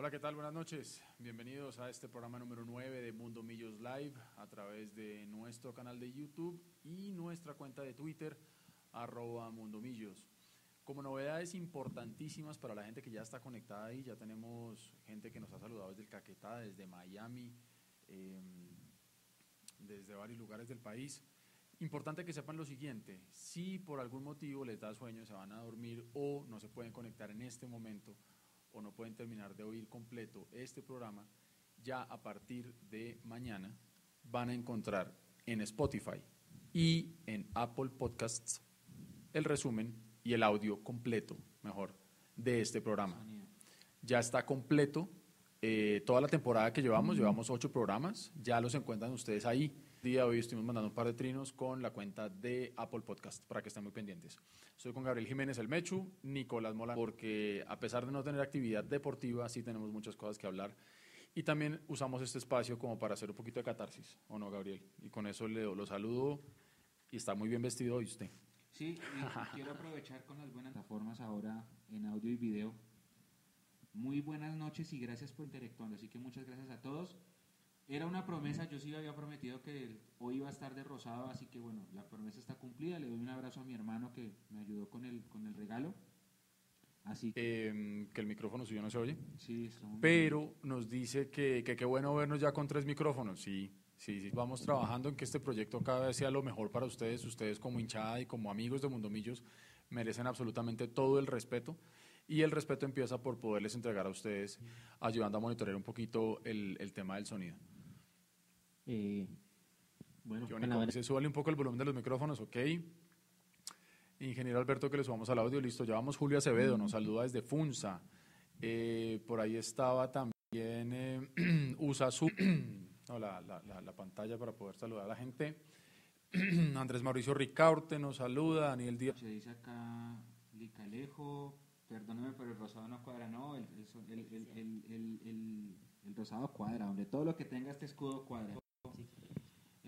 Hola, ¿qué tal? Buenas noches. Bienvenidos a este programa número 9 de Mundo Millos Live a través de nuestro canal de YouTube y nuestra cuenta de Twitter, arroba Mundo Millos. Como novedades importantísimas para la gente que ya está conectada ahí, ya tenemos gente que nos ha saludado desde el Caquetá, desde Miami, em, desde varios lugares del país. Importante que sepan lo siguiente, si por algún motivo les da sueño, se van a dormir o no se pueden conectar en este momento o no pueden terminar de oír completo este programa, ya a partir de mañana van a encontrar en Spotify y en Apple Podcasts el resumen y el audio completo, mejor, de este programa. Ya está completo eh, toda la temporada que llevamos, llevamos ocho programas, ya los encuentran ustedes ahí día hoy estuvimos mandando un par de trinos con la cuenta de Apple Podcast para que estén muy pendientes. Estoy con Gabriel Jiménez el Mechu, Nicolás Mola, porque a pesar de no tener actividad deportiva, sí tenemos muchas cosas que hablar. Y también usamos este espacio como para hacer un poquito de catarsis, ¿o no, Gabriel? Y con eso le lo saludo y está muy bien vestido hoy usted. Sí, quiero aprovechar con las buenas plataformas ahora en audio y video. Muy buenas noches y gracias por interactuar. Así que muchas gracias a todos. Era una promesa, yo sí había prometido que hoy iba a estar de rosado, así que bueno, la promesa está cumplida. Le doy un abrazo a mi hermano que me ayudó con el, con el regalo. Así que, em, que el micrófono suyo no se oye. Sí, Pero nos dice que qué bueno vernos ya con tres micrófonos. Sí, sí, sí. Vamos trabajando en que este proyecto cada vez sea lo mejor para ustedes. Ustedes como hinchada y como amigos de Mundomillos merecen absolutamente todo el respeto. Y el respeto empieza por poderles entregar a ustedes, ayudando a monitorear un poquito el, el tema del sonido. Eh, bueno, se súbale un poco el volumen de los micrófonos, ok. Ingeniero Alberto, que le subamos al audio, listo. Llevamos Julio Acevedo, nos saluda desde Funza. Eh, por ahí estaba también eh, usa su la, la, pantalla para poder saludar a la gente. Andrés Mauricio Ricaurte nos saluda, Daniel Díaz. Se dice acá Licalejo, perdóneme, pero el rosado no cuadra, no, el, el, el, rosado cuadra, hombre, todo lo que tenga este escudo cuadra.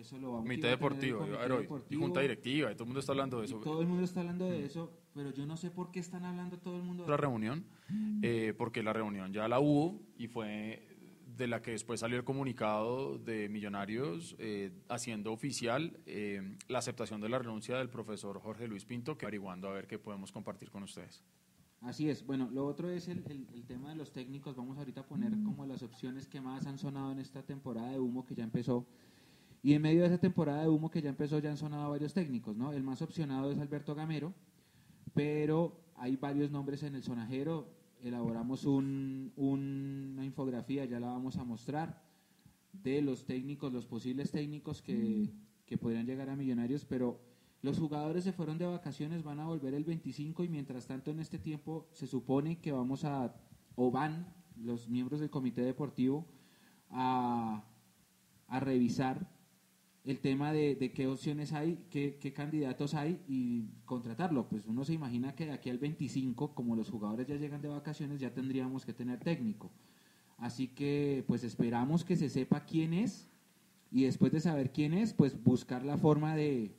Eso lo vamos comité deportivo, y junta directiva, y todo el mundo está hablando de eso. todo el mundo está hablando de eso, pero yo no sé por qué están hablando todo el mundo de La reunión, eh, porque la reunión ya la hubo y fue de la que después salió el comunicado de Millonarios eh, haciendo oficial eh, la aceptación de la renuncia del profesor Jorge Luis Pinto, que averiguando a ver qué podemos compartir con ustedes. Así es. Bueno, lo otro es el, el, tema de los técnicos. Vamos ahorita a poner como las opciones que más han sonado en esta temporada de humo que ya empezó. Y en medio de esa temporada de humo que ya empezó, ya han sonado varios técnicos, ¿no? El más opcionado es Alberto Gamero, pero hay varios nombres en el sonajero. Elaboramos un, una infografía, ya la vamos a mostrar, de los técnicos, los posibles técnicos que, que podrían llegar a Millonarios, pero los jugadores se fueron de vacaciones, van a volver el 25 y mientras tanto en este tiempo se supone que vamos a, o van los miembros del comité deportivo a, a revisar el tema de, de, qué opciones hay, qué, qué, candidatos hay y contratarlo. Pues uno se imagina que de aquí al 25, como los jugadores ya llegan de vacaciones, ya tendríamos que tener técnico. Así que pues esperamos que se sepa quién es y después de saber quién es, pues buscar la forma de,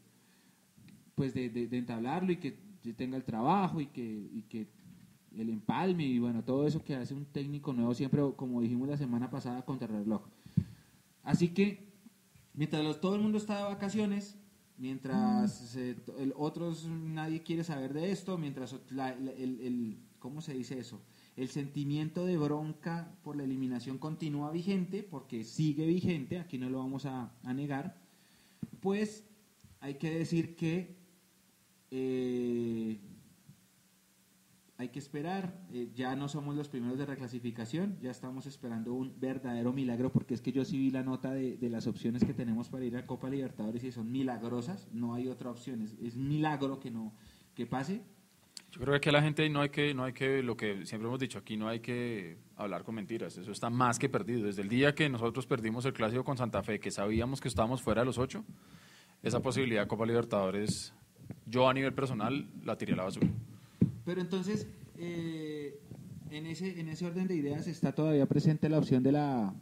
pues de, de, entablarlo y que tenga el trabajo y que, y que el empalme y bueno, todo eso que hace un técnico nuevo siempre, como dijimos la semana pasada, contra el reloj. Así que, mientras todo el mundo está de vacaciones, mientras el, otros nadie quiere saber de esto, mientras el, el, ¿cómo se dice eso? El sentimiento de bronca por la eliminación continúa vigente, porque sigue vigente, aquí no lo vamos a, a negar, pues hay que decir que eh, hay que esperar, eh, ya no somos los primeros de reclasificación, ya estamos esperando un verdadero milagro, porque es que yo sí vi la nota de, las opciones que tenemos para ir a Copa Libertadores y son milagrosas, no hay otra opción, es, milagro que no que pase. Yo creo que aquí a la gente no hay que, no hay que, lo que siempre hemos dicho aquí, no hay que hablar con mentiras, eso está más que perdido. Desde el día que nosotros perdimos el clásico con Santa Fe, que sabíamos que estábamos fuera de los ocho, esa posibilidad de Copa Libertadores yo a nivel personal la tiré a la basura. Pero entonces, eh, en, ese, en ese orden de ideas está todavía presente la opción de la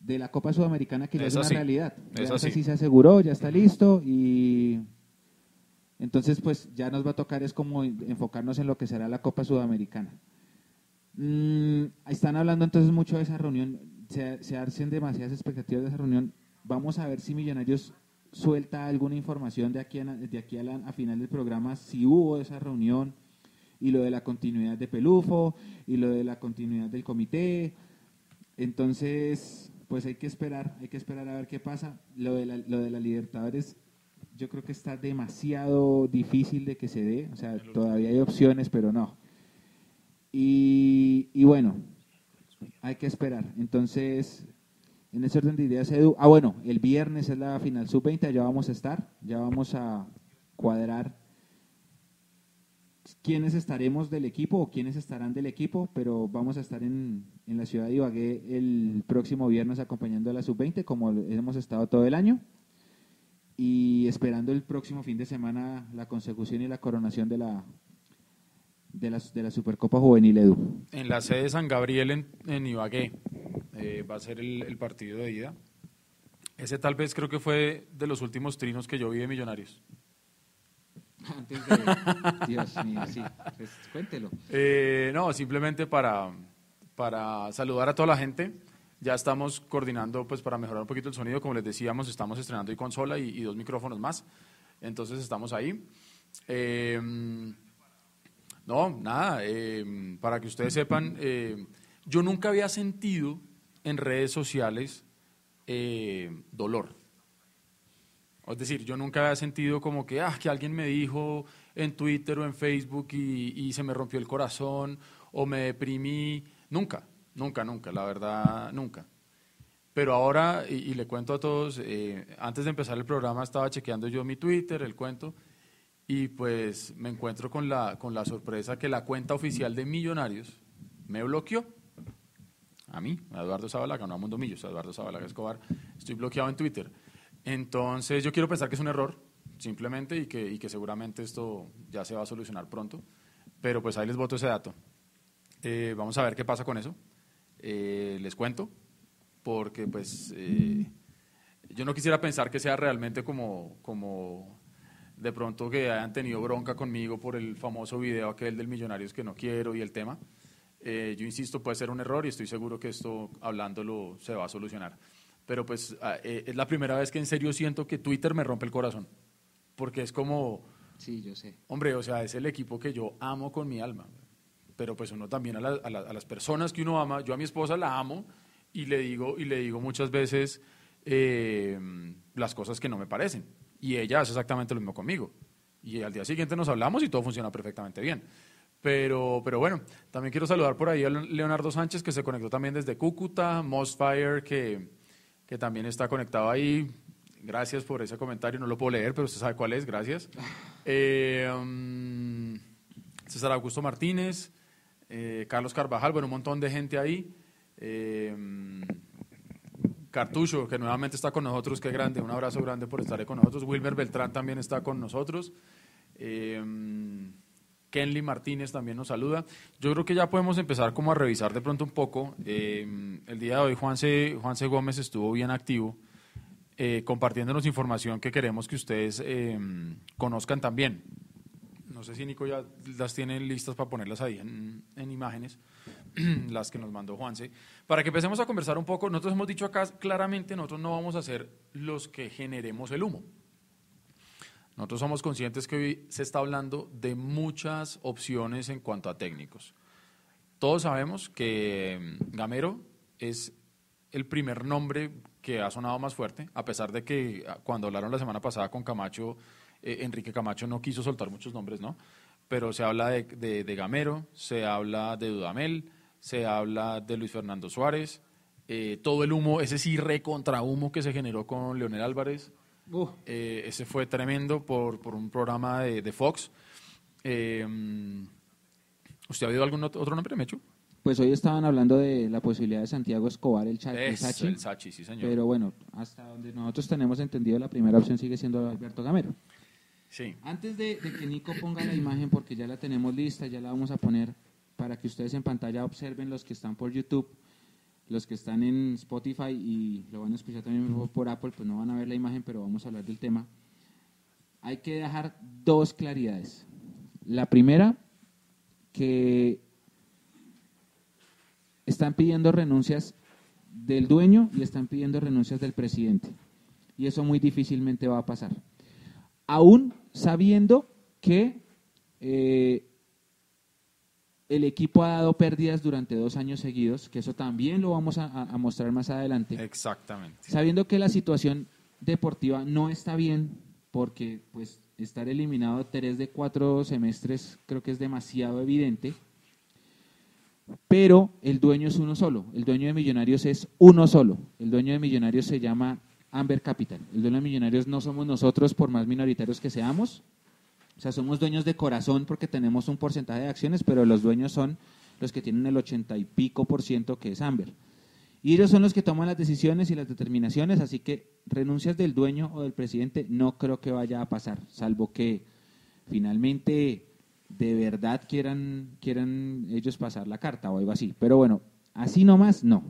de la Copa Sudamericana que ya es una realidad. Eso sí. se aseguró, ya está listo y entonces pues ya nos va a tocar es como enfocarnos en lo que será la Copa Sudamericana. Mm, están hablando entonces mucho de esa reunión, se, se hacen demasiadas expectativas de esa reunión. Vamos a ver si Millonarios suelta alguna información de aquí a, de aquí a, a final del programa, si hubo esa reunión y lo de la continuidad de Pelufo y lo de la continuidad del comité. Entonces, pues hay que esperar, hay que esperar a ver qué pasa. Lo de la, lo de la Libertadores yo creo que está demasiado difícil de que se dé, o sea, todavía hay opciones, pero no. Y, y bueno, hay que esperar. Entonces, en ese orden de ideas, Edu, ah bueno, el viernes es la final sub-20, ya vamos a estar, ya vamos a cuadrar quiénes estaremos del equipo o quiénes estarán del equipo, pero vamos a estar en, en la ciudad de Ibagué el próximo viernes acompañando a la sub-20 como hemos estado todo el año y esperando el próximo fin de semana la consecución y la coronación de la de la, de la Supercopa Juvenil Edu. En la sede de San Gabriel en, en Ibagué eh, va a ser el, el, partido de ida. Ese tal vez creo que fue de los últimos trinos que yo vi de Millonarios. Antes de... Dios mío, sí. Pues, cuéntelo. Eh, no, simplemente para, para saludar a toda la gente ya estamos coordinando pues para mejorar un poquito el sonido, como les decíamos, estamos estrenando y consola y, y dos micrófonos más, entonces estamos ahí. Eh, no, nada, eh, para que ustedes sepan, eh, yo nunca había sentido en redes sociales eh, dolor. Es decir, yo nunca había sentido como que, ah, que alguien me dijo en Twitter o en Facebook y, se me rompió el corazón o me deprimí. Nunca. Nunca, nunca, la verdad, nunca. Pero ahora, y, y le cuento a todos, eh, antes de empezar el programa estaba chequeando yo mi Twitter, el cuento, y pues me encuentro con la, con la sorpresa que la cuenta oficial de Millonarios me bloqueó. A mí, a Eduardo Zabalaga, no a Mundo Millos, a Eduardo Zabalaga Escobar, estoy bloqueado en Twitter. Entonces yo quiero pensar que es un error, simplemente, y que, y que seguramente esto ya se va a solucionar pronto. Pero pues ahí les voto ese dato. Eh, vamos a ver qué pasa con eso eh, les cuento, porque pues eh, yo no quisiera pensar que sea realmente como, como de pronto que hayan tenido bronca conmigo por el famoso video aquel del Millonarios que no quiero y el tema. Eh, yo insisto, puede ser un error y estoy seguro que esto, hablándolo, se va a solucionar. Pero pues ah, eh, es la primera vez que en serio siento que Twitter me rompe el corazón. Porque es como... Sí, yo sé. Hombre, o sea, es el equipo que yo amo con mi alma pero pues uno también a, la, a, la, a, las personas que uno ama, yo a mi esposa la amo y le digo, y le digo muchas veces eh, las cosas que no me parecen. Y ella hace exactamente lo mismo conmigo. Y al día siguiente nos hablamos y todo funciona perfectamente bien. Pero, pero bueno, también quiero saludar por ahí a Leonardo Sánchez, que se conectó también desde Cúcuta, Mossfire, que, que también está conectado ahí. Gracias por ese comentario, no lo puedo leer, pero usted sabe cuál es, gracias. Eh, um, César Augusto Martínez, eh, Carlos Carvajal, bueno, un montón de gente ahí. Eh, Cartucho, que nuevamente está con nosotros, qué grande, un abrazo grande por estar con nosotros. Wilmer Beltrán también está con nosotros. Eh, Kenly Martínez también nos saluda. Yo creo que ya podemos empezar como a revisar de pronto un poco. Eh, el día de hoy Juanse, Juanse Gómez estuvo bien activo, eh, compartiéndonos información que queremos que ustedes eh, conozcan también. No sé si Nico ya las tiene listas para ponerlas ahí en, en imágenes, las que nos mandó Juanse. Para que empecemos a conversar un poco, nosotros hemos dicho acá claramente, nosotros no vamos a ser los que generemos el humo. Nosotros somos conscientes que hoy se está hablando de muchas opciones en cuanto a técnicos. Todos sabemos que mm, Gamero es el primer nombre que ha sonado más fuerte, a pesar de que ah, cuando hablaron la semana pasada con Camacho eh, Enrique Camacho no quiso soltar muchos nombres, ¿no? Pero se habla de, de, de, Gamero, se habla de Dudamel, se habla de Luis Fernando Suárez, eh, todo el humo, ese sí recontra humo que se generó con Leonel Álvarez, uh. eh, ese fue tremendo por, por un programa de, de Fox. Eh, ¿Usted ha oído algún otro nombre, Mecho? Pues hoy estaban hablando de la posibilidad de Santiago Escobar, el, Cha es, el Sachi. El Sachi, sí, señor. Pero bueno, hasta donde nosotros tenemos entendido, la primera opción sigue siendo Alberto Gamero. Sí. Antes de, de, que Nico ponga la imagen, porque ya la tenemos lista, ya la vamos a poner para que ustedes en pantalla observen los que están por YouTube, los que están en Spotify y lo van a escuchar también por Apple, pues no van a ver la imagen, pero vamos a hablar del tema. Hay que dejar dos claridades. La primera, que están pidiendo renuncias del dueño y están pidiendo renuncias del presidente. Y eso muy difícilmente va a pasar. Aún sabiendo que eh, el equipo ha dado pérdidas durante dos años seguidos, que eso también lo vamos a, a mostrar más adelante. Exactamente. Sabiendo que la situación deportiva no está bien, porque pues estar eliminado tres de cuatro semestres creo que es demasiado evidente pero el dueño es uno solo, el dueño de Millonarios es uno solo, el dueño de Millonarios se llama Amber Capital, el dueño de Millonarios no somos nosotros por más minoritarios que seamos, o sea, somos dueños de corazón porque tenemos un porcentaje de acciones, pero los dueños son los que tienen el ochenta y pico por ciento que es Amber. Y ellos son los que toman las decisiones y las determinaciones, así que renuncias del dueño o del presidente no creo que vaya a pasar, salvo que finalmente de verdad quieran, quieran ellos pasar la carta o algo así. Pero bueno, así nomás, no.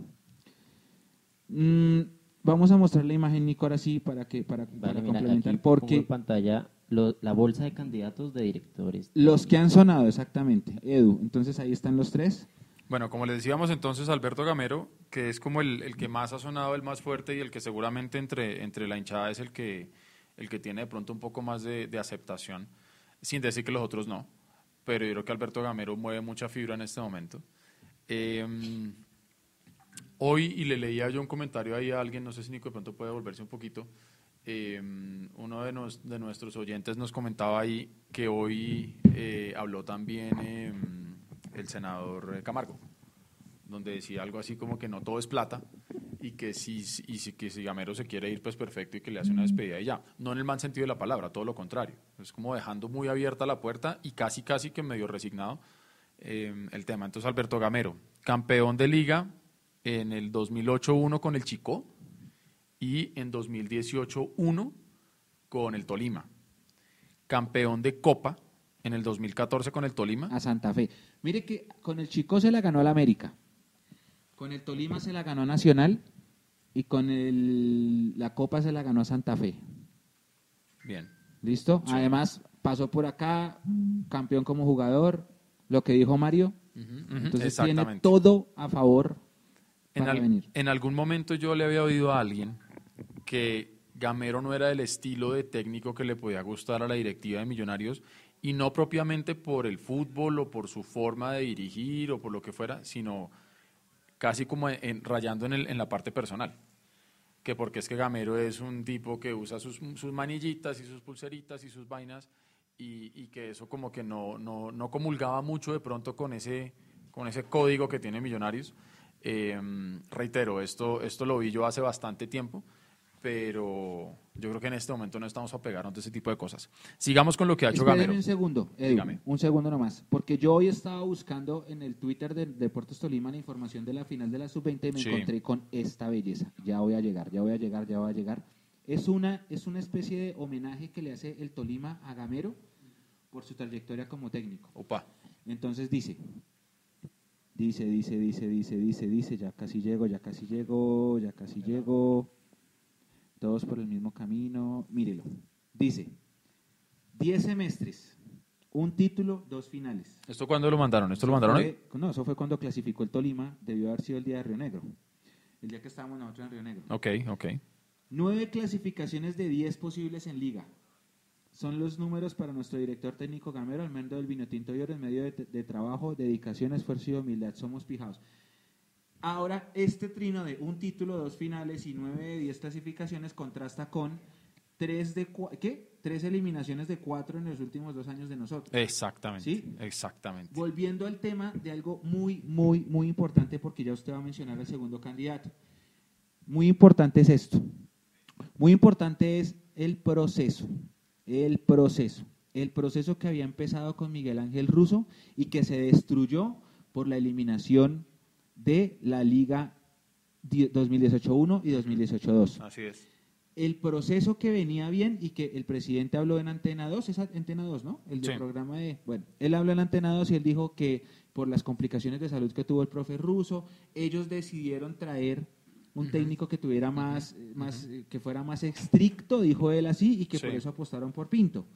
Mm, vamos a mostrar la imagen, Nico, ahora sí, para, que, para, para complementar. porque en pantalla la bolsa de candidatos de directores. Los que han sonado, exactamente. Edu, entonces ahí están los tres. Bueno, como le decíamos entonces, Alberto Gamero, que es como el, el, que más ha sonado, el más fuerte y el que seguramente entre, entre la hinchada es el que, el que tiene de pronto un poco más de, de aceptación, sin decir que los otros no pero yo creo que Alberto Gamero mueve mucha fibra en este momento. Em, hoy, y le leía yo un comentario ahí a alguien, no sé si Nico de pronto puede volverse un poquito, em, uno de, de, nuestros oyentes nos comentaba ahí que hoy eh, habló también em, el senador Camargo donde decía algo así como que no todo es plata y que si, y si, que si Gamero se quiere ir, pues perfecto y que le hace una despedida y ya. No en el mal sentido de la palabra, todo lo contrario. Es como dejando muy abierta la puerta y casi, casi que medio resignado eh, el tema. Entonces, Alberto Gamero, campeón de liga en el 2008-1 con el Chico y en 2018-1 con el Tolima. Campeón de Copa en el 2014 con el Tolima. A Santa Fe. Mire que con el Chico se la ganó al América. Con el Tolima se la ganó Nacional y con el, la Copa se la ganó Santa Fe. Bien. ¿Listo? Además, pasó por acá, campeón como jugador, lo que dijo Mario. Entonces tiene todo a favor para venir. En algún momento yo le había oído a alguien que Gamero no era el estilo de técnico que le podía gustar a la directiva de Millonarios y no propiamente por el fútbol o por su forma de dirigir o por lo que fuera, sino casi como en, rayando en, la parte personal. Que porque es que Gamero es un tipo que usa sus, manillitas y sus pulseritas y sus vainas y, y que eso como que no, no, no, comulgaba mucho de pronto con ese, con ese código que tiene Millonarios. Eh, reitero, esto, esto lo vi yo hace bastante tiempo pero yo creo que en este momento no estamos apegados a ese tipo de cosas. Sigamos con lo que ha hecho Gamero. un segundo, un segundo nomás, porque yo hoy estaba buscando en el Twitter de Deportes Tolima la información de la final de la Sub-20 y me encontré con esta belleza. Ya voy a llegar, ya voy a llegar, ya voy a llegar. Es una, es una especie de homenaje que le hace el Tolima a Gamero por su trayectoria como técnico. Opa. Entonces dice, dice, dice, dice, dice, dice, dice, ya casi llego, ya casi llego, ya casi llego todos por el mismo camino. Mírelo. Dice, 10 semestres, un título, dos finales. ¿Esto cuándo lo mandaron? ¿Esto lo mandaron hoy? No, eso fue cuando clasificó el Tolima, debió haber sido el día de Río Negro. El día que estábamos nosotros en Río Negro. Ok, ok. Nueve clasificaciones de 10 posibles en liga. Son los números para nuestro director técnico Gamero, al mando del Vinotinto y Oro, en medio de, de trabajo, dedicación, esfuerzo y humildad. Somos fijados. Ahora, este trino de un título, dos finales y nueve de diez clasificaciones contrasta con tres, de ¿qué? tres eliminaciones de cuatro en los últimos dos años de nosotros. Exactamente. ¿Sí? Exactamente. Volviendo al tema de algo muy, muy, muy importante, porque ya usted va a mencionar al segundo candidato. Muy importante es esto. Muy importante es el proceso. El proceso. El proceso que había empezado con Miguel Ángel Russo y que se destruyó por la eliminación de la Liga 2018-1 y 2018-2. Así es. El proceso que venía bien y que el presidente habló en Antena 2, es Antena 2, ¿no? El del programa de... Bueno, él habló en Antena 2 y él dijo que por las complicaciones de salud que tuvo el profe ruso, ellos decidieron traer un técnico que tuviera más, más que fuera más estricto, dijo él así, y que por eso apostaron por Pinto.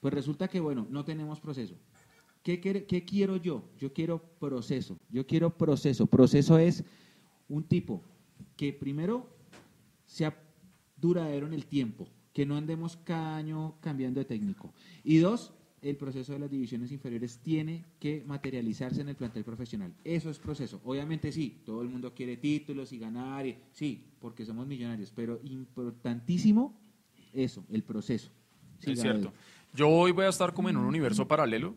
Pues resulta que, bueno, no tenemos proceso. ¿Qué, quiere- qué quiero yo? Yo quiero proceso. Yo quiero proceso. Proceso es un tipo que primero sea duradero en el tiempo, que no andemos cada año cambiando de técnico. Y dos, el proceso de las divisiones inferiores tiene que materializarse en el plantel profesional. Eso es proceso. Obviamente sí, todo el mundo quiere títulos y ganar, y, sí, porque somos millonarios, pero importantísimo eso, el proceso. es Siga, cierto. Yo hoy voy a estar como en un universo paralelo,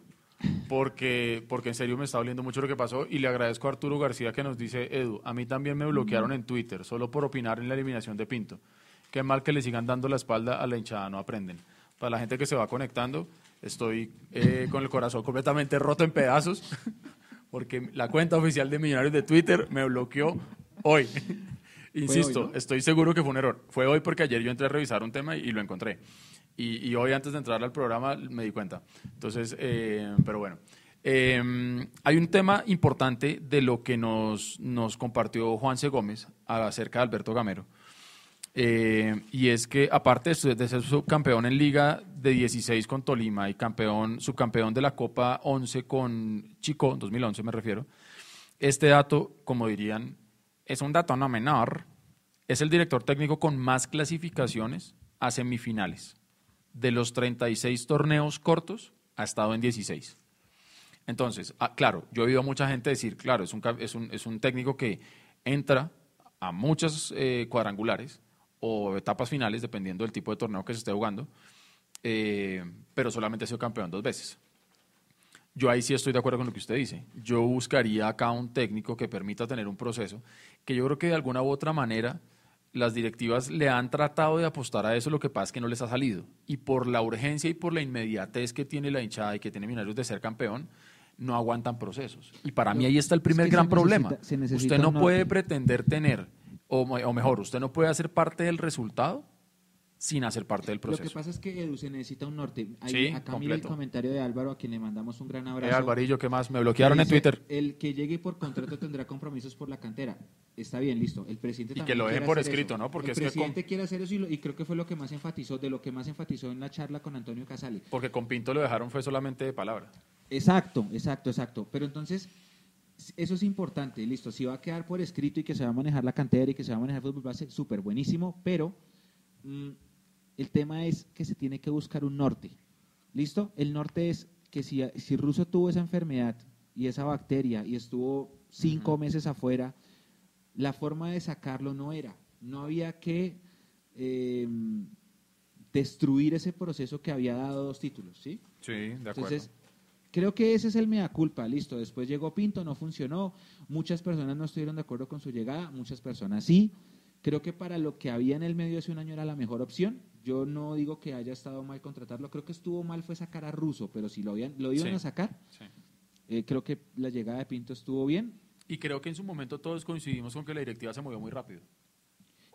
porque, porque en serio me está doliendo mucho lo que pasó y le agradezco a Arturo García que nos dice, Edu, a mí también me bloquearon en Twitter, solo por opinar en la eliminación de Pinto. Qué mal que le sigan dando la espalda a la hinchada, no aprenden. Para la gente que se va conectando, estoy eh, con el corazón completamente roto en pedazos, porque la cuenta oficial de Millonarios de Twitter me bloqueó hoy. Insisto, hoy, ¿no? estoy seguro que fue un error. Fue hoy porque ayer yo entré a revisar un tema y lo encontré. Y, hoy antes de entrar al programa me di cuenta. Entonces, eh, pero bueno. Eh, hay un tema importante de lo que nos, nos compartió Juanse Gómez acerca de Alberto Gamero. Eh, y es que aparte de ser- de ser subcampeón en Liga de 16 con Tolima y campeón, subcampeón de la Copa 11 con Chico, 2011 me refiero, este dato, como dirían, es un dato no menor, es el director técnico con más clasificaciones a semifinales. De los 36 torneos cortos, ha estado en 16. Entonces, ah, claro, yo he oído a mucha gente decir, claro, es un, es un, es un técnico que entra a muchas eh, cuadrangulares o etapas finales, dependiendo del tipo de torneo que se esté jugando, eh, pero solamente ha sido campeón dos veces. Yo ahí sí estoy de acuerdo con lo que usted dice. Yo buscaría acá un técnico que permita tener un proceso que yo creo que de alguna u otra manera las directivas le han tratado de apostar a eso, lo que pasa es que no les ha salido. Y por la urgencia y por la inmediatez que tiene la hinchada y que tiene Millonarios de ser campeón, no aguantan procesos. Y para mí ahí está el Es primer que gran problema. Usted no puede pretender tener, o, o mejor, usted no puede hacer parte del resultado sin hacer parte del Lo que proceso. pasa es que Edu se necesita un norte. Ahí, Sí, acá mira el comentario de Álvaro, a quien le mandamos un gran Eh, abrazo. Alvarillo, ¿qué más? Me bloquearon en Twitter. El que llegue por contrato tendrá compromisos por la cantera. Está bien, listo. El presidente Y que también lo dejen por escrito, eso. ¿no? Porque el es que presidente quiere hacer eso y, lo- y creo que fue lo que más enfatizó, de lo que más enfatizó en la charla con Antonio Casale. Porque con Pinto lo dejaron fue solamente de palabra. Exacto, exacto, exacto. Pero entonces, eso es importante, listo. Si va a quedar por escrito y que se va a manejar la cantera y que se va a manejar el fútbol base, súper buenísimo, pero mm, el tema es que se tiene que buscar un norte. ¿Listo? El norte es que si, si Russo tuvo esa enfermedad y esa bacteria y estuvo cinco meses afuera, la forma de sacarlo no era. No había que eh, destruir ese proceso que había dado dos títulos, ¿sí? Sí, de acuerdo. Entonces, creo que ese es el mea culpa, listo. Después llegó Pinto, no funcionó. Muchas personas no estuvieron de acuerdo con su llegada, muchas personas sí. Creo que para lo que había en el medio hace un año era la mejor opción. Yo no digo que haya estado mal contratarlo, creo que estuvo mal fue sacar a Russo, pero si lo, habían, lo iban Sí. a sacar, Sí. eh, creo que la llegada de Pinto estuvo bien. Y creo que en su momento todos coincidimos con que la directiva se movió muy rápido.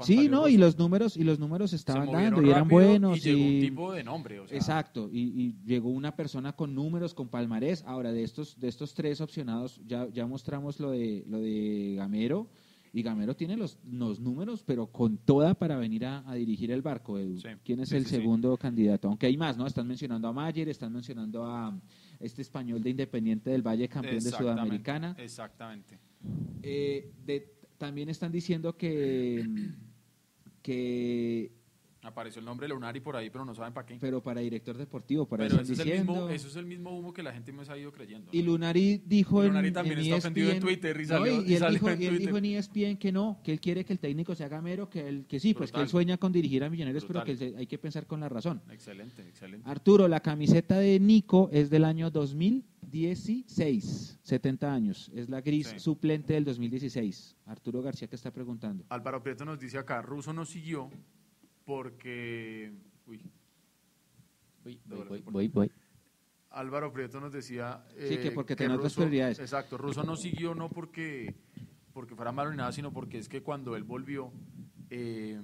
Sí, no, Russo, y los números y los números estaban dando y eran buenos Y llegó un y- tipo de nombre. O sea, Exacto, y, y llegó una persona con números, con palmarés. Ahora, de estos, de estos tres opcionados, ya, ya mostramos lo de, lo de Gamero, y Gamero tiene los, los números, pero con toda para venir a, a dirigir el barco, Edu. Sí, ¿Quién es sí, el sí, segundo candidato? Aunque hay más, ¿no? Están mencionando a Mayer, están mencionando a este español de Independiente del Valle, campeón de Sudamericana. Exactamente. Eh, de- también están diciendo que, que Apareció el nombre de Lunari por ahí, pero no saben para qué. pero para director deportivo, para Pero eso es, el mismo, eso es el mismo humo que la gente me ha ido creyendo. Y ¿no? Lunari dijo Y en, Lunari también en está ofendido en Twitter y no, salió- y y él, salió dijo, en y él dijo en ESPN que no, que él quiere que el técnico sea gamero, que él, que sí, pues que él sueña con dirigir a Millonarios, Brutal. pero que él se- hay que pensar con la razón. Excelente, excelente. Arturo, la camiseta de Nico es del año 2016, 70 años, es la gris Sí. suplente del 2016. Arturo García que está preguntando. Álvaro Prieto nos dice acá, Russo no siguió porque... Uy, Voy, Doble voy, voy, voy. Álvaro Prieto nos decía... Sí, que porque que tenía otras prioridades. Exacto, Russo no siguió no porque, porque fuera malo ni nada, sino porque es que cuando él volvió eh,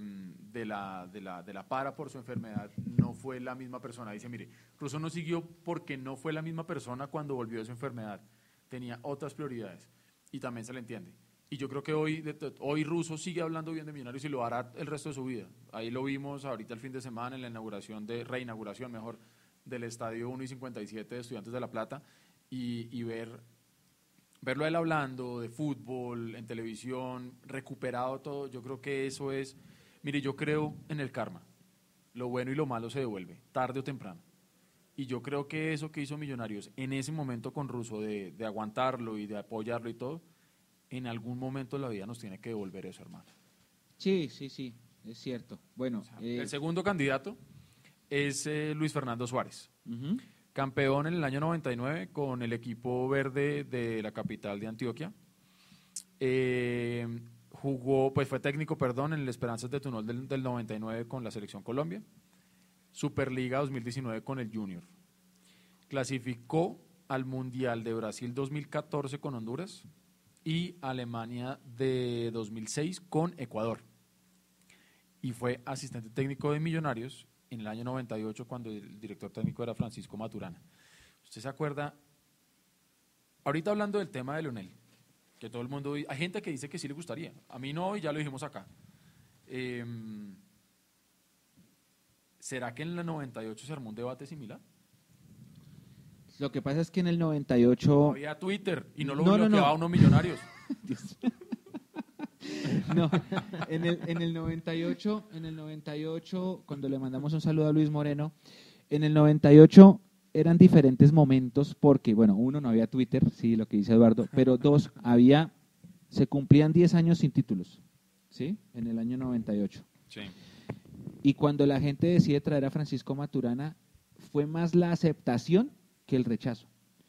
de, la, de, la, de la para por su enfermedad, no fue la misma persona. Dice, mire, Russo no siguió porque no fue la misma persona cuando volvió de su enfermedad. Tenía otras prioridades y también se le entiende. Y yo creo que hoy, hoy Russo sigue hablando bien de Millonarios y lo hará el resto de su vida. Ahí lo vimos ahorita el fin de semana en la inauguración, de reinauguración mejor, del Estadio 1 y 57 de Estudiantes de La Plata. y, y ver verlo a él hablando de fútbol, en televisión, recuperado todo, yo creo que eso es, mire, yo creo en el karma. Lo bueno y lo malo se devuelve, tarde o temprano. Y yo creo que eso que hizo Millonarios en ese momento con Russo, de, de aguantarlo y de apoyarlo y todo, en algún momento de la vida nos tiene que devolver eso, hermano. Sí, sí, sí, es cierto. Bueno, eh, El segundo candidato es eh, Luis Fernando Suárez. Campeón en el año 99 con el equipo verde de la capital de Antioquia. Eh, jugó, pues fue técnico, perdón, en el Esperanzas de Tunol del, del 99 con la Selección Colombia. Superliga 2019 con el Junior. Clasificó al Mundial de Brasil 2014 con Honduras y Alemania de 2006 con Ecuador. Y fue asistente técnico de Millonarios en el año 98 cuando el director técnico era Francisco Maturana. ¿Usted se acuerda? Ahorita hablando del tema de Leonel, que todo el mundo, hay gente que dice que sí le gustaría, a mí no y ya lo dijimos acá. Eh, ¿Será que en la 98 se armó un debate similar? Lo que pasa es que en el 98... Había Twitter y no lo No, no, bloqueaba no. unos millonarios. No, en el, en el 98, en el 98, cuando le mandamos un saludo a Luis Moreno, en el 98 eran diferentes momentos porque, bueno, uno, no había Twitter, sí, lo que dice Eduardo, pero dos, había, se cumplían 10 años sin títulos, ¿sí? En el año 98. Sí. Y cuando la gente decide traer a Francisco Maturana, fue más la aceptación que el rechazo.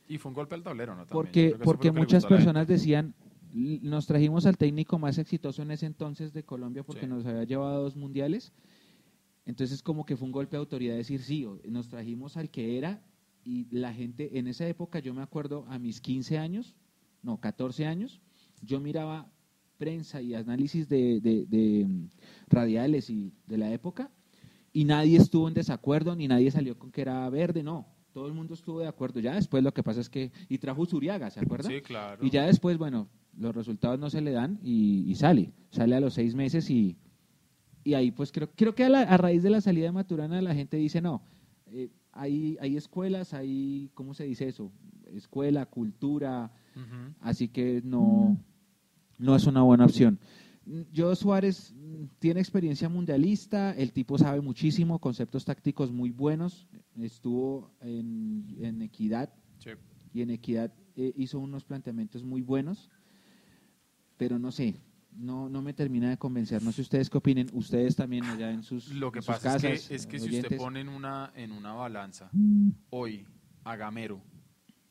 Y fue un golpe al tablero, ¿no? También. Porque, porque muchas personas decían, "L- nos trajimos al técnico más exitoso en ese entonces de Colombia porque Sí. nos había llevado a dos mundiales. Entonces como que fue un golpe de autoridad decir, sí, o- nos trajimos al que era y la gente, en esa época yo me acuerdo a mis 15 años, no, 14 años, yo miraba prensa y análisis de, de- de, mm, radiales y de la época y nadie estuvo en desacuerdo ni nadie salió con que era verde, no. Todo el mundo estuvo de acuerdo. Ya después lo que pasa es que, y trajo Zuriaga, ¿se acuerda? Sí, claro. Y ya después, bueno, los resultados no se le dan y, y sale. Sale a los seis meses y, y ahí pues creo, creo que a, la- a raíz de la salida de Maturana la gente dice, no, eh, hay, hay escuelas, hay, ¿cómo se dice eso? Escuela, cultura, así que no, no es una buena opción. Yo Suárez mm, tiene experiencia mundialista, el tipo sabe muchísimo, conceptos tácticos muy buenos, estuvo en, en Equidad, Sí. y en Equidad eh, hizo unos planteamientos muy buenos, pero no sé, no, no me termina de convencer. No sé ustedes qué opinen, ustedes también allá en sus, Lo que pasa casas, es que, es que si usted pone en una, en una balanza hoy a Gamero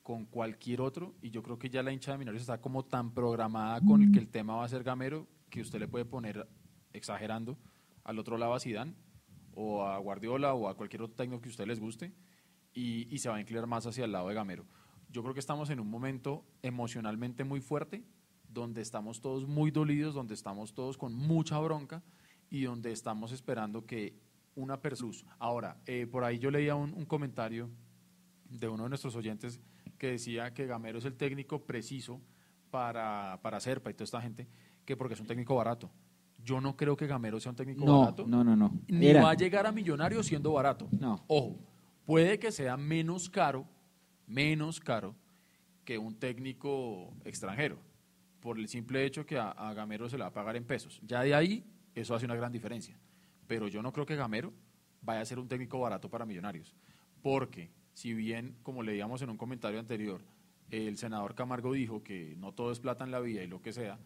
con cualquier otro, y yo creo que ya la hincha de Millonarios está como tan programada con el que el tema va a ser Gamero, que usted le puede poner, exagerando, al otro lado a Zidane, o a Guardiola, o a cualquier otro técnico que usted les guste, y, y se va a inclinar más hacia el lado de Gamero. Yo creo que estamos en un momento emocionalmente muy fuerte, donde estamos todos muy dolidos, donde estamos todos con mucha bronca y donde estamos esperando que una persona... Ahora, eh, por ahí yo leía un, un comentario de uno de nuestros oyentes que decía que Gamero es el técnico preciso para, para Serpa y toda esta gente, que porque es un técnico barato. Yo no creo que Gamero sea un técnico No, barato. no, no, no. Ni Era. va a llegar a Millonarios siendo barato. No. Ojo, puede que sea menos caro, menos caro que un técnico extranjero, por el simple hecho que a, a Gamero se le va a pagar en pesos. Ya de ahí, eso hace una gran diferencia. Pero yo no creo que Gamero vaya a ser un técnico barato para Millonarios, porque si bien, como leíamos en un comentario anterior, el senador Camargo dijo que no todo es plata en la vida y lo que sea,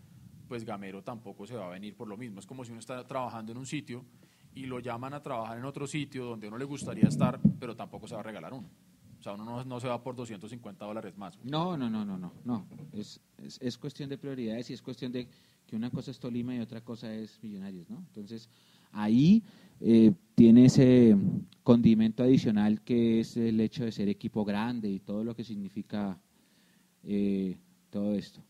pues Gamero tampoco se va a venir por lo mismo. Es como si uno está trabajando en un sitio y lo llaman a trabajar en otro sitio donde uno le gustaría estar, pero tampoco se va a regalar uno. O sea, uno no, no se va por 250 dólares más. No, no, no, no, no, no. Es, es, es cuestión de prioridades y es cuestión de que una cosa es Tolima y otra cosa es Millonarios, ¿no? Entonces, ahí eh, tiene ese condimento adicional que es el hecho de ser equipo grande y todo lo que significa eh, todo esto.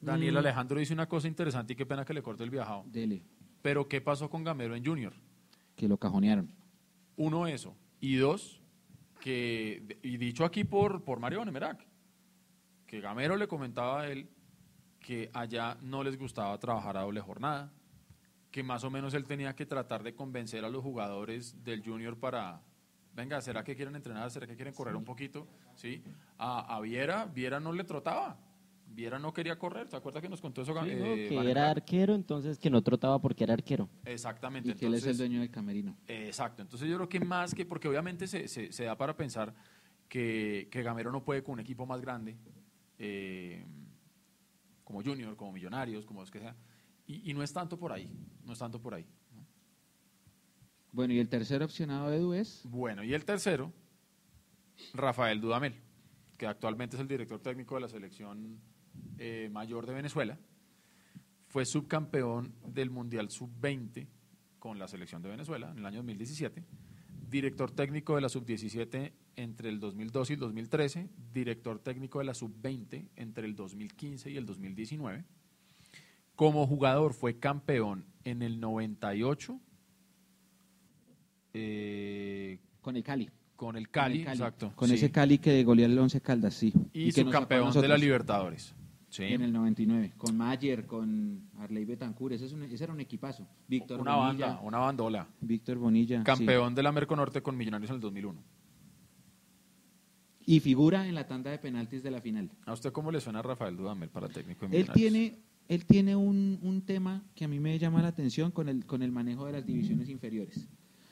Daniel Mm. Alejandro dice una cosa interesante y qué pena que le corte el viajado. Dele, Pero ¿qué pasó con Gamero en Junior? que lo cajonearon. Uno, eso. Y dos, que, y dicho aquí por, por Mario Nemerac, que Gamero le comentaba a él que allá no les gustaba trabajar a doble jornada, que más o menos él tenía que tratar de convencer a los jugadores del Junior para Venga, ¿será que quieren entrenar? ¿Será que quieren correr un poquito? ¿Sí? A, a Viera, Viera no le trotaba. Viera no quería correr. ¿Se acuerda que nos contó eso? Sí, eh, ¿no? que era arquero, entonces que no trotaba porque era arquero. Exactamente. Y que él es el entonces- dueño del camerino. Exacto. Entonces yo creo que más que, porque obviamente se, se- se da para pensar que, que Gamero no puede con un equipo más grande, eh, como Junior, como Millonarios, como los que sea. Y, y no es tanto por ahí, no es tanto por ahí. Bueno, y el tercer opcionado de Edu es Bueno, y el tercero, Rafael Dudamel, que actualmente es el director técnico de la selección eh, mayor de Venezuela. Fue subcampeón del Mundial Sub-20 con la selección de Venezuela en el año 2017. Director técnico de la Sub-17 entre el 2012 y el 2013. Director técnico de la Sub-20 entre el 2015 y el 2019. Como jugador fue campeón en el 98. eh, con el Cali. con el Cali, Con el Cali. exacto. Con sí. ese Cali que goleó el Once Caldas, sí. Y, a subcampeón de la Libertadores. Sí. En el 99, con Mayer, con Arley Betancourt, ese, es un- ese era un equipazo. Víctor una Bonilla. banda, una bandola. Víctor Bonilla. sí. Campeón de la Merconorte con Millonarios en el 2001. Y figura en la tanda de penaltis de la final. ¿A usted cómo le suena Rafael Dudamel para técnico de Él Millonarios? tiene, él tiene un, un tema que a mí me llama la atención con el, con el manejo de las divisiones inferiores.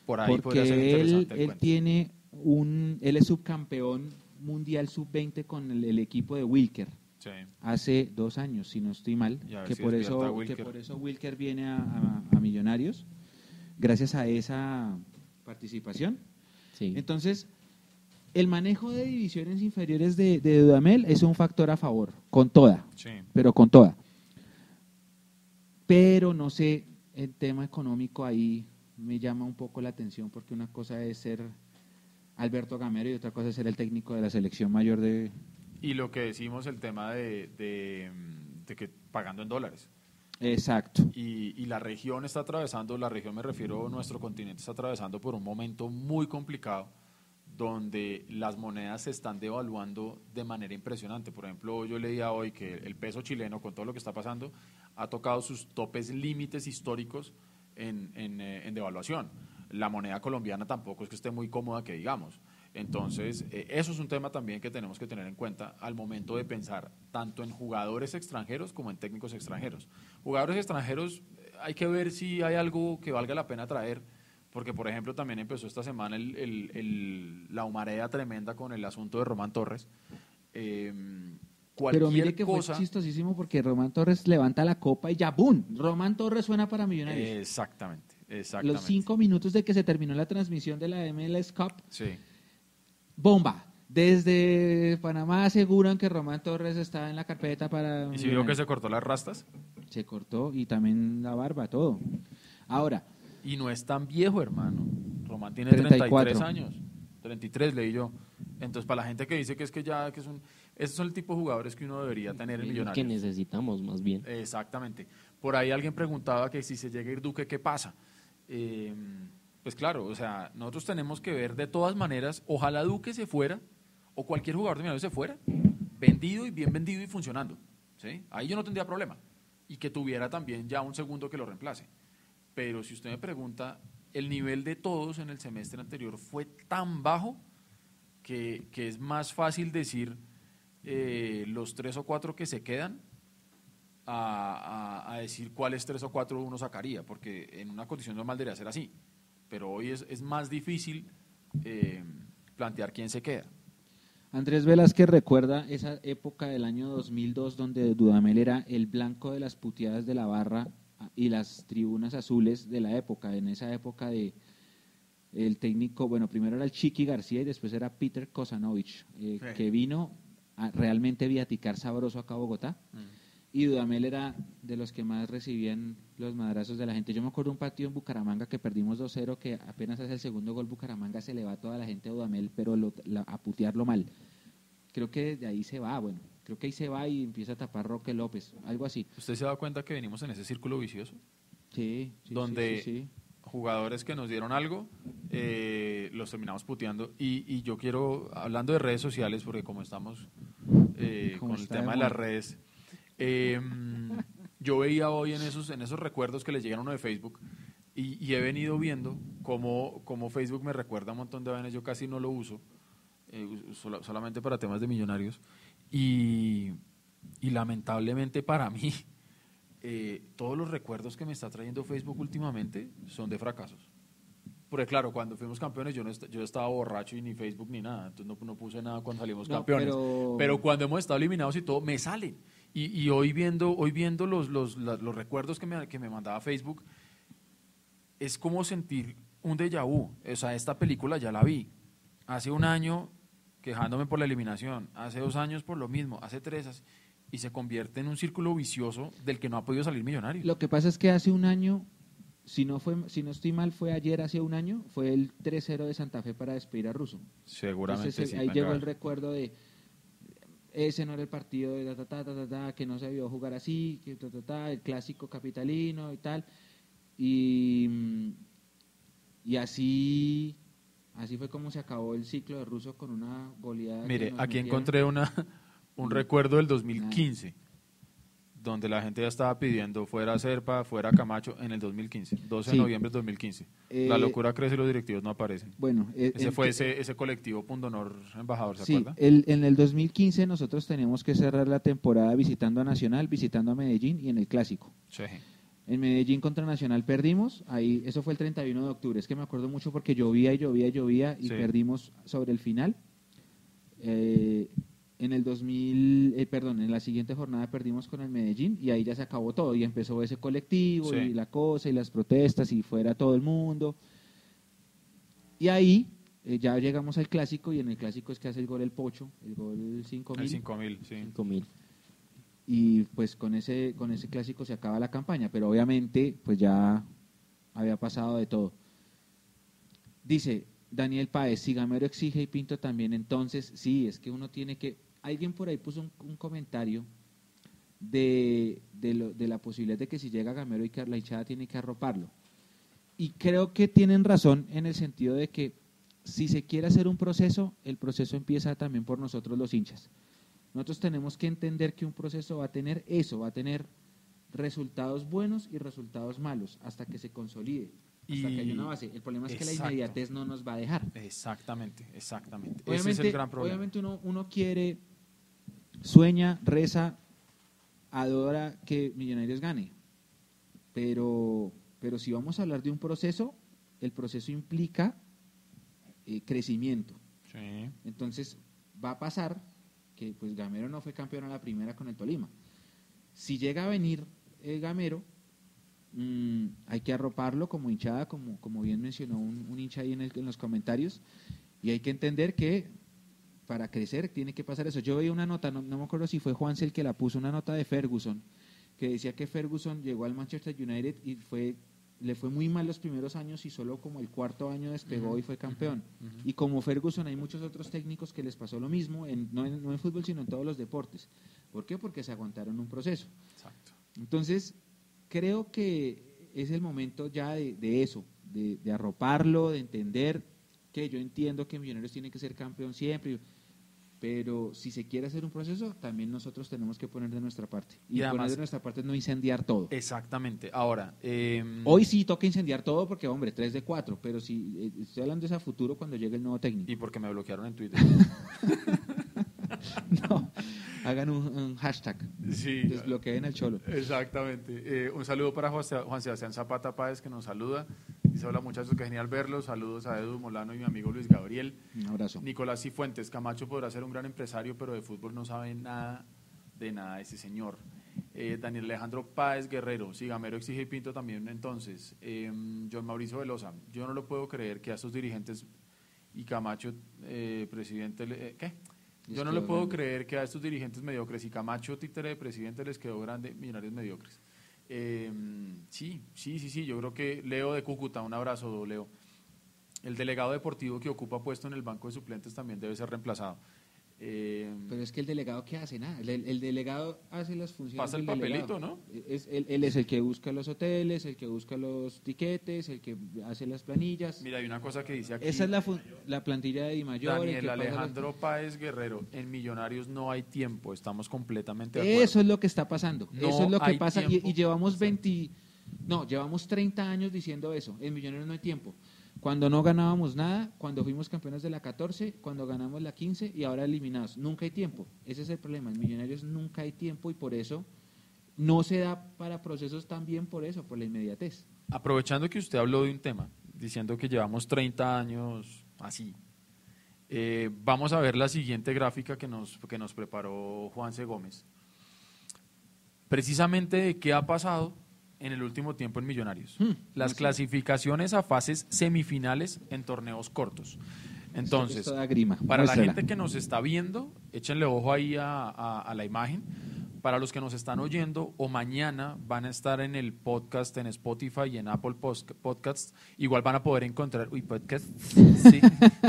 Por ahí podría ser Porque él, él cuento. tiene un, él es subcampeón mundial sub-20 con el, el equipo de Wilker Sí. hace dos años, si no estoy mal, que, si por eso, Wilker. que por eso Wilker viene a, a- a Millonarios, gracias a esa participación. Sí. Entonces, el manejo de divisiones inferiores de, de Dudamel es un factor a favor, con toda, Sí. pero con toda. Pero no sé, el tema económico ahí me llama un poco la atención porque una cosa es ser Alberto Gamero y otra cosa es ser el técnico de la selección mayor de... Y lo que decimos, el tema de, de, de que pagando en dólares. Exacto. Y, y la región está atravesando, la región me refiero, nuestro continente está atravesando por un momento muy complicado donde las monedas se están devaluando de manera impresionante. Por ejemplo, yo leía hoy que el peso chileno, con todo lo que está pasando, ha tocado sus topes límites históricos en, en, eh, en devaluación. La moneda colombiana tampoco es que esté muy cómoda, que digamos. Entonces, eh, eso es un tema también que tenemos que tener en cuenta al momento de pensar tanto en jugadores extranjeros como en técnicos extranjeros. Jugadores extranjeros, eh, hay que ver si hay algo que valga la pena traer, porque por ejemplo también empezó esta semana el- el- el- la humareda tremenda con el asunto de Román Torres. Eh, cualquier Pero mire que cosa, fue chistosísimo porque Román Torres levanta la copa y ya ¡boom! Román Torres suena para Millonarios. Exactamente, exactamente. Los cinco minutos de que se terminó la transmisión de la MLS Cup, Sí. Bomba. Desde Panamá aseguran que Román Torres está en la carpeta para... ¿Y si vio que se cortó las rastas? Se cortó y también la barba, todo. Ahora, Y no es tan viejo, hermano. Román tiene 34. 33 años. 33 leí yo. Entonces, para la gente que dice que es que ya, que es un... Esos son el tipo de jugadores que uno debería tener en lo que Millonarios. necesitamos más bien. Exactamente. Por ahí alguien preguntaba que si se llega a ir Duque, ¿qué pasa? Eh, pues claro, o sea, nosotros tenemos que ver de todas maneras, ojalá Duque se fuera, o cualquier jugador de Millonarios se fuera, vendido y bien vendido y funcionando. ¿sí? Ahí yo no tendría problema. Y que tuviera también ya un segundo que lo reemplace. Pero si usted me pregunta, el nivel de todos en el semestre anterior fue tan bajo que, que es más fácil decir eh, los tres o cuatro que se quedan a, a- a decir cuáles tres o cuatro uno sacaría, porque en una condición normal debería ser así. Pero hoy es, es más difícil eh, plantear quién se queda. Andrés Velázquez recuerda esa época del año 2002 donde Dudamel era el blanco de las puteadas de la barra y las tribunas azules de la época. En esa época de el técnico, bueno, primero era el Chiqui García y después era Peter Kosanovich, eh, Sí. que vino a realmente viaticar sabroso acá a Bogotá. Y Dudamel era de los que más recibían los madrazos de la gente. Yo me acuerdo un partido en Bucaramanga que perdimos 2-0, que apenas hace el segundo gol Bucaramanga se le va toda la gente a Dudamel, pero lo- la- a putearlo mal. Creo que de ahí se va, bueno, creo que ahí se va y empieza a tapar Roque López, algo así. ¿Usted se da cuenta que venimos en ese círculo vicioso? Sí, sí, Donde- sí, sí. Jugadores que nos dieron algo, eh, los terminamos puteando. Y, y yo quiero, hablando de redes sociales, porque como estamos eh, con el de tema de las redes, eh, yo veía hoy en esos, en esos recuerdos que les llegan a uno de Facebook, Y, y he venido viendo cómo, cómo Facebook me recuerda un montón de vainas, yo casi no lo uso, eh, sola- solamente para temas de millonarios. Y, y lamentablemente para mí, eh, todos los recuerdos que me está trayendo Facebook últimamente son de fracasos. Porque claro, cuando fuimos campeones yo no est- yo estaba borracho y ni Facebook ni nada, entonces no, no puse nada cuando salimos No, campeones. pero- Pero cuando hemos estado eliminados y todo, me salen. Y, y hoy viendo, hoy viendo los, los, los recuerdos que me, que me mandaba Facebook, es como sentir un déjà vu. O sea, esta película ya la vi. Hace un año quejándome por la eliminación, hace dos años por lo mismo, hace tres, hace- y se convierte en un círculo vicioso del que no ha podido salir millonario. Lo que pasa es que hace un año, si no fue, si no estoy mal, fue ayer hace un año, fue el 3-0 de Santa Fe para despedir a Russo. Seguramente Entonces, sí. ahí llegó el recuerdo de ese no era el partido de ta, ta, ta, ta, que no se vio jugar así, que el clásico capitalino y tal. Y, y así así fue como se acabó el ciclo de Russo con una goleada. Mire, aquí metieron. encontré una, un recuerdo del 2015, donde la gente ya estaba pidiendo fuera Serpa, fuera Camacho, en el 2015, 12 Sí. de noviembre del 2015. la Eh, locura crece y los directivos no aparecen. Bueno, eh, Ese fue que- ese, ese colectivo Pundonor Embajador, ¿se Sí, acuerda? el- en el 2015 nosotros teníamos que cerrar la temporada visitando a Nacional, visitando a Medellín y en el Clásico. Sí. En Medellín contra Nacional perdimos, ahí eso fue el 31 de octubre, es que me acuerdo mucho porque llovía y llovía y llovía y Sí. perdimos sobre el final. Eh, en el 2000, eh, perdón, en la siguiente jornada perdimos con el Medellín y ahí ya se acabó todo y empezó ese colectivo Sí. y la cosa y las protestas y fuera todo el mundo. Y ahí eh, ya llegamos al clásico y en el clásico es que hace el gol el Pocho, el gol 5 El 5000, sí. 5000. y pues con ese con ese clásico se acaba la campaña, pero obviamente pues ya había pasado de todo. Dice Daniel Páez, si Gamero exige y Pinto también, entonces sí, es que uno tiene que... Alguien por ahí puso un, un comentario de, de, lo- de la posibilidad de que si llega Gamero y que la hinchada tiene que arroparlo. Y creo que tienen razón en el sentido de que si se quiere hacer un proceso, el proceso empieza también por nosotros los hinchas. Nosotros tenemos que entender que un proceso va a tener eso, va a tener resultados buenos y resultados malos hasta que se consolide, hasta que haya una base. El problema es que la inmediatez no nos va a dejar. Exactamente, exactamente. Ese Obviamente, es el gran problema. obviamente uno, uno quiere, sueña, reza, adora que Millonarios gane. Pero, pero si vamos a hablar de un proceso, el proceso implica eh, crecimiento. Sí. Entonces va a pasar que pues Gamero no fue campeón a la primera con el Tolima. Si llega a venir eh, Gamero, mm, hay que arroparlo como hinchada, como, como bien mencionó un, un hincha ahí en, el- en los comentarios, y hay que entender que para crecer tiene que pasar eso. Yo veía una nota, no, no me acuerdo si fue Juanse el que la puso, una nota de Ferguson, que decía que Ferguson llegó al Manchester United y fue le fue muy mal los primeros años y solo como el cuarto año despegó y fue campeón. Y como Ferguson hay muchos otros técnicos que les pasó lo mismo, en, no, en, no en fútbol sino en todos los deportes. ¿Por qué? Porque se aguantaron un proceso. Exacto. Entonces, creo que es el momento ya de, de eso, de, de arroparlo, de entender que yo entiendo que Millonarios tiene que ser campeón siempre, pero si se quiere hacer un proceso, también nosotros tenemos que poner de nuestra parte. Y, Y además- poner de nuestra parte es no incendiar todo. Exactamente. Ahora, em, Hoy sí toca incendiar todo porque, hombre, 3 de 4, pero si eh, estoy hablando de ese futuro cuando llegue el nuevo técnico. y porque me bloquearon en Twitter. No, hagan un, un hashtag, sí. desbloqueen el cholo. Exactamente. Eh, un saludo para Juan Seb- Juan Sebastián Zapata Páez que nos saluda. Dice, hola muchachos, qué genial verlos. Saludos a Edu Molano y mi amigo Luis Gabriel. Un abrazo. Nicolás Cifuentes, Camacho podrá ser un gran empresario, pero de fútbol no sabe nada de nada ese señor. Eh, Daniel Alejandro Páez Guerrero, si Gamero exige y Pinto también entonces. Eh, John Mauricio Velosa, yo no lo puedo creer que a estos dirigentes y Camacho, eh, presidente, eh, ¿qué? Yo no le puedo creer que a estos dirigentes mediocres y Camacho, títere de presidente, les quedó grande, millonarios mediocres. Eh, sí, sí, sí, sí, yo creo que Leo de Cúcuta, un abrazo, Leo. El delegado deportivo que ocupa puesto en el banco de suplentes también debe ser reemplazado. Eh, Pero es que el delegado, ¿qué hace? Nada. El, el delegado hace las funciones. Pasa el del delegado. papelito, ¿no? Es, él, él es el que busca los hoteles, el que busca los tiquetes, el que hace las planillas. mira, hay una cosa que dice aquí. Esa es la, la plantilla de Di Mayor. el Daniel pasa las- Alejandro Páez Guerrero, en Millonarios no hay tiempo, estamos completamente de acuerdo. Eso es lo que está pasando. No Eso es lo que pasa. Y llevamos 20, No, llevamos 30 años diciendo eso. En Millonarios no hay tiempo. Cuando no ganábamos nada, cuando fuimos campeones de la 14, cuando ganamos la 15 y ahora eliminados. Nunca hay tiempo. Ese es el problema. En Millonarios nunca hay tiempo y por eso no se da para procesos también por eso, por la inmediatez. Aprovechando que usted habló de un tema, diciendo que llevamos 30 años así, eh, vamos a ver la siguiente gráfica que nos, que nos preparó Juanse Gómez. Precisamente de qué ha pasado en el último tiempo en Millonarios. Hmm, Las clasificaciones a fases semifinales en torneos cortos. Entonces, para la gente que nos está viendo, échenle ojo ahí a, a- a la imagen. Para los que nos están oyendo o mañana van a estar en el podcast en Spotify y en Apple Podcasts, igual van a poder encontrar, uy, podcast, sí,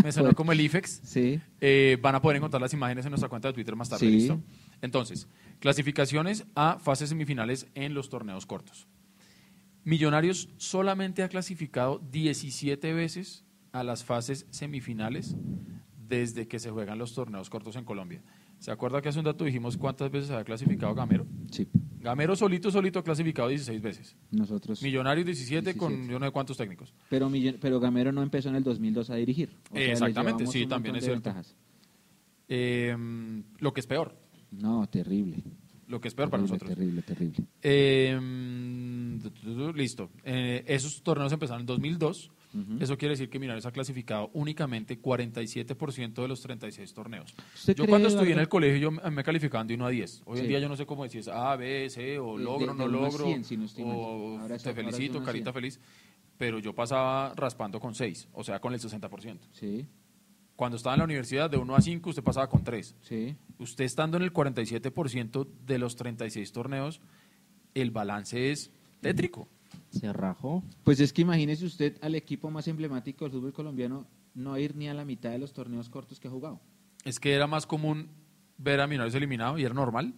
me sonó como el IFEX, Sí. eh, van a poder encontrar las imágenes en nuestra cuenta de Twitter más tarde, Sí. ¿listo? Entonces, clasificaciones a fases semifinales en los torneos cortos. Millonarios solamente ha clasificado 17 veces a las fases semifinales desde que se juegan los torneos cortos en Colombia. ¿Se acuerda que hace un dato dijimos cuántas veces había clasificado Gamero? Sí. Gamero solito, solito ha clasificado 16 veces. Nosotros. Millonarios 17, con 17. yo no sé cuántos técnicos. Pero, pero Gamero no empezó en el 2002 a dirigir. O sea, le Exactamente, sí, también es cierto. Eh, lo que es peor, No, terrible. Lo que es peor para terrible, nosotros. Terrible, terrible. Eh, listo. Eh, esos torneos empezaron en 2002. Ujú. Eso quiere decir que Millonarios ha clasificado únicamente 47% de los 36 torneos. ¿Usted Yo cree, cuando estudié en el colegio yo me calificaban de 1 a 10. Hoy en Sí. día yo no sé cómo decir es A, B, C, o De- logro, de- no de uno a logro, 100, si no o Ahora te ahora felicito, carita 100. feliz. Pero yo pasaba raspando con 6, o sea, con el 60%. Sí, Cuando estaba en la universidad de 1 a 5 usted pasaba con 3. sí. Usted estando en el 47% de los 36 torneos, el balance es tétrico. Se rajó. Pues es que imagínese usted al equipo más emblemático del fútbol colombiano no ir ni a la mitad de los torneos cortos que ha jugado. Es que era más común ver a Millonarios eliminado y era normal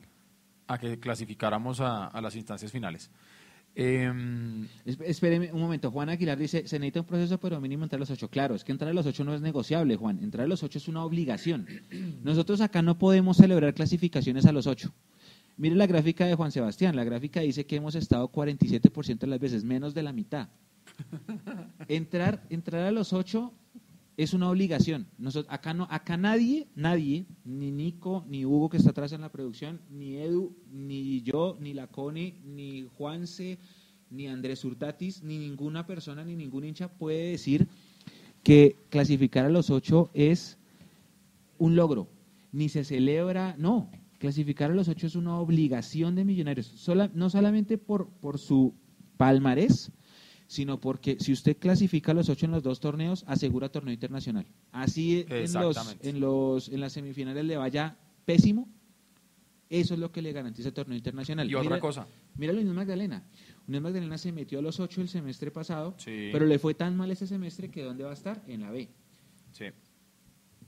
a que clasificáramos a, a las instancias finales. Es- Espéreme un momento, Juan Aguilar dice, se necesita un proceso, pero mínimo entrar a los ocho. Claro, es que entrar a los ocho no es negociable, Juan. Entrar a los ocho es una obligación. Nosotros acá no podemos celebrar clasificaciones a los ocho. Mire la gráfica de Juan Sebastián. La gráfica dice que hemos estado 47% de las veces, menos de la mitad. Entrar, entrar a los ocho es una obligación. Nosotros, acá, no, acá nadie, nadie, ni Nico, ni Hugo que está atrás en la producción, ni Edu, ni yo, ni la Cone, ni Juanse, ni Andrés Hurtatis, ni ninguna persona, ni ningún hincha puede decir que clasificar a los ocho es un logro. Ni se celebra, no. Clasificar a los ocho es una obligación de millonarios. Sola- no solamente por, por su palmarés, sino porque si usted clasifica a los ocho en los dos torneos, asegura torneo internacional. Así en, los, en, los, en las semifinales le vaya pésimo, eso es lo que le garantiza el torneo internacional. y otra cosa, Mira la Unión Magdalena. Unión Magdalena se metió a los ocho el semestre pasado, Sí. pero le fue tan mal ese semestre que ¿dónde va a estar? En la B. sí,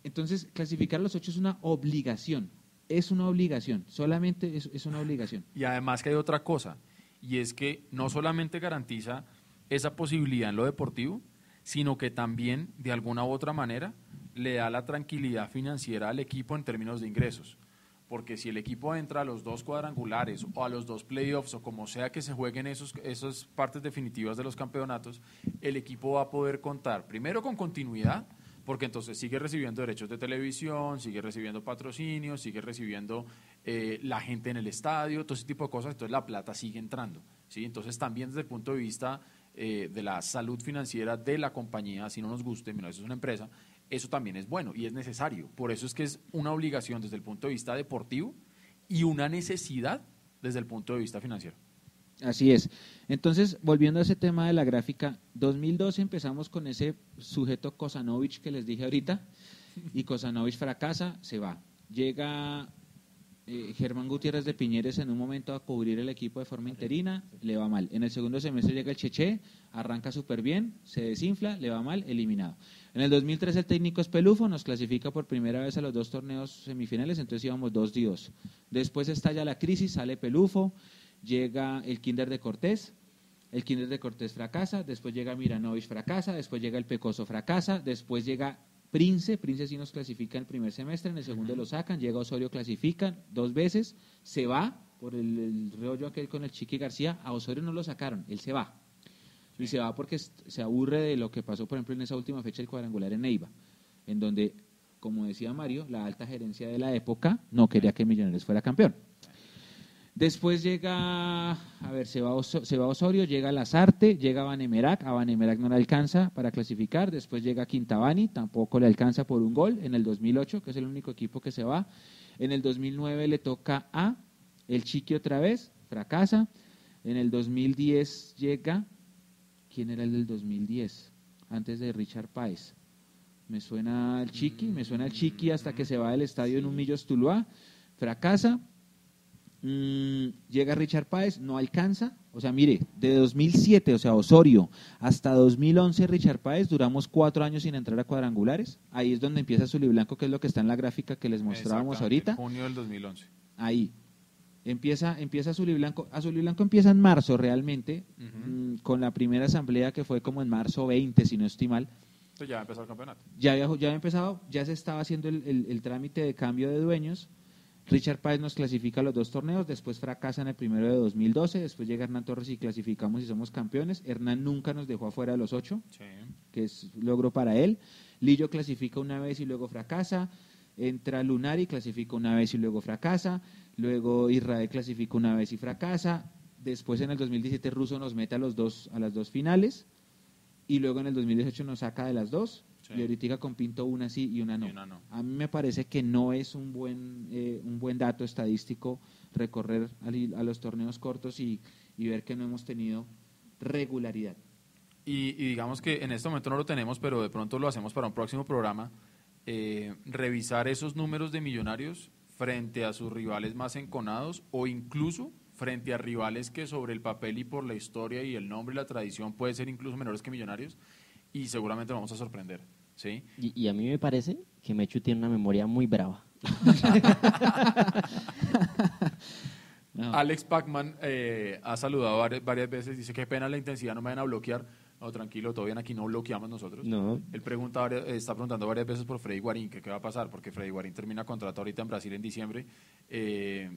Entonces, clasificar a los ocho es una obligación. Es una obligación. Solamente es, es una obligación. y además que hay otra cosa, y es que no solamente garantiza esa posibilidad en lo deportivo, sino que también, de alguna u otra manera, le da la tranquilidad financiera al equipo en términos de ingresos. Porque si el equipo entra a los dos cuadrangulares o a los dos playoffs o como sea que se jueguen esos, esas partes definitivas de los campeonatos, el equipo va a poder contar primero con continuidad, porque entonces sigue recibiendo derechos de televisión, sigue recibiendo patrocinios, sigue recibiendo eh, la gente en el estadio, todo ese tipo de cosas, entonces la plata sigue entrando. ¿sí? Entonces también desde el punto de vista eh, de la salud financiera de la compañía, si no nos guste, mira, eso es una empresa, eso también es bueno y es necesario. Por eso es que es una obligación desde el punto de vista deportivo y una necesidad desde el punto de vista financiero. Así es. Entonces, volviendo a ese tema de la gráfica, 2012 empezamos con ese sujeto Kosanovich que les dije ahorita, y Kosanovich fracasa, se va. Llega eh, Germán Gutiérrez de Piñeres en un momento a cubrir el equipo de forma interina, le va mal. En el segundo semestre llega el Cheche, arranca súper bien, se desinfla, le va mal, eliminado. En el 2003 el técnico es Pelufo, nos clasifica por primera vez a los dos torneos semifinales, entonces íbamos dos y dos. Después estalla la crisis, sale Pelufo, llega el Kinder de Cortés, el Kinder de Cortés fracasa, después llega Miranovich fracasa, después llega el Pecoso fracasa, después llega Prince, Prince sí nos clasifica en el primer semestre, en el segundo lo sacan, llega Osorio clasifican dos veces, se va, por el, el rollo aquel con el Chiqui García, a Osorio no lo sacaron, él se va. Y se va porque se aburre de lo que pasó, por ejemplo, en esa última fecha del cuadrangular en Neiva, en donde, como decía Mario, la alta gerencia de la época no quería que Millonarios fuera campeón. Después llega, a ver, se va, Oso- se va Osorio, llega Lazarte, llega Vanemerac, a Vanemerac no le alcanza para clasificar, después llega Quintabani, tampoco le alcanza por un gol en el 2008, que es el único equipo que se va. En el 2009 le toca a el Chiqui otra vez, fracasa. En el 2010 llega, ¿quién era el del 2010? Antes de Richard Páez. Me suena el Chiqui, me suena el Chiqui hasta que se va del estadio en un Millos Tuluá, fracasa. Mm, llega Richard Páez, no alcanza. O sea, mire, de 2007, o sea, Osorio, hasta 2011 Richard Páez, duramos cuatro años sin entrar a cuadrangulares. Ahí es donde empieza Azul y Blanco, que es lo que está en la gráfica que les mostrábamos ahorita. Junio del 2011. Ahí. Empieza, empieza Azul y Blanco. Azul y Blanco empieza en marzo realmente, mm, con la primera asamblea que fue como en marzo 20, si no estoy mal. Entonces ya empezó el campeonato. Ya había, ya había empezado, ya se estaba haciendo el, el- el trámite de cambio de dueños. Richard Páez nos clasifica a los dos torneos, después fracasa en el primero de 2012, después llega Hernán Torres y clasificamos y somos campeones. Hernán nunca nos dejó afuera de los ocho, Sí. que es logro para él. Lillo clasifica una vez y luego fracasa. Entra Lunari, clasifica una vez y luego fracasa. Luego Israel clasifica una vez y fracasa. Después en el 2017 Russo nos mete a, los dos, a las dos finales. Y luego en el 2018 nos saca de las dos. Sí. Y ahorita con Pinto una sí y una no. Y una no. A mí me parece que no es un buen, eh, un buen dato estadístico recorrer al- a los torneos cortos y, y ver que no hemos tenido regularidad. Y, y digamos que en este momento no lo tenemos, pero de pronto lo hacemos para un próximo programa. eh, revisar esos números de millonarios frente a sus rivales más enconados o incluso frente a rivales que sobre el papel y por la historia y el nombre y la tradición pueden ser incluso menores que millonarios y seguramente vamos a sorprender. ¿Sí? Y, y a mí me parece que Mechu tiene una memoria muy brava. No. Alex Pacman eh, ha saludado varias, varias veces, dice qué pena la intensidad, no me van a bloquear. No, tranquilo, todo bien, aquí no bloqueamos nosotros. No. Él pregunta, varias- eh, está preguntando varias veces por Freddy Guarín, que qué va a pasar, porque Freddy Guarín termina contrato ahorita en Brasil en diciembre. Eh,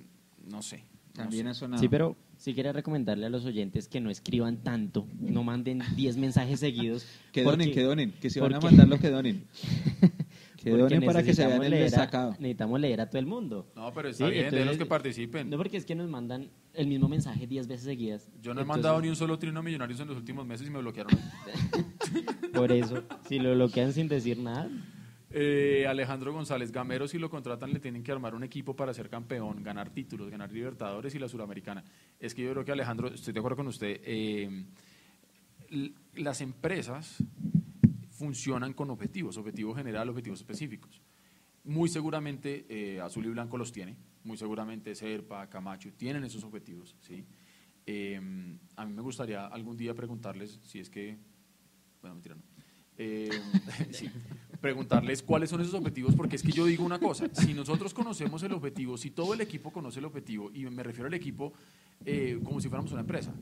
no sé. También ha sonado. Sí, pero sí quería recomendarle a los oyentes que no escriban tanto, no manden 10 mensajes seguidos. Que donen, porque- que donen, que si van a porque- mandar lo que donen. Que porque donen para que se vean necesitamos el leer a- destacado. necesitamos leer a todo el mundo. No, pero está Sí, bien, de los que participen. No, porque es que nos mandan el mismo mensaje 10 veces seguidas. Yo no he Entonces, mandado ni un solo trino a millonarios en los últimos meses y me bloquearon. Por eso, si lo bloquean sin decir nada, Eh, Alejandro González Gamero, si lo contratan, le tienen que armar un equipo para ser campeón, ganar títulos, ganar Libertadores y la Suramericana. Es que yo creo que Alejandro, estoy de acuerdo con usted, eh, las empresas funcionan con objetivos, objetivo general, objetivos específicos. Muy seguramente eh, Azul y Blanco los tiene, muy seguramente Serpa, Camacho tienen esos objetivos. ¿sí? A mí me gustaría algún día preguntarles si es que, bueno, mentira, no. Eh, preguntarles cuáles son esos objetivos, porque es que yo digo una cosa, si nosotros conocemos el objetivo, si todo el equipo conoce el objetivo, y me refiero al equipo eh, como si fuéramos una empresa,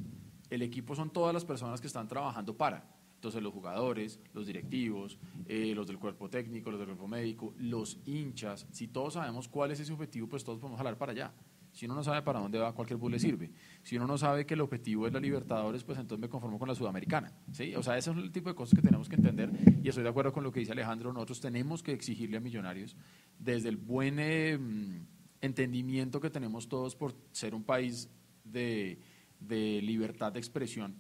el equipo son todas las personas que están trabajando para, entonces los jugadores, los directivos, eh, los del cuerpo técnico, los del cuerpo médico, los hinchas, si todos sabemos cuál es ese objetivo, pues todos podemos jalar para allá. Si uno no sabe para dónde va, cualquier bus le sirve. Si uno no sabe que el objetivo es la Libertadores, pues entonces me conformo con la Sudamericana. ¿sí? O sea, ese es el tipo de cosas que tenemos que entender. Y estoy de acuerdo con lo que dice Alejandro. Nosotros tenemos que exigirle a Millonarios, desde el buen eh, entendimiento que tenemos todos por ser un país de, de libertad de expresión,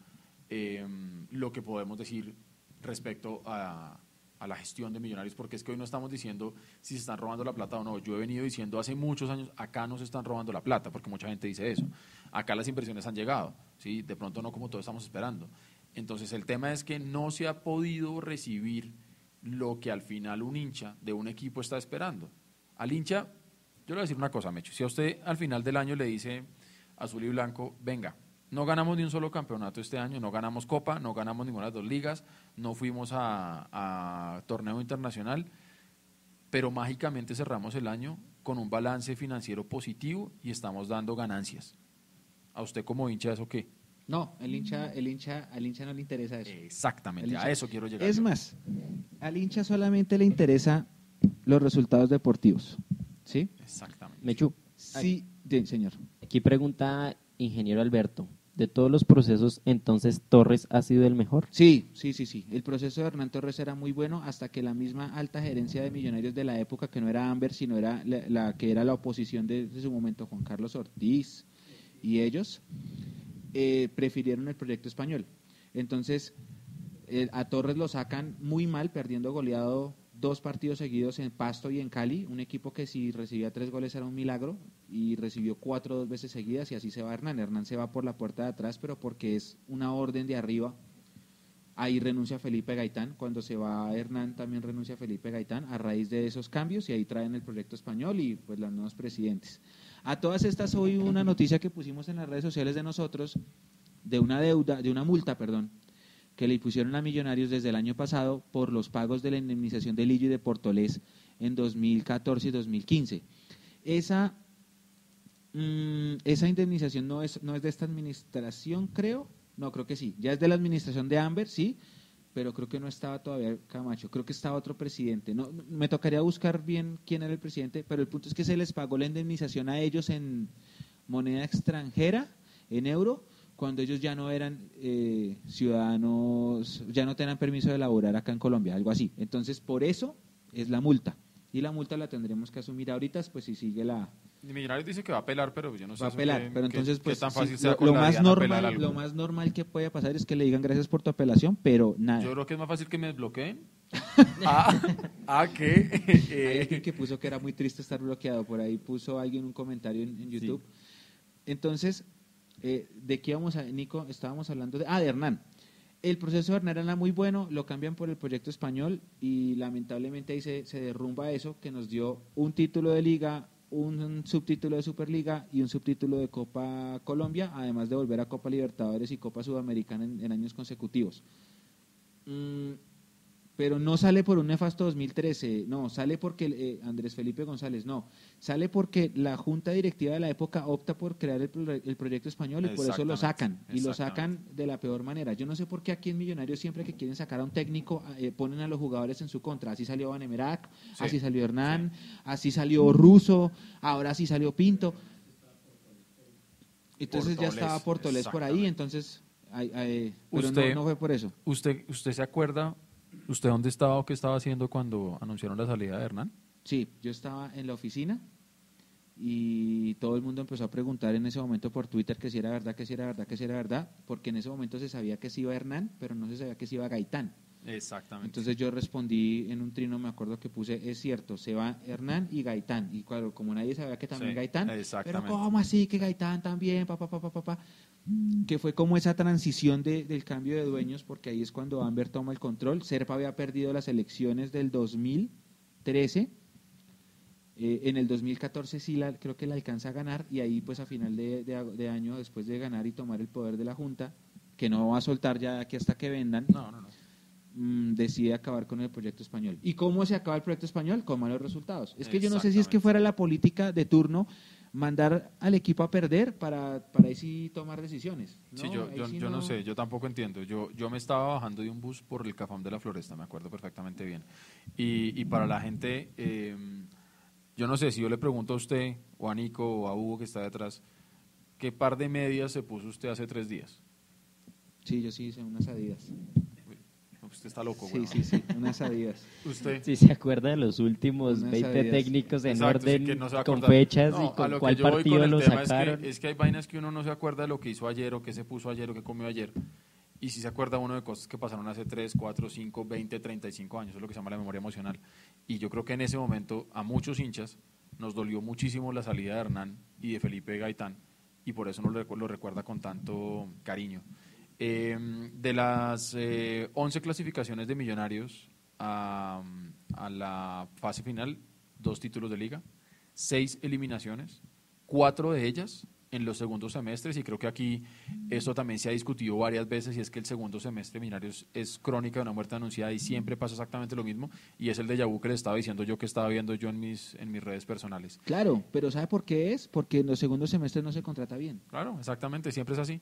eh, lo que podemos decir respecto a, a la gestión de millonarios, porque es que hoy no estamos diciendo si se están robando la plata o no. Yo he venido diciendo hace muchos años, acá no se están robando la plata, porque mucha gente dice eso. Acá las inversiones han llegado, ¿sí? de pronto no como todos estamos esperando. Entonces el tema es que no se ha podido recibir lo que al final un hincha de un equipo está esperando. Al hincha, yo le voy a decir una cosa, Mecho, si a usted al final del año le dice azul y blanco, venga, no ganamos ni un solo campeonato este año, no ganamos Copa, no ganamos ninguna de las dos ligas, no fuimos a, a torneo internacional, pero mágicamente cerramos el año con un balance financiero positivo y estamos dando ganancias. ¿A usted como hincha eso qué? No, el hincha, el hincha, al hincha no le interesa eso. Exactamente, a eso quiero llegar. Es yo. más, al hincha solamente le interesa los resultados deportivos. ¿Sí? Exactamente. Mechu, Sí, señor. Aquí pregunta ingeniero Alberto, de todos los procesos, entonces Torres ha sido el mejor. Sí, sí, sí, sí. El proceso de Hernán Torres era muy bueno hasta que la misma alta gerencia de millonarios de la época, que no era Amber, sino era la, que era la oposición de, de, su momento, Juan Carlos Ortiz y ellos, eh, prefirieron el proyecto español. Entonces, eh, a Torres lo sacan muy mal, perdiendo goleado dos partidos seguidos en Pasto y en Cali, un equipo que si recibía tres goles era un milagro y recibió cuatro dos veces seguidas y así se va Hernán. Hernán se va por la puerta de atrás, pero porque es una orden de arriba. Ahí renuncia Felipe Gaitán. Cuando se va Hernán también renuncia Felipe Gaitán a raíz de esos cambios y ahí traen el proyecto español y pues los nuevos presidentes. A todas estas hoy una noticia que pusimos en las redes sociales de nosotros de una deuda, de una multa, perdón, que le pusieron a Millonarios desde el año pasado por los pagos de la indemnización de Lillo y de Portolés en 2014 y 2015. Esa, mmm, esa indemnización no es, no es de esta administración, creo. No, creo que sí. Ya es de la administración de Amber, sí, pero creo que no estaba todavía Camacho. Creo que estaba otro presidente. No, me tocaría buscar bien quién era el presidente, pero el punto es que se les pagó la indemnización a ellos en moneda extranjera, en euro, cuando ellos ya no eran eh, ciudadanos, ya no tenían permiso de laborar acá en Colombia, algo así. Entonces, por eso es la multa. Y la multa la tendremos que asumir ahorita, pues si sigue la... Millonarios dice que va a apelar, pero yo no sé. Va a apelar, qué, pero entonces, qué, pues, qué tan fácil lo, más normal, lo más normal que puede pasar es que le digan gracias por tu apelación, pero nada. Yo creo que es más fácil que me desbloqueen. ah, ah, que. Hay eh, alguien que puso que era muy triste estar bloqueado, por ahí puso alguien un comentario en, en YouTube. Entonces, eh, ¿de qué vamos a, Nico? Estábamos hablando de, ah, de Hernán. El proceso de Hernán era muy bueno, lo cambian por el proyecto español y lamentablemente ahí se, se derrumba eso que nos dio un título de liga, un subtítulo de Superliga y un subtítulo de Copa Colombia, además de volver a Copa Libertadores y Copa Sudamericana en, años consecutivos. Mm, pero no sale por un nefasto 2013, no, sale porque eh, Andrés Felipe González, no, sale porque la junta directiva de la época opta por crear el, pro- el proyecto español y por eso lo sacan, y lo sacan de la peor manera. Yo no sé por qué aquí en Millonarios siempre que quieren sacar a un técnico eh, ponen a los jugadores en su contra. Así salió Vanemerac, Sí, así salió Hernán, así salió Russo, ahora sí salió Pinto. Entonces ya estaba Portolés por ahí, entonces, ay, ay, pero Usted- no, no fue por eso. ¿Usted, ¿Usted se acuerda? ¿Usted dónde estaba o qué estaba haciendo cuando anunciaron la salida de Hernán? Sí, yo estaba en la oficina y todo el mundo empezó a preguntar en ese momento por Twitter que si era verdad, que si era verdad, que si era verdad, porque en ese momento se sabía que se iba Hernán, pero no se sabía que se iba Gaitán. Exactamente. Entonces yo respondí en un trino, me acuerdo que puse, es cierto, se va Hernán y Gaitán. Y claro, como nadie sabía que también Sí, Gaitán, pero exactamente. ¿cómo así que Gaitán también? Pa, pa, pa, pa, pa? Que fue como esa transición de- del cambio de dueños, porque ahí es cuando Amber toma el control. Serpa había perdido las elecciones del 2013. Eh, en el 2014 sí la, creo que la alcanza a ganar y ahí pues a final de, de- de año, después de ganar y tomar el poder de la Junta, que no va a soltar ya aquí hasta que vendan, No, no, no. mm, decide acabar con el proyecto español. ¿Y cómo se acaba el proyecto español? Con malos resultados. Es que yo no sé si es que fuera la política de turno mandar al equipo a perder para, para ahí sí tomar decisiones. Sí, No, yo, ahí yo, sí yo no sé, yo tampoco entiendo. Yo, yo me estaba bajando de un bus por el Cafam de la Floresta, me acuerdo perfectamente bien. Y, y para la gente, eh, yo no sé si yo le pregunto a usted, o a Nico, o a Hugo que está detrás, ¿qué par de medias se puso usted hace tres días? Sí, yo sí hice unas adidas. Usted está loco, Sí, weón. sí, sí, unas adidas. Usted. Si se acuerda de los últimos Unas 20 Adidas. técnicos en Exacto, sí, orden, que no con fechas No, y con lo que cuál yo voy partido con el lo tema es que- sacaron. Es que, hay vainas que uno no se acuerda de lo que hizo ayer o que se puso ayer o que comió ayer. Y si se acuerda uno de cosas que pasaron hace 3, 4, 5, 20, 35 años. Eso es lo que se llama la memoria emocional. Y yo creo que en ese momento a muchos hinchas nos dolió muchísimo la salida de Hernán y de Felipe Gaitán. Y por eso recu- lo recuerda con tanto cariño. Eh, de las eh, 11 clasificaciones de Millonarios a, a la fase final, dos títulos de liga, seis eliminaciones, cuatro de ellas en los segundos semestres y creo que aquí esto también se ha discutido varias veces y es que el segundo semestre de Millonarios es crónica de una muerte anunciada y siempre pasa exactamente lo mismo y es el de Yabú que le estaba diciendo yo que estaba viendo yo en mis, en mis redes personales. Claro, pero ¿sabe por qué es? Porque en los segundos semestres no se contrata bien. Claro, exactamente, siempre es así.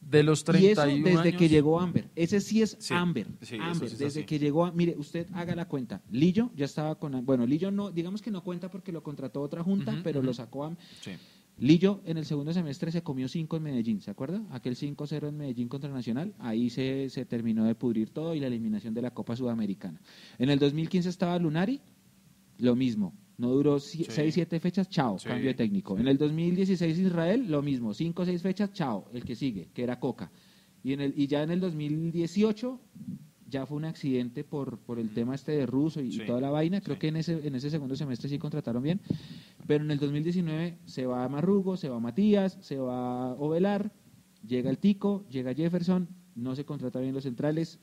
De los Y eso 31 desde años, que llegó Amber. Ese sí es Sí, Amber. sí, Amber. sí es desde así. que llegó, a- mire, usted haga la cuenta. Lillo ya estaba con, bueno, Lillo no, digamos que no cuenta porque lo contrató otra junta, pero lo sacó Am- sí. Lillo en el segundo semestre se comió 5 en Medellín, ¿se acuerda? Aquel 5-0 en Medellín contra Nacional, ahí se, se terminó de pudrir todo y la eliminación de la Copa Sudamericana. En el 2015 estaba Lunari, lo mismo. No duró 6, 7 fechas, chao, Sí. cambio de técnico. En el 2016 Israel, lo mismo, 5 o 6 fechas, chao, el que sigue, que era Coca. Y, en el, y ya en el 2018 ya fue un accidente por, por el tema este de ruso y, y Sí, toda la vaina. Creo sí. que en ese, en ese segundo semestre sí contrataron bien. Pero en el 2019 se va Marrugo, se va Matías, se va Ovelar, llega el Tico, llega Jefferson, no se contrata bien los centrales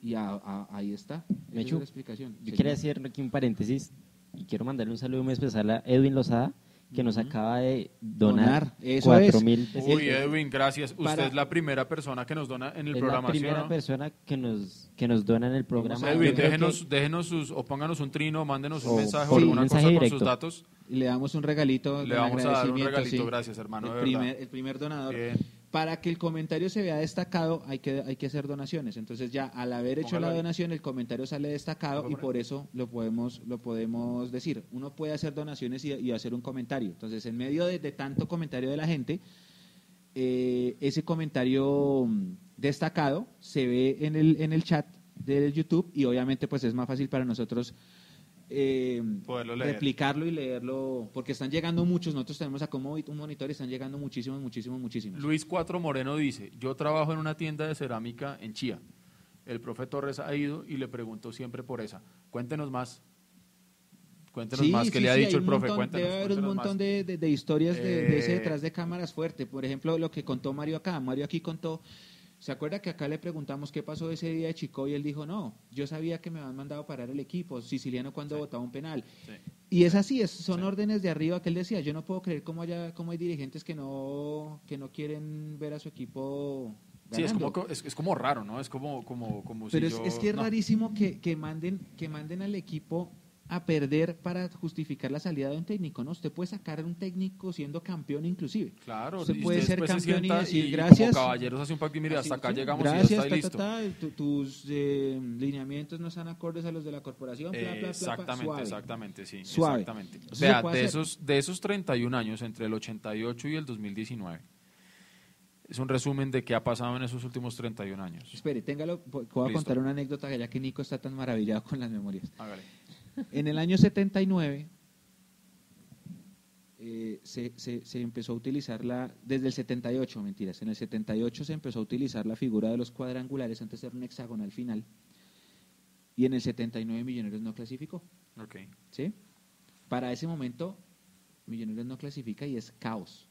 y a- a- ahí está. Esa es la explicación. Yo Señor. quería hacer aquí un paréntesis y quiero mandarle un saludo muy especial a Edwin Lozada, que nos acaba de donar, Donar, eso cuatro es. mil Uy, Edwin, gracias. Usted Para- es la primera persona que nos dona en el Es la programa, ¿sí o primera no? persona que nos, que nos dona en el programa. Edwin, déjenos, que- déjenos sus, o pónganos un trino, mándenos un O mensaje por o un alguna mensaje cosa con directo. sus datos. Y le damos un regalito. Le vamos a dar un regalito, sí. gracias, hermano, El de primer, el primer donador. Bien. Para que el comentario se vea destacado, hay que, hay que hacer donaciones. Entonces ya al haber hecho la donación, el comentario sale destacado y por eso lo podemos, lo podemos decir. Uno puede hacer donaciones y, y hacer un comentario. Entonces, en medio de, de tanto comentario de la gente, eh, ese comentario mm, destacado se ve en el, en el chat del YouTube y obviamente pues es más fácil para nosotros eh, replicarlo y leerlo, porque están llegando muchos, nosotros tenemos acá un mo- un monitor y están llegando muchísimos, muchísimos, muchísimos. Luis Cuatro Moreno dice, yo trabajo en una tienda de cerámica en Chía. El profe Torres ha ido y le preguntó siempre por esa. Cuéntenos más. Cuéntenos más. ¿Qué le ha sí, dicho el profe? montón- Cuéntenos, debe haber un montón de, de- de historias de, de ese Eh, detrás de cámaras fuerte. Por ejemplo, lo que contó Mario acá. Mario aquí contó, ¿se acuerda que acá le preguntamos qué pasó ese día de Chico? Y él dijo, no, yo sabía que me habían mandado parar el equipo, siciliano cuando votaba un penal. Sí. Y es así, es- son Sí. órdenes de arriba que él decía, yo no puedo creer cómo, haya, cómo hay dirigentes que no, que no quieren ver a su equipo Sí, es como, es, es como raro, ¿no? Es como, como, como Pero si es, yo- es que es no. rarísimo que, que manden que manden al equipo a perder para justificar la salida de un técnico, ¿no? Usted puede sacar a un técnico siendo campeón inclusive. Claro, Usted puede ser después se campeón y decir, y "Gracias". Como caballeros hace un pacto y mire, hasta acá sí, llegamos Gracias, y ya está ta, ta, listo. ta, tu- tus eh, lineamientos no están acordes a los de la corporación. bla, bla, bla, bla, exactamente, exactamente, sí. Suave. Exactamente. Eso se Vea, puede de hacer. esos, de esos 31 años, entre el 88 y el 2019, es un resumen de qué ha pasado en esos últimos 31 años. Espere, téngalo, voy a Listo. contar una anécdota ya que Nico está tan maravillado con las memorias. Hágale. En el año 79 eh, se, se- se empezó a utilizar la, desde el 78, mentiras, en el 78 se empezó a utilizar la figura de los cuadrangulares, antes era un hexágono al final, y en el 79 Millonarios no clasificó, Ok. ¿sí? Para ese momento Millonarios no clasifica y es caos,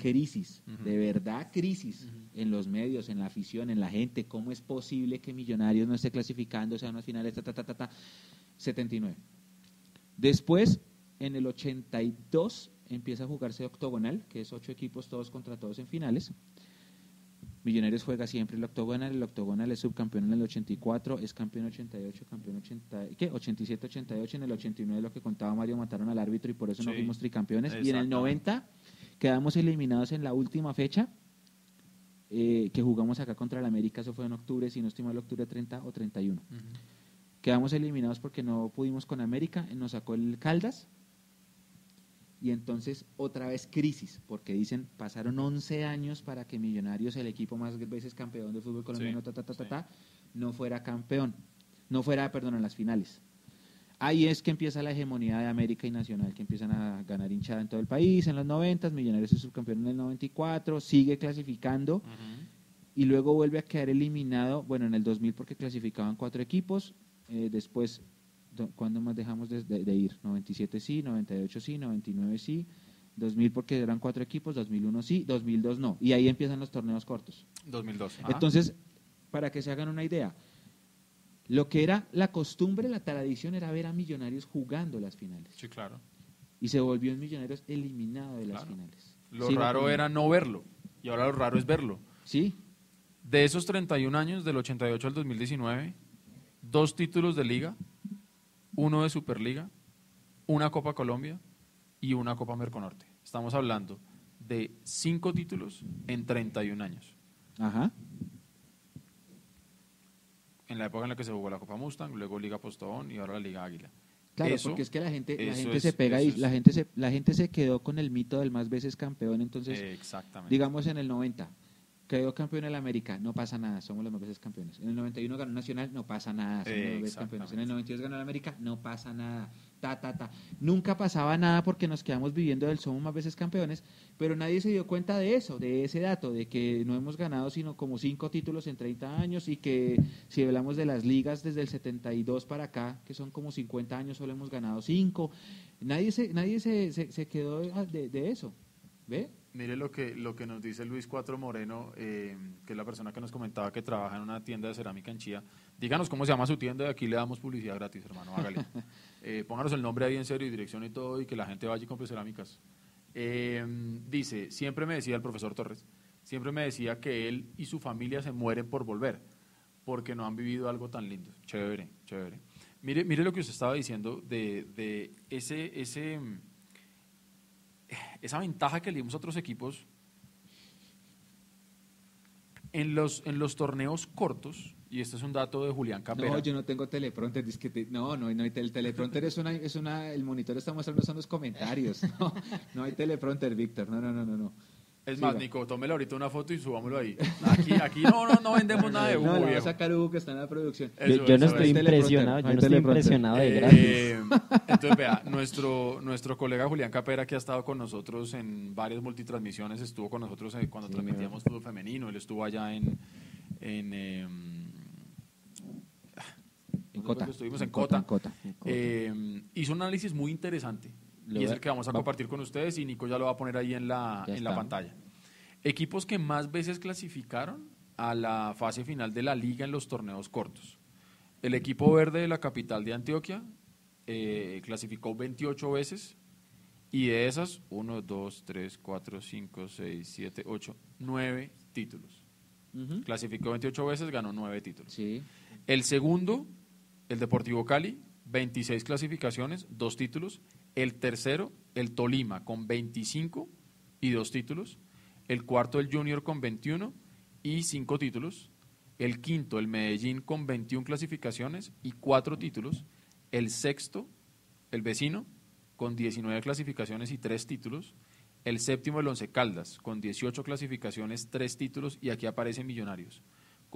crisis, de verdad crisis en los medios, en la afición, en la gente, ¿cómo es posible que Millonarios no esté clasificando, o sea, unas finales, ta, ta, ta, ta, ta? 79. Después, en el 82, empieza a jugarse octogonal, que es ocho equipos todos contra todos en finales. Millonarios juega siempre el octogonal, el octogonal es subcampeón en el 84, es campeón 88, campeón 80, ¿qué? 87, 88, en el 89 lo que contaba Mario mataron al árbitro y por eso no fuimos tricampeones. Y en el exactamente. 90 quedamos eliminados en la última fecha eh, que jugamos acá contra el América, eso fue en octubre, si no estoy mal, octubre 30 o 31. Ujú. Quedamos eliminados porque no pudimos con América, nos sacó el Caldas. Y entonces otra vez crisis, porque dicen, pasaron 11 años para que Millonarios, el equipo más veces campeón de fútbol colombiano, Sí, ta, ta, ta, sí. ta, no fuera campeón, no fuera, perdón, en las finales. Ahí es que empieza la hegemonía de América y Nacional, que empiezan a ganar hinchada en todo el país en los 90, Millonarios es subcampeón en el 94, sigue clasificando y luego vuelve a quedar eliminado, bueno, en el 2000 porque clasificaban cuatro equipos, eh, después, do- ¿cuándo más dejamos de, de- de ir? 97 sí, 98 sí, 99 sí, 2000 porque eran cuatro equipos, 2001 sí, 2002 no, y ahí empiezan los torneos cortos. 2012. Ajá. Entonces, para que se hagan una idea, lo que era la costumbre, la tradición era ver a Millonarios jugando las finales, Sí, claro. y se volvió en Millonarios eliminado de las Claro. finales. Lo Sigo raro era no verlo. Y ahora lo raro es verlo. Sí, De esos 31 años, del 88 al 2019, dos títulos de liga, uno de Superliga, una Copa Colombia y una Copa Merconorte. Estamos hablando de cinco títulos en 31 años. ajá. En la época en la que se jugó la Copa Mustang, luego Liga Postobón y ahora la Liga Águila. Claro, Eso- porque es que la gente, la gente es- se pega y es- la gente se, la gente se quedó con el mito del más veces campeón, entonces Exactamente. digamos en el 90 quedó campeón en el América, no pasa nada, somos los más veces campeones. En el 91 ganó Nacional, no pasa nada, somos los más veces campeones. En el 92 ganó el América, no pasa nada. Ta ta ta. Nunca pasaba nada porque nos quedamos viviendo del somos más veces campeones, pero nadie se dio cuenta de eso, de ese dato, de que no hemos ganado sino como cinco títulos en 30 años y que si hablamos de las ligas desde el 72 para acá, que son como 50 años, solo hemos ganado cinco. Nadie se, nadie se, se, se quedó de, de eso. ¿Ve? Mire lo que, lo que nos dice Luis Cuatro Moreno, eh, que es la persona que nos comentaba que trabaja en una tienda de cerámica en Chía. Díganos cómo se llama su tienda y aquí le damos publicidad gratis, hermano, hágale. Eh, pónganos el nombre ahí en serio y dirección y todo y que la gente vaya y compre cerámicas. Eh, dice, siempre me decía el profesor Torres, siempre me decía que él y su familia se mueren por volver, porque no han vivido algo tan lindo. Chévere, chévere. Mire, mire lo que usted estaba diciendo de, de ese, ese, esa ventaja que le dimos a otros equipos en los, en los torneos cortos, y este es un dato de Julián Capera. No, yo no tengo teleprompter. te- no, no, no hay tel- teleprompter. Es una, es una, el monitor está mostrando son los comentarios. No, no hay teleprompter, Víctor. No, no, no, no, no. Es Siga. más, Nico, tómele ahorita una foto y subámoslo ahí. Aquí, aquí no, no, no vendemos nada de No, la va a viejo. sacar Hugo que está en la producción. Eso, yo, yo no estoy impresionado, no yo no estoy impresionado de gratis. Eh, entonces, vea, nuestro, nuestro colega Julián Capera, que ha estado con nosotros en varias multitransmisiones, estuvo con nosotros eh, cuando Sí, transmitíamos fútbol femenino, él estuvo allá en... en em, En ¿dónde fue Cota. Estuvimos en En Cota. en Cota. Eh, hizo un análisis muy interesante Lo y es el que vamos a va- compartir con ustedes y Nico ya lo va a poner ahí en la, Ya en la pantalla. Equipos que más veces clasificaron a la fase final de la liga en los torneos cortos. El equipo verde de la capital de Antioquia eh, clasificó 28 veces y de esas 1, 2, 3, 4, 5, 6, 7, 8, 9 títulos. Ujú. Clasificó 28 veces, ganó 9 títulos. Sí. El segundo, el Deportivo Cali, 26 clasificaciones, dos títulos. El tercero, el Tolima, con 25 y dos títulos. El cuarto, el Junior, con 21 y cinco títulos. El quinto, el Medellín, con 21 clasificaciones y cuatro títulos. El sexto, el vecino, con 19 clasificaciones y tres títulos. El séptimo, el Once Caldas, con 18 clasificaciones, tres títulos. Y aquí aparece Millonarios,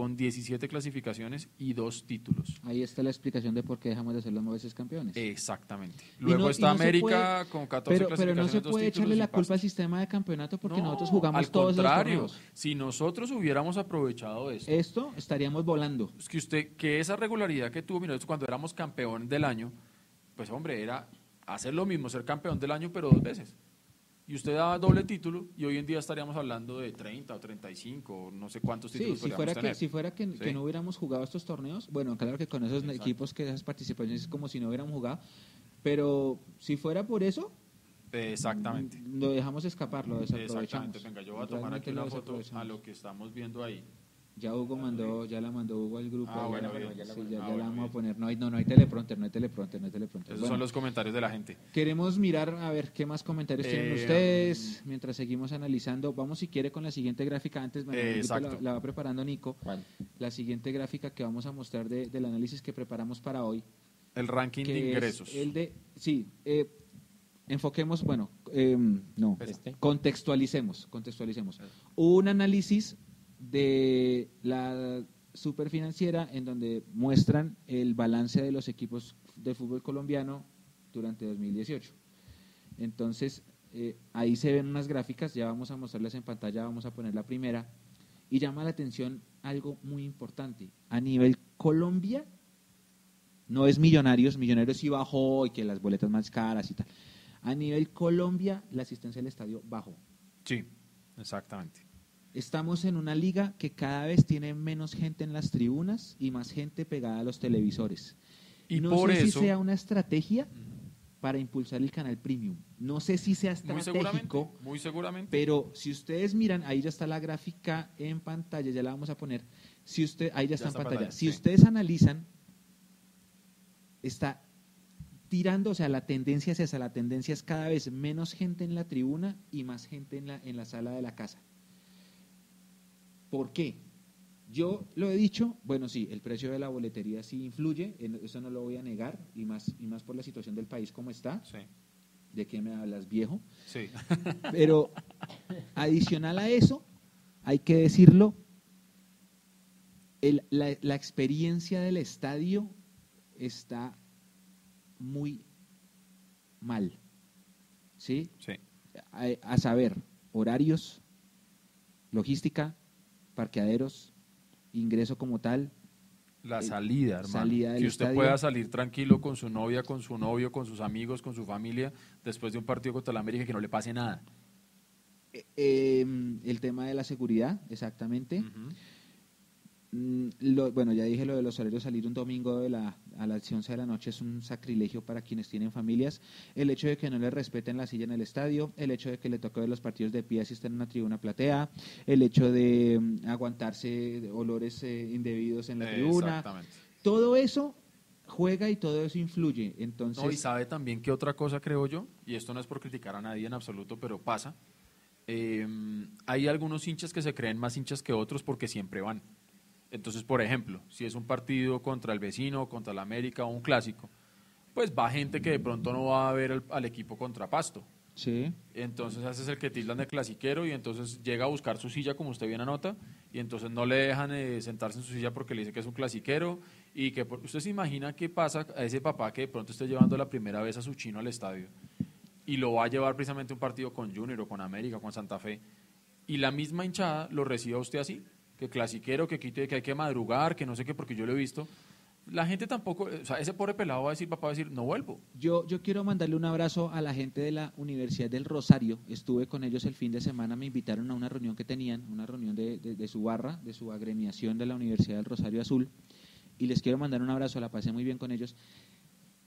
con 17 clasificaciones y dos títulos. Ahí está la explicación de por qué dejamos de ser los veces campeones. Exactamente. Luego no- está no América con 14 pero, pero no clasificaciones, se puede echarle la culpa al sistema de campeonato porque No, nosotros jugamos al todos contrario, los si nosotros hubiéramos aprovechado esto, Esto estaríamos volando. es que usted, que esa regularidad que tuvo Millonarios cuando éramos campeón del año, pues hombre, era hacer lo mismo, ser campeón del año, pero dos veces. Y usted daba doble título y hoy en día estaríamos hablando de 30 o 35, o no sé cuántos Sí, títulos si podríamos fuera, que, si fuera que, que Sí. no hubiéramos jugado estos torneos, bueno, claro que con esos Exacto. equipos que esas participaciones es como si no hubiéramos jugado, pero si fuera por eso, Exactamente. lo dejamos escapar, lo desaprovechamos. Exactamente. Venga, yo voy a tomar aquí una foto a lo que estamos viendo ahí. Ya Hugo mandó, ya la mandó Hugo al grupo. Ah, bueno, la- sí, Ya la- ya ah, la bueno, vamos bien. a poner. No hay, no, no hay teleprompter, no hay teleprompter, no hay teleprompter. Esos Bueno, son los comentarios de la gente. Queremos mirar a ver qué más comentarios tienen Eh, ustedes mientras seguimos analizando. Vamos si quiere con la siguiente gráfica antes, bueno, Eh, la, la va preparando Nico. ¿Cuál? La siguiente gráfica que vamos a mostrar de- del análisis que preparamos para hoy. El ranking que de es ingresos. el de, sí, eh, enfoquemos, bueno, eh, no, Este. contextualicemos, contextualicemos. Un análisis de la superfinanciera en donde muestran el balance de los equipos de fútbol colombiano durante 2018. Entonces, eh, ahí se ven unas gráficas, ya vamos a mostrarlas en pantalla, vamos a poner la primera, y llama la atención algo muy importante. A nivel Colombia, no es Millonarios, Millonarios sí bajó y que las boletas más caras y tal. A nivel Colombia, la asistencia al estadio bajó. Sí, exactamente. Estamos en una liga que cada vez tiene menos gente en las tribunas y más gente pegada a los televisores. Y no por sé eso, si sea una estrategia para impulsar el canal premium. No sé si sea muy seguramente, estratégico, muy seguramente. pero si ustedes miran, ahí ya está la gráfica en pantalla, ya la vamos a poner. Si usted, ahí ya está en está en pantalla. pantalla, Si sí. ustedes analizan, está tirando, o sea, la tendencia es esa, la tendencia es cada vez menos gente en la tribuna y más gente en la, en la sala de la casa. ¿Por qué? Yo lo he dicho, bueno, sí, el precio de la boletería sí influye, eso no lo voy a negar, y más, y más por la situación del país como está. Sí, ¿De qué me hablas, viejo? sí. Pero adicional a eso, hay que decirlo, el- la, la experiencia del estadio está muy mal. ¿Sí? sí. A, a saber, horarios, logística, parqueaderos, ingreso como tal. La Eh, salida, hermano. salida que usted estadio. pueda salir tranquilo con su novia, con su novio, con sus amigos, con su familia, después de un partido contra la América, que no le pase nada. Eh, eh, el tema de la seguridad, exactamente. Mm, lo- bueno, ya dije lo de los horarios, salir un domingo de la, a las 11 de la noche es un sacrilegio para quienes tienen familias. El hecho de que no le respeten la silla en el estadio, el hecho de que le toque ver los partidos de pie si está en una tribuna platea, el hecho de mm, aguantarse olores eh, indebidos en la tribuna. Exactamente. Todo eso juega y todo eso influye. Entonces, No, y sabe también que otra cosa creo yo, y esto no es por criticar a nadie en absoluto, pero pasa, eh, hay algunos hinchas que se creen más hinchas que otros porque siempre van. Entonces, por ejemplo, si es un partido contra el vecino, contra la América o un clásico, pues va gente que de pronto no va a ver al, al equipo contra Pasto. sí, Entonces hace es el que tildan de clasiquero y entonces llega a buscar su silla, como usted bien anota, y entonces no le dejan eh, sentarse en su silla porque le dice que es un clasiquero y que por- usted se imagina qué pasa a ese papá que de pronto esté llevando la primera vez a su chino al estadio y lo va a llevar precisamente un partido con Junior o con América o con Santa Fe y la misma hinchada lo reciba a usted así, que clasiquero, que quite, que hay que madrugar, que no sé qué, porque yo lo he visto. La gente tampoco, o sea, ese pobre pelado va a decir, papá va a decir, no vuelvo. Yo, yo quiero mandarle un abrazo a la gente de la Universidad del Rosario. Estuve con ellos el fin de semana, me invitaron a una reunión que tenían, una reunión de, de- su barra, de su agremiación de la Universidad del Rosario Azul. Y les quiero mandar un abrazo, la pasé muy bien con ellos.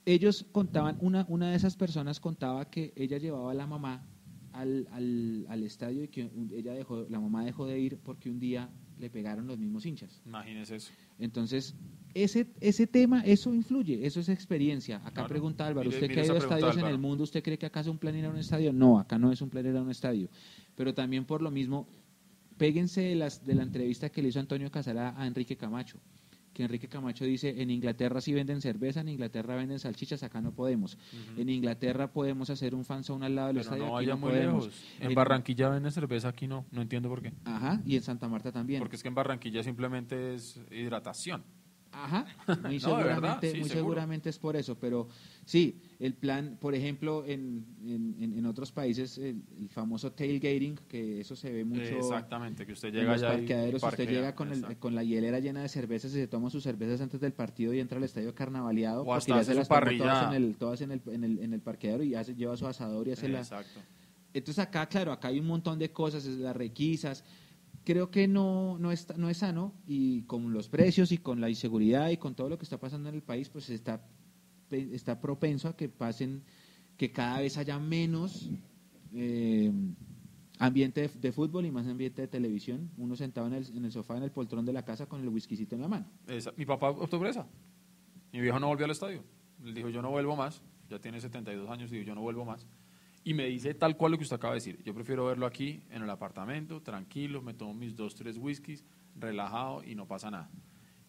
Ellos contaban, una, una de esas personas contaba que ella llevaba a la mamá al, al, al estadio y que ella dejó, la mamá dejó de ir porque un día le pegaron los mismos hinchas. Imagínese eso. Entonces, ese, ese tema, eso influye, eso es experiencia. Acá Claro. pregunta Álvaro, Mire- ¿usted mire que ha ido a estadios en el mundo, ¿usted cree que acá es un plan ir a un estadio? No, acá no es un plan ir a un estadio. Pero también por lo mismo, péguense de, las, de la entrevista que le hizo Antonio Casara a Enrique Camacho, que Enrique Camacho dice, en Inglaterra sí venden cerveza, en Inglaterra venden salchichas, acá no podemos. En Inglaterra podemos hacer un fanzone al lado del Pero estadio, no aquí no podemos. lejos. En En- Barranquilla venden cerveza, aquí no. No entiendo por qué. Ajá, y en Santa Marta también. Porque es que en Barranquilla simplemente es hidratación. Ajá, muy No, de verdad, seguramente, sí, muy seguro. seguramente es por eso, pero sí, el plan, por ejemplo, en, en, en- en otros países, el, el famoso tailgating, que eso se ve mucho Exactamente, que usted en llega los allá y parqueaderos, usted llega con, el, con la hielera llena de cervezas y se toma sus cervezas antes del partido y entra al estadio carnavaleado, O hasta hace se las tomó todas en el, todas en el, en el, en el parqueadero y ya se lleva su asador y hace la... Exacto. Entonces acá, claro, acá hay un montón de cosas, es las requisas. Creo que no, no, es, no es sano y con los precios y con la inseguridad y con todo lo que está pasando en el país, pues está, está propenso a que pasen, que cada vez haya menos eh, ambiente de, fútbol y más ambiente de televisión. Uno sentado en el, en el sofá, en el poltrón de la casa con el whiskycito en la mano. Mi papá optó por esa. Mi viejo no volvió al estadio. Él dijo, yo no vuelvo más. Ya tiene 72 años y dijo, yo no vuelvo más. Y me dice tal cual lo que usted acaba de decir. Yo prefiero verlo aquí, en el apartamento, tranquilo, me tomo mis dos, tres whiskies, relajado y no pasa nada.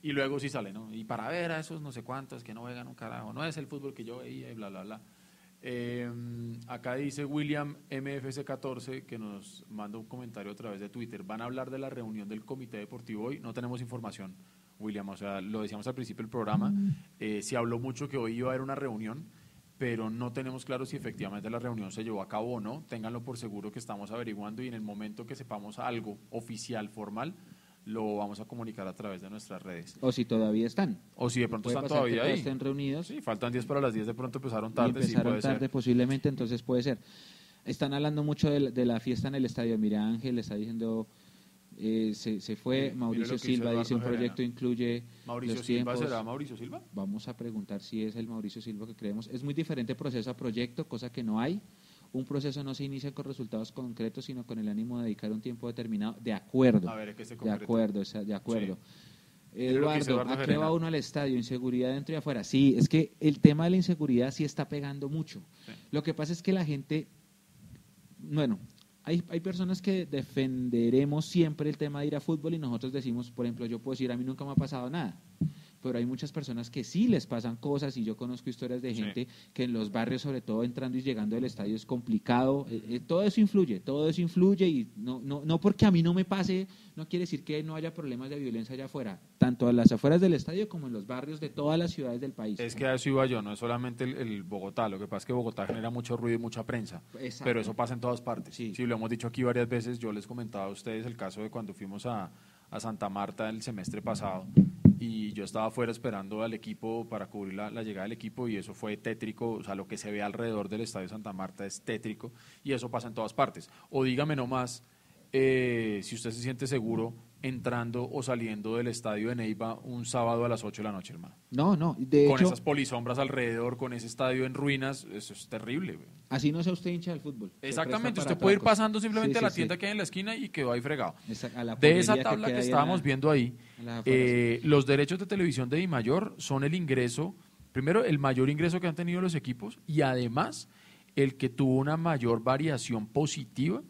Y luego sí sale, ¿no? Y para ver a esos no sé cuántos que no juegan un carajo. No es el fútbol que yo veía y bla, bla, bla. Eh, acá dice William MFC14 que nos manda un comentario a través de Twitter. Van a hablar de la reunión del Comité Deportivo hoy. No tenemos información, William. O sea, lo decíamos al principio del programa. Eh, se habló mucho que hoy iba a haber una reunión, pero no tenemos claro si efectivamente la reunión se llevó a cabo o no. Ténganlo por seguro que estamos averiguando y en el momento que sepamos algo oficial, formal, lo vamos a comunicar a través de nuestras redes. O si todavía están. O si de pronto Puede están pasar que todavía ahí. estén reunidos. Sí, faltan 10 para las 10, de pronto empezaron y tarde, sí empezaron puede tarde ser. posiblemente, entonces puede ser. Están hablando mucho de, la- de la fiesta en el estadio. Mira, Ángel está diciendo, eh, se, se fue, Sí, Mauricio Silva dice, un proyecto Gerena. incluye Mauricio los Silva, tiempos. ¿será Mauricio Silva? Vamos a preguntar si es el Mauricio Silva que creemos. Es muy diferente proceso a proyecto, cosa que no hay. Un proceso no se inicia con resultados concretos, sino con el ánimo de dedicar un tiempo determinado. De acuerdo. A ver, ¿qué se De acuerdo, o sea, de acuerdo. Que Eduardo, Eduardo ¿a qué va uno al estadio? Inseguridad dentro y afuera. Sí, es que el tema de la inseguridad sí está pegando mucho. Sí. Lo que pasa es que la gente, bueno, hay, hay personas que defenderemos siempre el tema de ir a fútbol y nosotros decimos, por ejemplo, yo puedo decir, a mí nunca me ha pasado nada pero hay muchas personas que sí les pasan cosas y yo conozco historias de Sí. gente que en los barrios, sobre todo entrando y llegando del estadio, es complicado. Eh, eh, todo eso influye, todo eso influye y no, no, no porque a mí no me pase, no quiere decir que no haya problemas de violencia allá afuera, tanto a las afueras del estadio como en los barrios de todas las ciudades del país. Es que a eso iba yo, no es solamente el, el Bogotá, lo que pasa es que Bogotá genera mucho ruido y mucha prensa, Exacto. pero eso pasa en todas partes. Sí. Sí. lo hemos dicho aquí varias veces, yo les comentaba a ustedes el caso de cuando fuimos a, a Santa Marta el semestre pasado y yo estaba afuera esperando al equipo para cubrir la, llegada del equipo y eso fue tétrico, o sea, lo que se ve alrededor del Estadio Santa Marta es tétrico y eso pasa en todas partes. O dígame nomás, eh, si usted se siente seguro entrando o saliendo del estadio de Neiva un sábado a las 8 de la noche, hermano No, no, de con hecho, esas polisombras alrededor, con ese estadio en ruinas, eso es terrible. güey. así no sea usted hincha del fútbol. Exactamente, usted puede ir pasando simplemente Sí, a la tienda sí. que hay en la esquina y quedó ahí fregado. Esa- De esa tabla que, estábamos la- viendo ahí, eh, los derechos de televisión de Dimayor son el ingreso, primero el mayor ingreso que han tenido los equipos y además el que tuvo una mayor variación positiva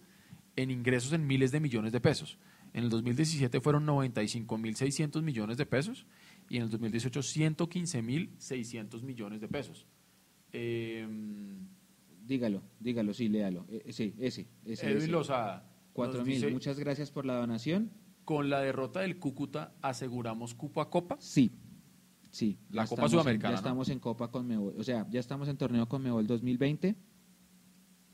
en ingresos en miles de millones de pesos. En el 2017 fueron 95.600 millones de pesos y en el 2018 115.600 millones de pesos. Eh, Dígalo, dígalo, sí, léalo. Eh, sí, ese, ese. Edwin ese. Lozada Cuatro nos mil. dice, Muchas gracias por la donación. con la derrota del Cúcuta aseguramos cupo a copa. Sí, sí. La Copa en- Sudamericana, ya ¿no? estamos en Copa con Mebol. O sea, ya estamos en torneo con Mebol 2020.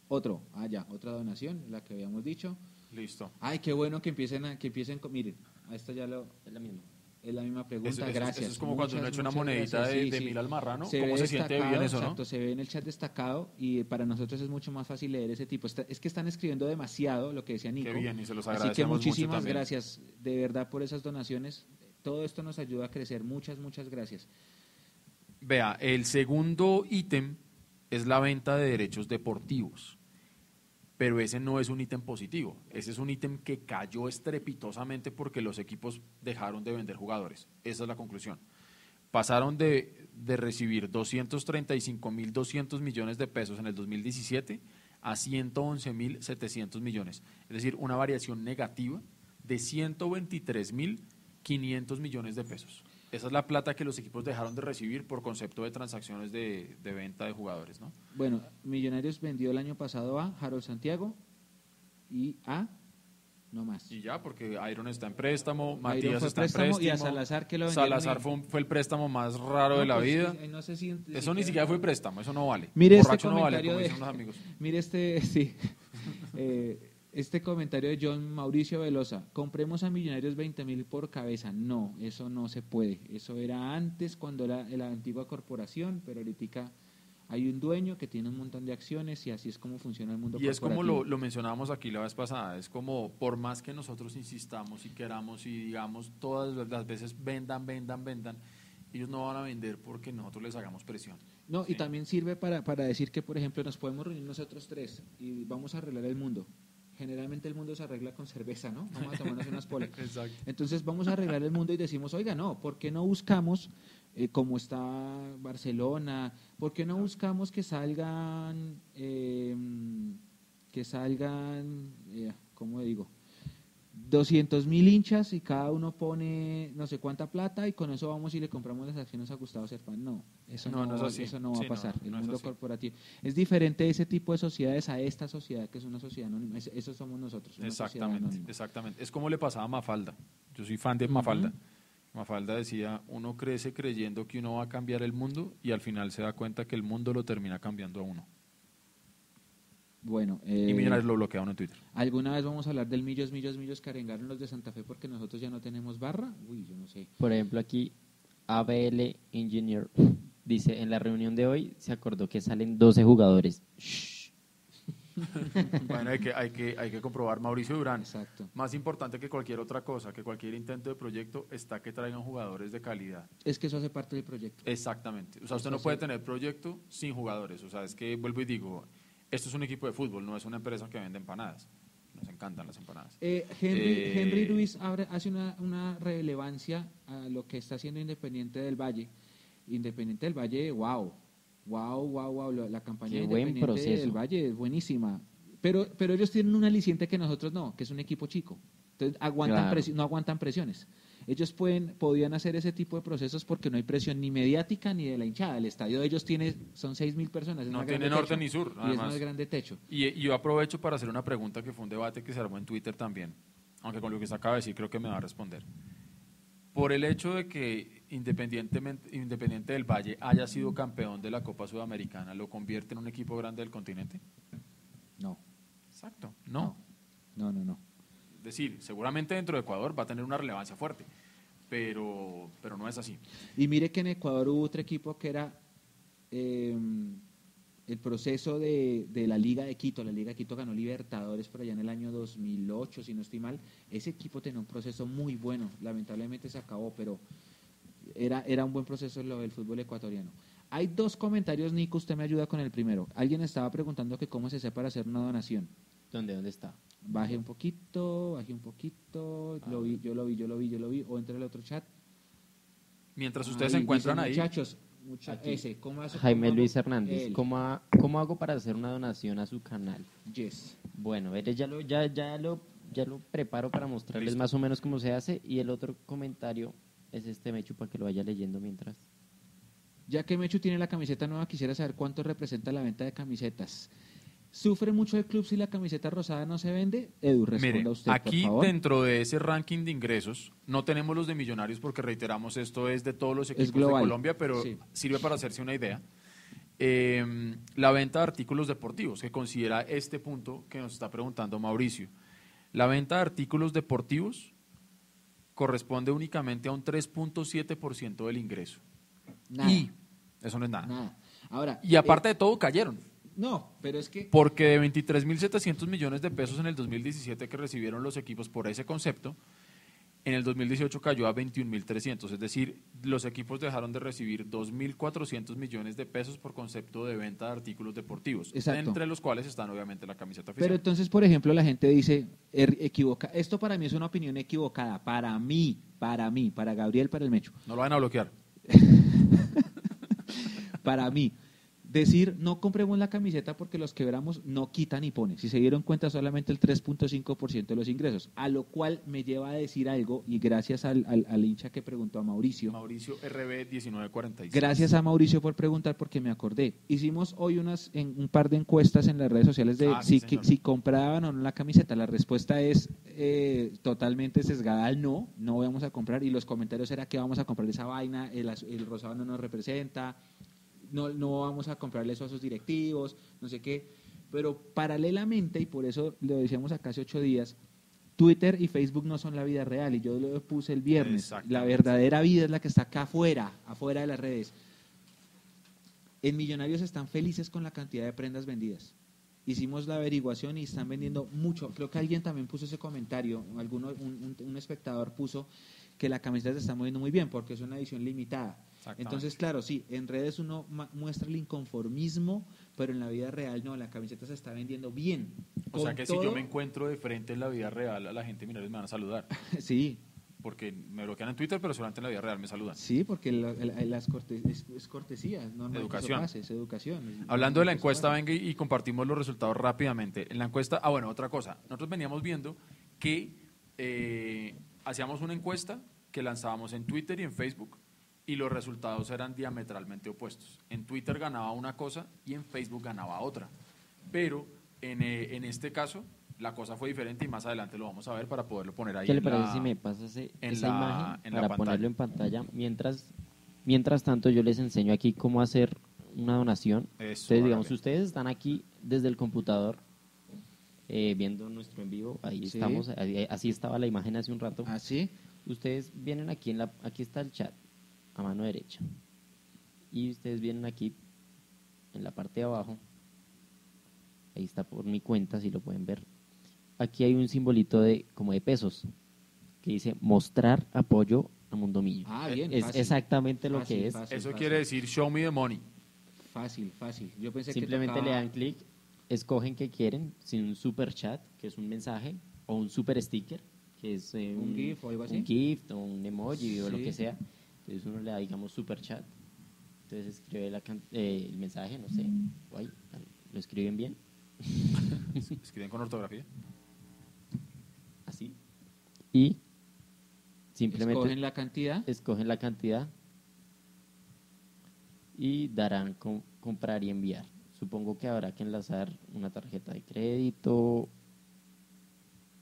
Otro, ah, ya, otra donación, la que habíamos dicho. Listo. Ay, qué bueno que empiecen, a, que empiecen con, miren, a esta ya lo, Es la misma. es la misma pregunta, Eso- eso- gracias. eso es como cuando uno echa una monedita gracias. de- Sí, de sí. mil al marrano. Se ¿Cómo se siente bien eso, no? Exacto, se ve en el chat destacado y para nosotros es mucho más fácil leer ese tipo. Está- es que están escribiendo demasiado, lo que decía Nico. Qué bien, y se los Así que agradecemos mucho muchísimas gracias de verdad por esas donaciones. Todo esto nos ayuda a crecer. Muchas, muchas gracias. Vea, el segundo ítem es la venta de derechos deportivos. Pero ese no es un ítem positivo. Ese es un ítem que cayó estrepitosamente porque los equipos dejaron de vender jugadores. Esa es la conclusión. Pasaron de, de recibir 235.200 millones de pesos en el 2017 a 111.700 millones. Es decir, una variación negativa de 123.500 millones de pesos. Esa es la plata que los equipos dejaron de recibir por concepto de transacciones de, de venta de jugadores, ¿no? Bueno, Millonarios vendió el año pasado a Harold Santiago y a no más. Y ya, porque Iron está en préstamo, Iron Matías está en préstamo préstamo. y a Salazar que lo vendieron Salazar en- fue, un- fue el préstamo más raro de la pues, vida. eh, no sé si- Eso ni siquiera fue préstamo, eso no vale. Mire este Borracho no vale, comentario como de- dicen los amigos. Mire este, sí. Eh, este comentario de John Mauricio Velosa. Compremos a Millonarios 20 mil por cabeza. No, eso no se puede. Eso era antes cuando era la antigua corporación, pero ahorita hay un dueño que tiene un montón de acciones y así es como funciona el mundo Y es como lo, mencionábamos aquí la vez pasada, es como por más que nosotros insistamos y queramos y digamos todas las veces vendan, vendan, vendan, ellos no van a vender porque nosotros les hagamos presión. No, y también sirve para, para decir que, por ejemplo, nos podemos reunir nosotros tres y vamos a arreglar el mundo. Generalmente el mundo se arregla con cerveza, ¿no? Vamos a tomarnos unas polas. Exacto. Entonces vamos a arreglar el mundo y decimos, oiga, no, ¿por qué no buscamos, eh, como está Barcelona, ¿por qué no buscamos que salgan, eh, que salgan, eh, ¿cómo digo? 200 mil hinchas y cada uno pone no sé cuánta plata y con eso vamos y le compramos las acciones a Gustavo Serpan. No, eso No, no, no es así. eso no va Sí, a pasar. el es mundo así. corporativo es diferente ese tipo de sociedades a esta sociedad que es una sociedad anónima. Es- Eso somos nosotros. una Exactamente, exactamente. Es como le pasaba a Mafalda. Yo soy fan de. Mafalda. Mafalda decía, uno crece creyendo que uno va a cambiar el mundo y al final se da cuenta que el mundo lo termina cambiando a uno. Bueno, Y eh, Millonarios lo bloquearon en Twitter. ¿alguna vez vamos a hablar del millos, millos, millos que arengaron los de Santa Fe porque nosotros ya no tenemos barra? Uy, yo no sé. Por ejemplo, aquí ABL Engineer dice, en la reunión de hoy se acordó que salen 12 jugadores. Shh. Bueno, hay que, hay, que, hay que comprobar. Mauricio Durán, Exacto. más importante que cualquier otra cosa, que cualquier intento de proyecto, está que traigan jugadores de calidad. Es que eso hace parte del proyecto. Exactamente. O sea, usted Eso no puede tener proyecto sin jugadores. O sea, es que vuelvo y digo, esto es un equipo de fútbol, no es una empresa que vende empanadas. Nos encantan las empanadas. Eh, Henry, Eh, Henry Ruiz abre- hace una, una relevancia a lo que está haciendo Independiente del Valle. Independiente del Valle, wow. Wow, wow, wow. La, la campaña de Independiente proceso. del Valle es buenísima. pero, pero ellos tienen un aliciente que nosotros no, que es un equipo chico. Entonces aguantan Claro. presi- no aguantan presiones. Ellos pueden, podían hacer ese tipo de procesos porque no hay presión ni mediática ni de la hinchada. El estadio de ellos tiene, son seis mil personas. es No tiene norte techo. ni sur, Y es además. más grande techo. Y, y yo aprovecho para hacer una pregunta que fue un debate que se armó en Twitter también, aunque con lo que se acaba de decir creo que me va a responder. Por el hecho de que independientemente, Independiente del Valle haya sido campeón de la Copa Sudamericana, ¿lo convierte en un equipo grande del continente? No, Exacto. No. no, no, no. Es decir, seguramente dentro de Ecuador va a tener una relevancia fuerte, pero, pero no es así. Y mire que en Ecuador hubo otro equipo que era eh, el proceso de, de la Liga de Quito. La Liga de Quito ganó Libertadores por allá en el año 2008, si no estoy mal. Ese equipo tenía un proceso muy bueno. Lamentablemente se acabó, pero era, era un buen proceso lo del fútbol ecuatoriano. Hay dos comentarios, Nico, usted me ayuda con el primero. Alguien estaba preguntando que cómo se hace para hacer una donación. ¿Dónde, dónde está? Baje un poquito, baje un poquito, lo vi, yo lo vi, yo lo vi, yo lo vi, o entre el otro chat. Mientras ustedes Ahí se encuentran dice, ahí, Muchachos, mucha- ese, ¿cómo hace- Jaime cómo Luis? Hernández, Él. ¿cómo, ha- ¿cómo hago para hacer una donación a su canal? Yes. Bueno, ya lo, ya, ya lo, ya lo preparo para mostrarles Listo. más o menos cómo se hace y el otro comentario es este Mechu para que lo vaya leyendo mientras. Ya que Mechu tiene la camiseta nueva, quisiera saber cuánto representa la venta de camisetas. ¿Sufre mucho el club si la camiseta rosada no se vende? Edu, responda Mire, usted, aquí por favor. dentro de ese ranking de ingresos, no tenemos los de millonarios porque reiteramos, esto es de todos los equipos de. Colombia, pero Sí. sirve para hacerse una idea. Eh, la venta de artículos deportivos, que considera este punto que nos está preguntando Mauricio. La venta de artículos deportivos corresponde únicamente a un 3.7% del ingreso. Nada, Y eso no es nada. nada. Ahora, Y aparte eh, de todo, cayeron. No, pero es que Porque de 23.700 millones de pesos en el 2017 que recibieron los equipos por ese concepto, en el 2018 cayó a 21.300. Es decir, los equipos dejaron de recibir 2.400 millones de pesos por concepto de venta de artículos deportivos, Exacto. entre los cuales están obviamente la camiseta Pero oficial. entonces, por ejemplo, la gente dice, er- equivoca. Esto para mí es una opinión equivocada. Para mí, para mí, para Gabriel, para el Mecho. no lo van a bloquear. Para mí, decir no compremos la camiseta porque los quebramos no quita ni pone. Si se dieron cuenta, solamente el 3.5% de los ingresos. A lo cual me lleva a decir algo, y gracias al, al- al hincha que preguntó a Mauricio. Mauricio RB 1946. Gracias a Mauricio por preguntar porque me acordé. Hicimos hoy unas en, un par de encuestas en las redes sociales de Ah, sí, si, señor. si compraban o no la camiseta. La respuesta es eh, totalmente sesgada al no, no vamos a comprar. Y los comentarios era que vamos a comprar esa vaina, el, el rosado no nos representa, no, no vamos a comprarle eso a sus directivos, no sé qué. Pero paralelamente, y por eso lo decíamos acá hace ocho días, Twitter y Facebook no son la vida real. Y yo lo puse el viernes. La verdadera vida es la que está acá afuera, afuera de las redes. En Millonarios están felices con la cantidad de prendas vendidas. Hicimos la averiguación y están vendiendo mucho. Creo que alguien también puso ese comentario. Alguno, un, un- un espectador puso que la camiseta se está moviendo muy bien porque es una edición limitada. Entonces, claro, sí, en redes uno muestra el inconformismo, pero en la vida real no, la camiseta se está vendiendo bien. O sea que si yo me encuentro de frente en la vida real, a la gente Millonarios me van a saludar. Sí, Porque me bloquean en Twitter, pero solamente en la vida real me saludan. sí, porque la- la- las corte- es, es cortesía, normal eso Educación. pase, es educación. Hablando de la encuesta, venga y y compartimos los resultados rápidamente. En la encuesta, ah, bueno, otra cosa. Nosotros veníamos viendo que eh, hacíamos una encuesta que lanzábamos en Twitter y en Facebook y los resultados eran diametralmente opuestos. En Twitter ganaba una cosa y en Facebook ganaba otra. Pero en, eh, en este caso, la cosa fue diferente y más adelante lo vamos a ver para poderlo poner ahí. ¿Qué le parece la- si me pasas en esa la- imagen en la para ponerlo en pantalla? Mientras, mientras tanto, yo les enseño aquí cómo hacer una donación. Eso, Entonces, digamos, ustedes están aquí desde el computador eh, viendo nuestro en vivo. Ahí Sí. estamos. ahí- así estaba la imagen hace un rato. ¿Ah, sí? Ustedes vienen aquí en la, aquí está el chat a mano derecha y ustedes vienen aquí en la parte de abajo. Ahí está por mi cuenta si lo pueden ver. Aquí hay un simbolito de como de pesos que dice mostrar apoyo a Mundo Millo. Ah, bien, es fácil. exactamente lo Fácil, que es. fácil. Eso quiere decir show me the money. Fácil, fácil. Yo pensé Simplemente que le tocaba- dan clic, escogen qué quieren, sin un super chat, que es un mensaje, o un super sticker, que es eh, Un GIF o algo así. Un GIF o un emoji o lo que sea. Entonces uno le da, digamos, super chat. Entonces escribe la can- eh, el mensaje, no sé, guay, lo escriben bien. Escriben con ortografía. Así. Y simplemente Escogen la cantidad. escogen la cantidad y darán com- comprar y enviar. Supongo que habrá que enlazar una tarjeta de crédito.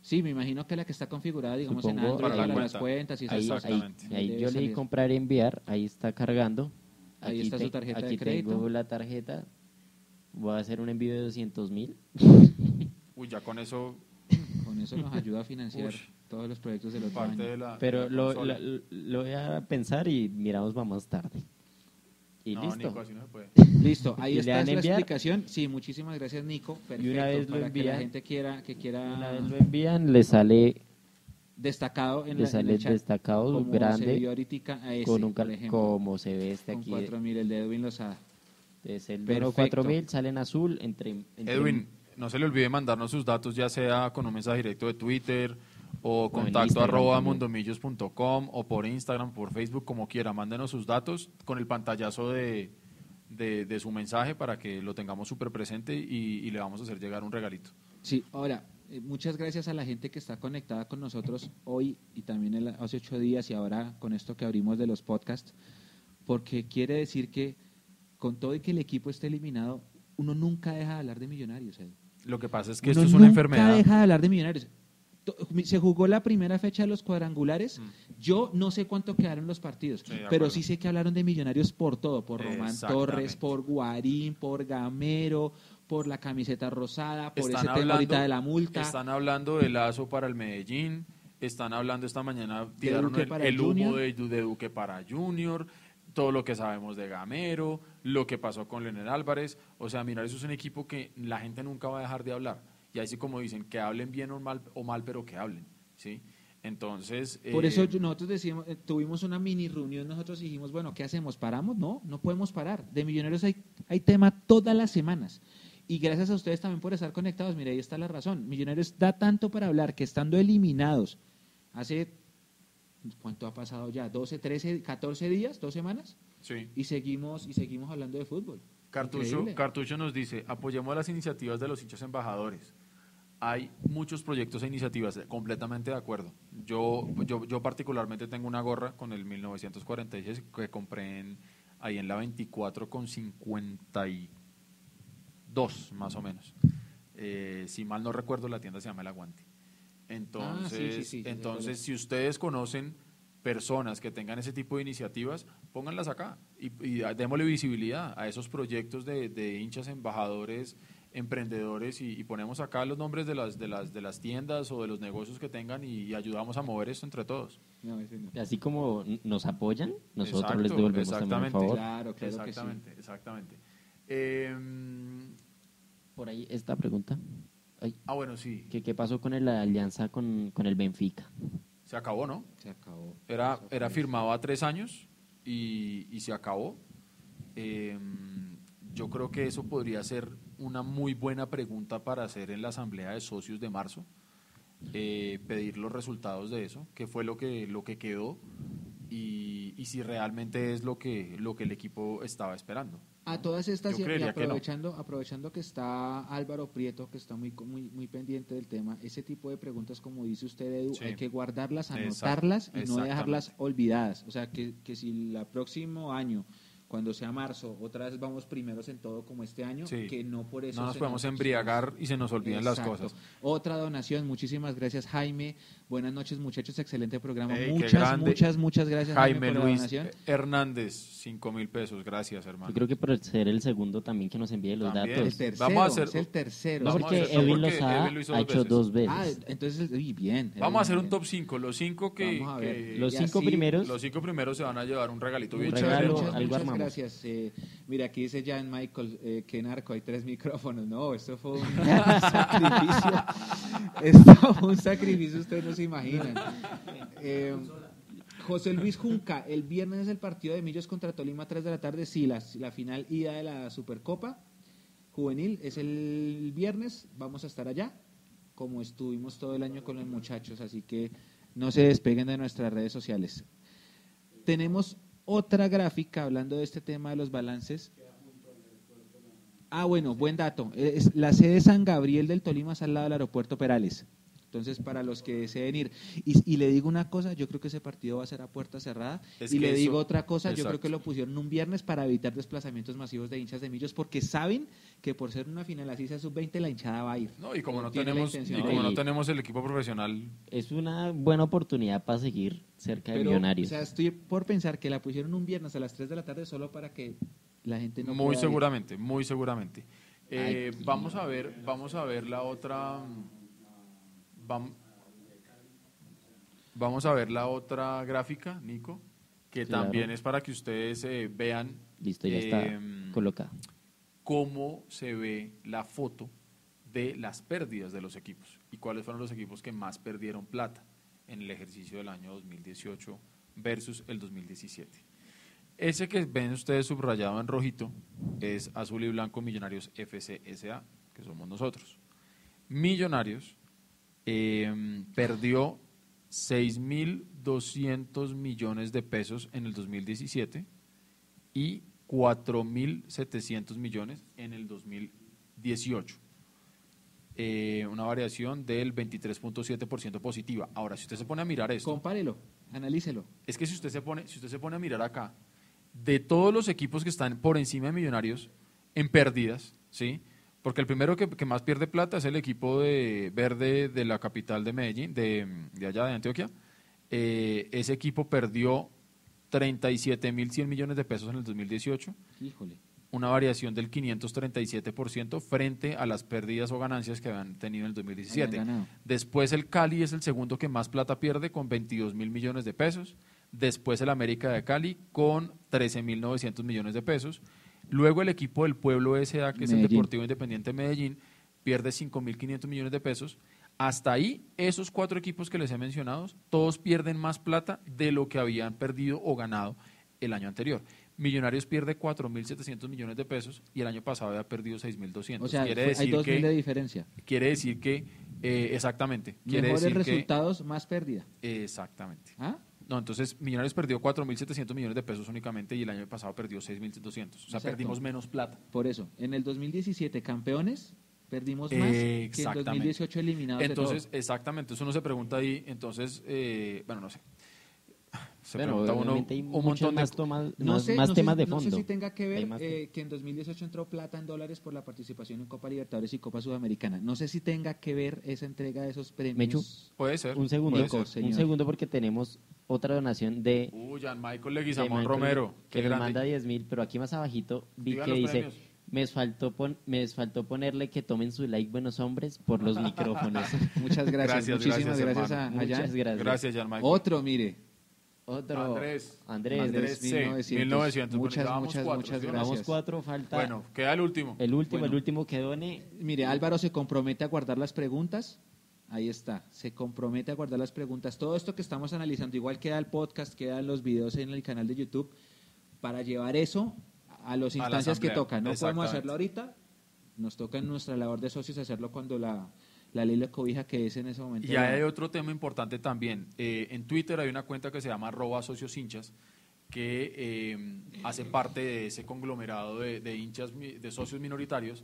Sí, me imagino que la que está configurada, digamos, en Android Para la para, cuenta. las cuentas y esas Ahí, cosas. ahí, yo le di salir. comprar y enviar, ahí está cargando. Ahí está su tarjeta de aquí crédito. tengo la tarjeta. Voy a hacer un envío de 200 mil. Uy, ya con eso Con eso nos ayuda a financiar Uy. todos los proyectos del otro parte año. de la. Pero de la lo, lo- lo voy a pensar y miramos más tarde. Y no, listo. Nico, así no se puede. Listo, ahí ¿Y le está la enviar? explicación. Sí, muchísimas gracias, Nico. Perfecto, Y una vez lo para que la envían- gente quiera, que quiera Una vez lo envían, le sale, destacado en, le la, en sale el chat, destacado como se grande vio ahorita a ese, con un por ejemplo, como se ve este con aquí. 4000, el de Edwin Lozada. Es el Perfecto. 4000, sale en azul entre, entre- Edwin, no se le olvide mandarnos sus datos, ya sea con un mensaje directo de Twitter o contacto arroba mundomillos.com o por Instagram, por Facebook, como quiera. Mándenos sus datos con el pantallazo de, de, de su mensaje para que lo tengamos súper presente y, y le vamos a hacer llegar un regalito. Sí, ahora, eh, muchas gracias a la gente que está conectada con nosotros hoy y también el- hace ocho días y ahora con esto que abrimos de los podcasts, porque quiere decir que con todo y que el equipo esté eliminado, uno nunca deja de hablar de millonarios. Lo que pasa es que Uno esto es una nunca enfermedad. deja de hablar de millonarios. Se jugó la primera fecha de los cuadrangulares. Mm. Yo no sé cuánto quedaron los partidos, Sí, pero sí sé que hablaron de millonarios por todo, por Román. Torres, por Guarín, por Gamero, por la camiseta rosada, por Están ese tema ahorita de la multa. Están hablando de Lazo para el Medellín. Están hablando esta mañana, tiraron el, el humo de, de Duque para Junior, todo lo que sabemos de Gamero, lo que pasó con Leonel Álvarez. O sea, mirar, eso es un equipo que la gente nunca va a dejar de hablar. Y así como dicen, que hablen bien o mal, o mal pero que hablen. ¿sí? Entonces. Por eh, eso yo- nosotros decíamos, eh, tuvimos una mini reunión, nosotros dijimos, bueno, ¿qué hacemos? ¿Paramos? No, no podemos parar. De Millonarios hay, hay tema todas las semanas. Y gracias a ustedes también por estar conectados. Mire, ahí está la razón. Millonarios da tanto para hablar que estando eliminados hace, ¿cuánto ha pasado ya? ¿12, 13, 14 días? ¿Dos semanas? sí. Y seguimos, y seguimos hablando de fútbol. Cartucho. Cartucho nos dice, apoyemos las iniciativas de los hinchas embajadores. Hay muchos proyectos e iniciativas, eh, completamente de acuerdo. Yo, yo, yo particularmente tengo una gorra con el 1946 que compré en, ahí en la 24 con 52, más o menos. Eh, si mal no recuerdo, la tienda se llama El Aguante. Entonces, Ah, sí, sí, sí, sí, entonces sí, si ustedes conocen personas que tengan ese tipo de iniciativas, pónganlas acá y, y démosle visibilidad a esos proyectos de, de hinchas embajadores, emprendedores y, y ponemos acá los nombres de las, de, las, de las tiendas o de los negocios que tengan y, y ayudamos a mover esto entre todos. No, ese no. Así como nos apoyan, nosotros Exacto, les devolvemos también el exactamente. favor. Claro, claro que sí. exactamente, exactamente. Em, Por ahí esta pregunta. Ay, ah, bueno, sí, ¿qué, qué pasó con el- la alianza con, con el Benfica? se acabó, ¿no? Se acabó. Era, era firmado a tres años y, y se acabó. Eh, yo creo que eso podría ser una muy buena pregunta para hacer en la asamblea de socios de marzo. eh, pedir los resultados de eso, qué fue lo que, lo que quedó y, y si realmente es lo que, lo que el equipo estaba esperando. A todas estas, y- creería que no. aprovechando, aprovechando que está Álvaro Prieto, que está muy, muy, muy pendiente del tema, ese tipo de preguntas, como dice usted, Edu, Sí. hay que guardarlas, Exacto, anotarlas y no dejarlas olvidadas. O sea, que, que si el próximo año, cuando sea marzo, otra vez vamos primeros en todo como este año, Sí. que no por eso No nos podemos embriagar y se nos olviden las cosas. Otra donación, muchísimas gracias Jaime. Buenas noches muchachos, excelente programa. Ey, muchas, muchas, muchas gracias Jaime por Luis. Hernández, cinco mil pesos, gracias hermano. Yo creo que por ser el segundo también que nos envíe los También. El datos. tercero, Vamos a hacer- es el tercero. No, porque hacer- no, Edwin porque Lozada Edwin lo hizo ha hecho veces. dos veces. Ah, entonces, uy, bien. Vamos a hacer un top 5, los cinco que, Vamos a ver. que- Los Y cinco así- primeros, los cinco primeros se van a llevar un regalito Un bien Muchas, chévere. regalo, muchas, algo muchas gracias. Eh, mira, aquí dice Jan Michael, eh, que narco, hay tres micrófonos. No, esto fue un sacrificio. Esto fue un sacrificio, ustedes no se imaginan. Eh, José Luis Junca, el viernes es el partido de Millos contra Tolima, 3 de la tarde. Sí, la, la final ida de la Supercopa Juvenil es el viernes. Vamos a estar allá, como estuvimos todo el año con los muchachos. Así que no se despeguen de nuestras redes sociales. Tenemos otra gráfica hablando de este tema de los balances. Ah, bueno, buen dato. Es, la sede San Gabriel del Tolima está al lado del aeropuerto Perales. Entonces, para los que deseen ir. Y, y, le digo una cosa, yo creo que ese partido va a ser a puerta cerrada. Es y le eso- digo otra cosa, yo creo que lo pusieron un viernes para evitar desplazamientos masivos de hinchas de Millos, porque saben que por ser una final así sea sub-20, la hinchada va a ir. No, y como no tenemos, y como no tenemos el equipo profesional, Es una buena oportunidad para seguir cerca de Pero, Millonarios. O sea, estoy por pensar que la pusieron un viernes a las 3 de la tarde solo para que la gente no muy pueda ir. seguramente, muy seguramente. Eh, Ay, vamos a ver, vamos a ver la otra. Vam- vamos a ver la otra gráfica, Nico, que Claro. también es para que ustedes eh, vean Listo, ya está em, cómo se ve la foto de las pérdidas de los equipos y cuáles fueron los equipos que más perdieron plata en el ejercicio del año 2018 versus el 2017. Ese que ven ustedes subrayado en rojito es Azul y Blanco Millonarios FCSA, que somos nosotros. Millonarios eh, perdió 6.200 millones de pesos en el 2017 y 4.700 millones en el 2018. Eh, una variación del 23.7% positiva. Ahora, si usted se pone a mirar esto, Compárelo, analícelo. es que si usted se pone, si usted se pone a mirar acá, de todos los equipos que están por encima de Millonarios en pérdidas, ¿sí? Porque el primero que, que más pierde plata es el equipo de verde de la capital de Medellín, de, de allá de Antioquia. Eh, ese equipo perdió 37.100 millones de pesos en el 2018 Híjole. una variación del 537% frente a las pérdidas o ganancias que habían tenido en el 2017. Habían ganado. Después el Cali es el segundo que más plata pierde con 22 mil millones de pesos. Después el América de Cali con 13 mil 900 millones de pesos. Luego el equipo del Pueblo S.A., que es el. Deportivo Independiente de Medellín, pierde 5 mil 500 millones de pesos. Hasta ahí, esos cuatro equipos que les he mencionado, todos pierden más plata de lo que habían perdido o ganado el año anterior. Millonarios pierde 4.700 millones de pesos y el año pasado había perdido 6.200. O sea, quiere, hay decir dos mil de que, diferencia. quiere decir que, eh, exactamente, quiere Mejores decir que, resultados, más pérdida. exactamente. ¿Ah? No, entonces Millonarios perdió 4.700 millones de pesos únicamente y el año pasado perdió 6.200. O sea, Exacto. perdimos menos plata. Por eso, en el 2017 campeones perdimos más que en Exactamente. 2018 eliminados Entonces, de todo. exactamente, eso uno se pregunta ahí, entonces, eh, bueno, no sé. Se Bueno, pregunta uno obviamente hay un montón de más, tomas- No más, sé, más no sé- temas de no fondo. sé si tenga que ver eh, que en 2018 entró plata en dólares por la participación en Copa Libertadores y Copa Sudamericana. No sé si tenga que ver esa entrega de esos premios. Mechu. Puede ser. Un segundo, puede Nico, ser. un segundo porque tenemos otra donación de, Uy, Jan Michael de Leguizamón Michael, Romero. que grande. manda 10 mil, pero aquí más abajito vi Diga que dice, premios. me faltó, pon- me faltó ponerle que tomen su like buenos hombres por los micrófonos. Muchas gracias. Gracias, Muchísimas gracias, gracias, a, a Jan. Muchas gracias. Gracias, Jan Michael. Otro, mire. Otro. Andrés. Andrés. Andrés. C, 1900. 1900. Muchas, Bueno, muchas, muchas ¿sí? Vamos gracias. cuatro, falta Bueno, queda el último. el último, Bueno. el último que done. Mire, Álvaro se compromete a guardar las preguntas. Ahí está, se compromete a guardar las preguntas. Todo esto que estamos analizando, igual queda el podcast, quedan los videos en el canal de YouTube, para llevar eso a las A la instancias que tocan. No podemos hacerlo ahorita, nos toca en nuestra labor de socios hacerlo cuando la, la ley lo cobija, que es en ese momento. Y la- hay otro tema importante también. Eh, en Twitter hay una cuenta que se llama arroba socios hinchas que eh, hace parte de ese conglomerado de, de hinchas, de socios minoritarios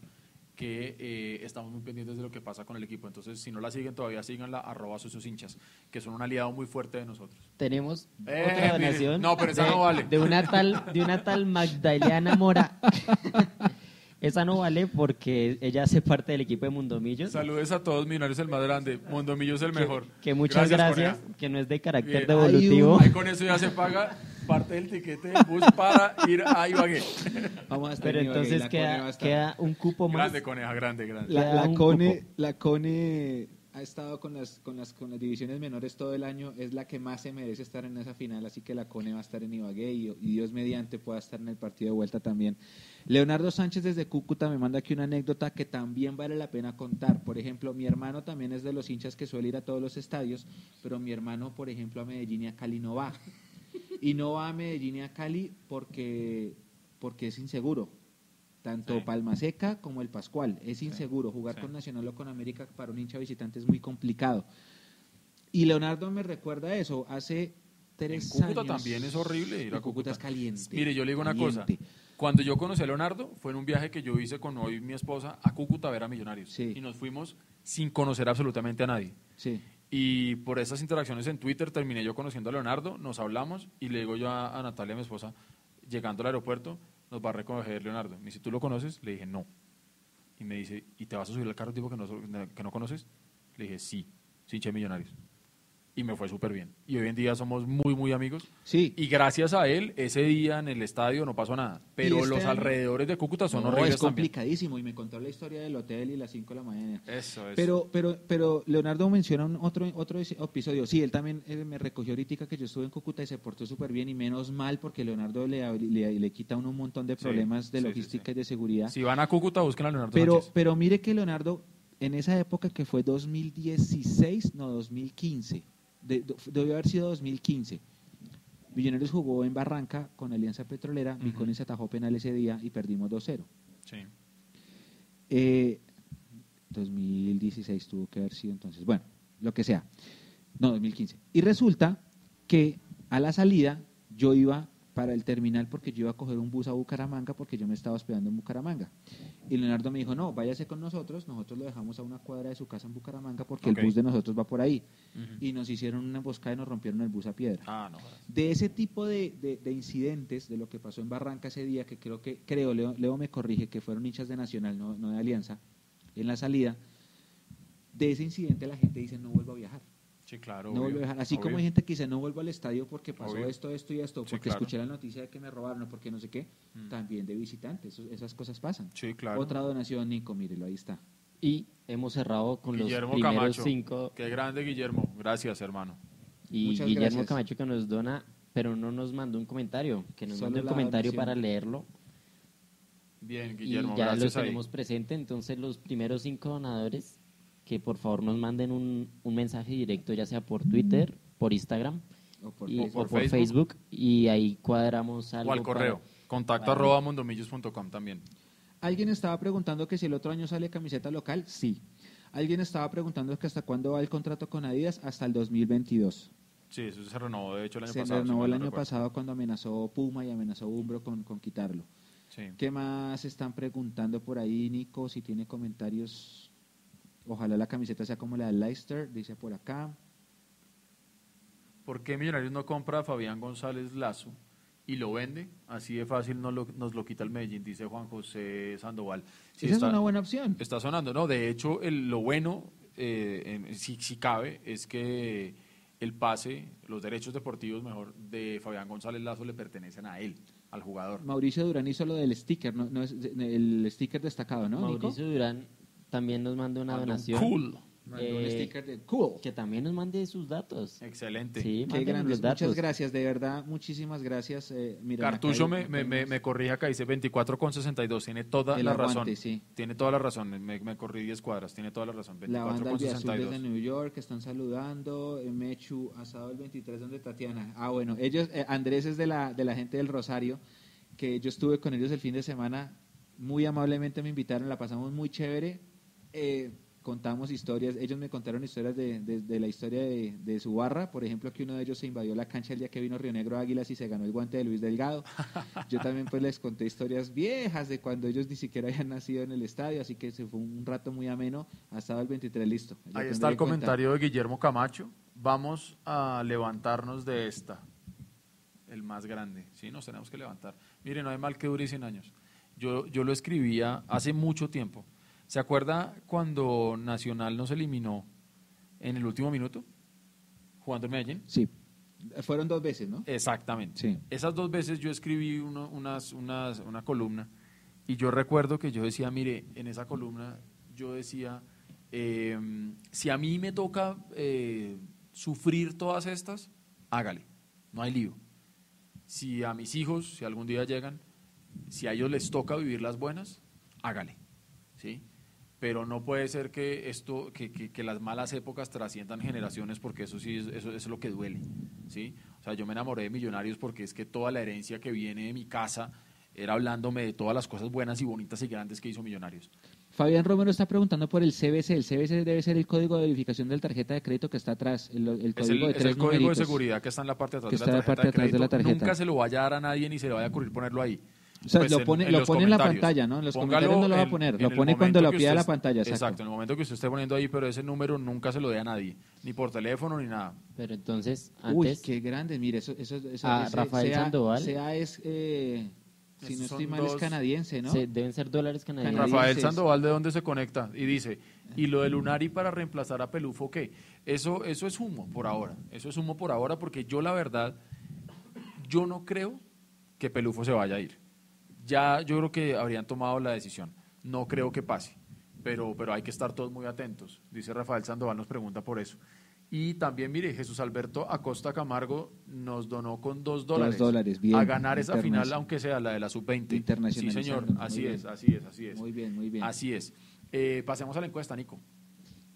que eh, estamos muy pendientes de lo que pasa con el equipo. Entonces, si no la siguen todavía, síganla, arroba socios hinchas, que son un aliado muy fuerte de nosotros. Tenemos Eh, otra donación. No, pero esa de, no vale. De una tal, de una tal Magdalena Mora. esa no vale porque ella hace parte del equipo de Mundomillos. Saludes a todos, Millonarios el más grande, Mondomillo es el mejor. que muchas gracias, que no es de carácter Bien. devolutivo. Ahí con eso ya se paga parte del tiquete del bus para ir a Ibagué. Vamos a estar Pero en Ibagué, entonces queda, queda un cupo más. Grande, coneja, grande, grande. La, Cone, la Cone ha estado con las, con, las, con las divisiones menores todo el año, es la que más se merece estar en esa final, así que la Cone va a estar en Ibagué y, Dios mediante pueda estar en el partido de vuelta también. Leonardo Sánchez desde Cúcuta me manda aquí una anécdota que también vale la pena contar. Por ejemplo, mi hermano también es de los hinchas que suele ir a todos los estadios, pero mi hermano, por ejemplo, a Medellín y a Cali no va. Y no va a Medellín y a Cali porque, porque es inseguro. Tanto Sí. Palma Seca como el Pascual. Es inseguro. Jugar sí. con Nacional o con América para un hincha visitante es muy complicado. Y Leonardo me recuerda eso. Hace En tres Cúcuta años. también es horrible ir a En Cúcuta Cúcuta. es caliente. Mire, yo le digo una cosa. Cuando yo conocí a Leonardo fue en un viaje que yo hice con hoy mi esposa a Cúcuta a ver a Millonarios. Sí. Y nos fuimos sin conocer absolutamente a nadie. Sí. Y por esas interacciones en Twitter terminé yo conociendo a Leonardo, nos hablamos y le digo yo a, a Natalia, mi esposa, llegando al aeropuerto, nos va a recoger Leonardo. Me dice, ¿tú lo conoces? Le dije, no. Y me dice, ¿y te vas a subir al carro tipo que no, que no conoces? Le dije, sí, Sinche Millonarios. Y me fue súper bien. Y hoy en día somos muy, muy amigos. Sí. Y gracias a él, ese día en el estadio no pasó nada. Pero este los año- alrededores de Cúcuta son No, horribles es también. complicadísimo y me contó la historia del hotel y las 5 de la mañana. Eso es. Pero, pero, pero Leonardo menciona un otro, otro episodio. Sí, él también eh, me recogió ahorita que yo estuve en Cúcuta y se portó súper bien y menos mal porque Leonardo le, le, le quita uno un montón de Sí, problemas de sí, sí, logística sí. y de seguridad. si van a Cúcuta, busquen a Leonardo pero, Sánchez. pero mire que Leonardo, en esa época que fue 2016, no 2015, de- de- debió haber sido 2015. Millonarios jugó en Barranca con Alianza Petrolera, Ujú. Vicones se atajó penal ese día y perdimos 2-0. Sí. Eh, 2016 tuvo que haber sido entonces. Bueno, lo que sea. No, 2015. Y resulta que a la salida yo iba para el terminal porque yo iba a coger un bus a Bucaramanga porque yo me estaba hospedando en Bucaramanga. Y Leonardo me dijo, no, váyase con nosotros, nosotros lo dejamos a una cuadra de su casa en Bucaramanga porque el bus de nosotros va por ahí. Y nos hicieron una emboscada y nos rompieron el bus a piedra. Ah, no. De ese tipo de, de- de incidentes, de lo que pasó en Barranca ese día, que creo que, creo, Leo, Leo me corrige, que fueron hinchas de Nacional, no, no de Alianza, en la salida, de ese incidente la gente dice no vuelvo a viajar. Sí, claro. no vuelvo obvio. Así como hay gente que dice no vuelvo al estadio porque pasó Obvio. esto, esto y esto, Sí, porque claro. escuché la noticia de que me robaron o porque no sé qué, Mm. también de visitantes, esas cosas pasan. Sí, claro. Otra donación, Nico, mírelo, ahí está. Y hemos cerrado con Guillermo los primeros Camacho. cinco. Qué grande, Guillermo. Gracias, hermano. Y Muchas Guillermo gracias. Camacho que nos dona, pero no nos mandó un comentario. Que nos mande un comentario donación. para leerlo. Bien, Guillermo. y ya los gracias ahí. tenemos presente. Entonces, los primeros cinco donadores, que por favor nos manden un, un mensaje directo, ya sea por Twitter, por Instagram O por y- Facebook. por o por Facebook. Facebook. Y ahí cuadramos algo. O al correo. para- Contacto para- arroba mundomillos.com también. Alguien estaba preguntando que si el otro año sale camiseta local, sí. Alguien estaba preguntando que hasta cuándo va el contrato con Adidas, hasta el 2022. Sí, eso se renovó, de hecho, el año Se pasado. si renovó el no año recuerdo. pasado cuando amenazó Puma y amenazó Umbro con, con quitarlo. Sí. ¿Qué más están preguntando por ahí, Nico? Si tiene comentarios, ojalá la camiseta sea como la de Leicester, dice por acá. ¿Por qué Millonarios no compra a Fabián González Lazo y lo vende? Así de fácil nos lo, nos lo quita el Medellín, dice Juan José Sandoval. Sí, Esa está, es una buena opción. está sonando, ¿no? De hecho, el- lo bueno, eh, en- si, si cabe, es que el pase, los derechos deportivos, mejor, de Fabián González Lazo le pertenecen a él, al jugador. Mauricio Durán hizo lo del sticker, no, no es el sticker destacado, ¿no, Nico? Mauricio Durán también nos manda una un donación. Cool. Mandó un Eh, sticker de cool. Que también nos mande sus datos. Excelente. Sí, Qué mándenos grandes, los datos. muchas gracias, de verdad, muchísimas gracias. Eh, Cartucho me, me, me, me corrige acá, dice 24,62. Tiene toda El la aguante, razón. sí. Tiene toda la razón. Me, me corrí 10 cuadras. Tiene toda la razón. La banda Albiazul desde 24,62. New York están saludando. eh, Mechu, asado el 23, donde Tatiana. Ah, bueno, ellos, eh, Andrés es de la, de la gente del Rosario, que yo estuve con ellos el fin de semana. Muy amablemente me invitaron, la pasamos muy chévere. Eh, contamos historias, ellos me contaron historias de, de- de la historia de, de su barra, por ejemplo que uno de ellos se invadió la cancha el día que vino Río Negro Águilas y se ganó el guante de Luis Delgado. Yo también pues les conté historias viejas de cuando ellos ni siquiera habían nacido en el estadio, así que se fue un rato muy ameno, ha estado el 23 listo. Ahí está el cuenta. comentario de Guillermo Camacho. Vamos a levantarnos de esta. El más grande. Sí, nos tenemos que levantar. Mire, no hay mal que dure 100 años. Yo, yo lo escribía hace mucho tiempo. ¿Se acuerda cuando Nacional nos eliminó en el último minuto? Jugando en Medellín. Sí, fueron dos veces, ¿no? Exactamente. Sí. Esas dos veces yo escribí uno- unas, unas- una columna y yo recuerdo que yo decía, mire, en esa columna yo decía, eh, si a mí me toca eh, sufrir todas estas, hágale, no hay lío. Si a mis hijos, si algún día llegan, si a ellos les toca vivir las buenas, hágale, ¿sí? Pero no puede ser que esto, que, que- que las malas épocas trasciendan generaciones, porque eso sí, es, eso, eso es lo que duele, ¿sí? O sea, yo me enamoré de Millonarios porque es que toda la herencia que viene de mi casa era hablándome de todas las cosas buenas y bonitas y grandes que hizo Millonarios. Fabián Romero está preguntando por el CBC. El CBC debe ser el código de verificación del tarjeta de crédito que está atrás, el, el Es código el, de es tres el código de seguridad que está en la parte de atrás Que de la la parte de de atrás de la crédito. tarjeta. Nunca se lo vaya a dar a nadie ni se le vaya a ocurrir ponerlo ahí. O sea, pues, lo pone, en lo los pone en la pantalla, ¿no? En los Póngalo comentarios no lo va a poner, en lo pone cuando lo pida la pantalla. Exacto. Exacto. en el momento que usted esté poniendo ahí, pero ese número nunca se lo dé a nadie, ni por teléfono ni nada. Pero entonces, Uy, antes, qué grande, mire, eso, eso, eso Ah, ese Rafael sea, Sandoval. sea es, eh, si no estoy mal, es canadiense, ¿no? se- deben ser dólares canadienses. Canadienses. Rafael Sandoval, ¿de dónde se conecta? Y dice, ¿y lo de Lunari para reemplazar a Pelufo qué? Eso, eso es humo por ahora. Eso es humo por ahora porque yo la verdad, yo no creo que Pelufo se vaya a ir. Ya yo creo que habrían tomado la decisión. No creo que pase. Pero, pero hay que estar todos muy atentos. Dice Rafael Sandoval, nos pregunta por eso. Y también, mire, Jesús Alberto Acosta Camargo nos donó con dos dólares, dólares, bien, a ganar esa final, internacional. aunque sea la de la sub-20. Sí, Internacionalizando, señor, así bien. es, así es, así es. Muy bien, muy bien. Así es. Eh, pasemos a la encuesta, Nico.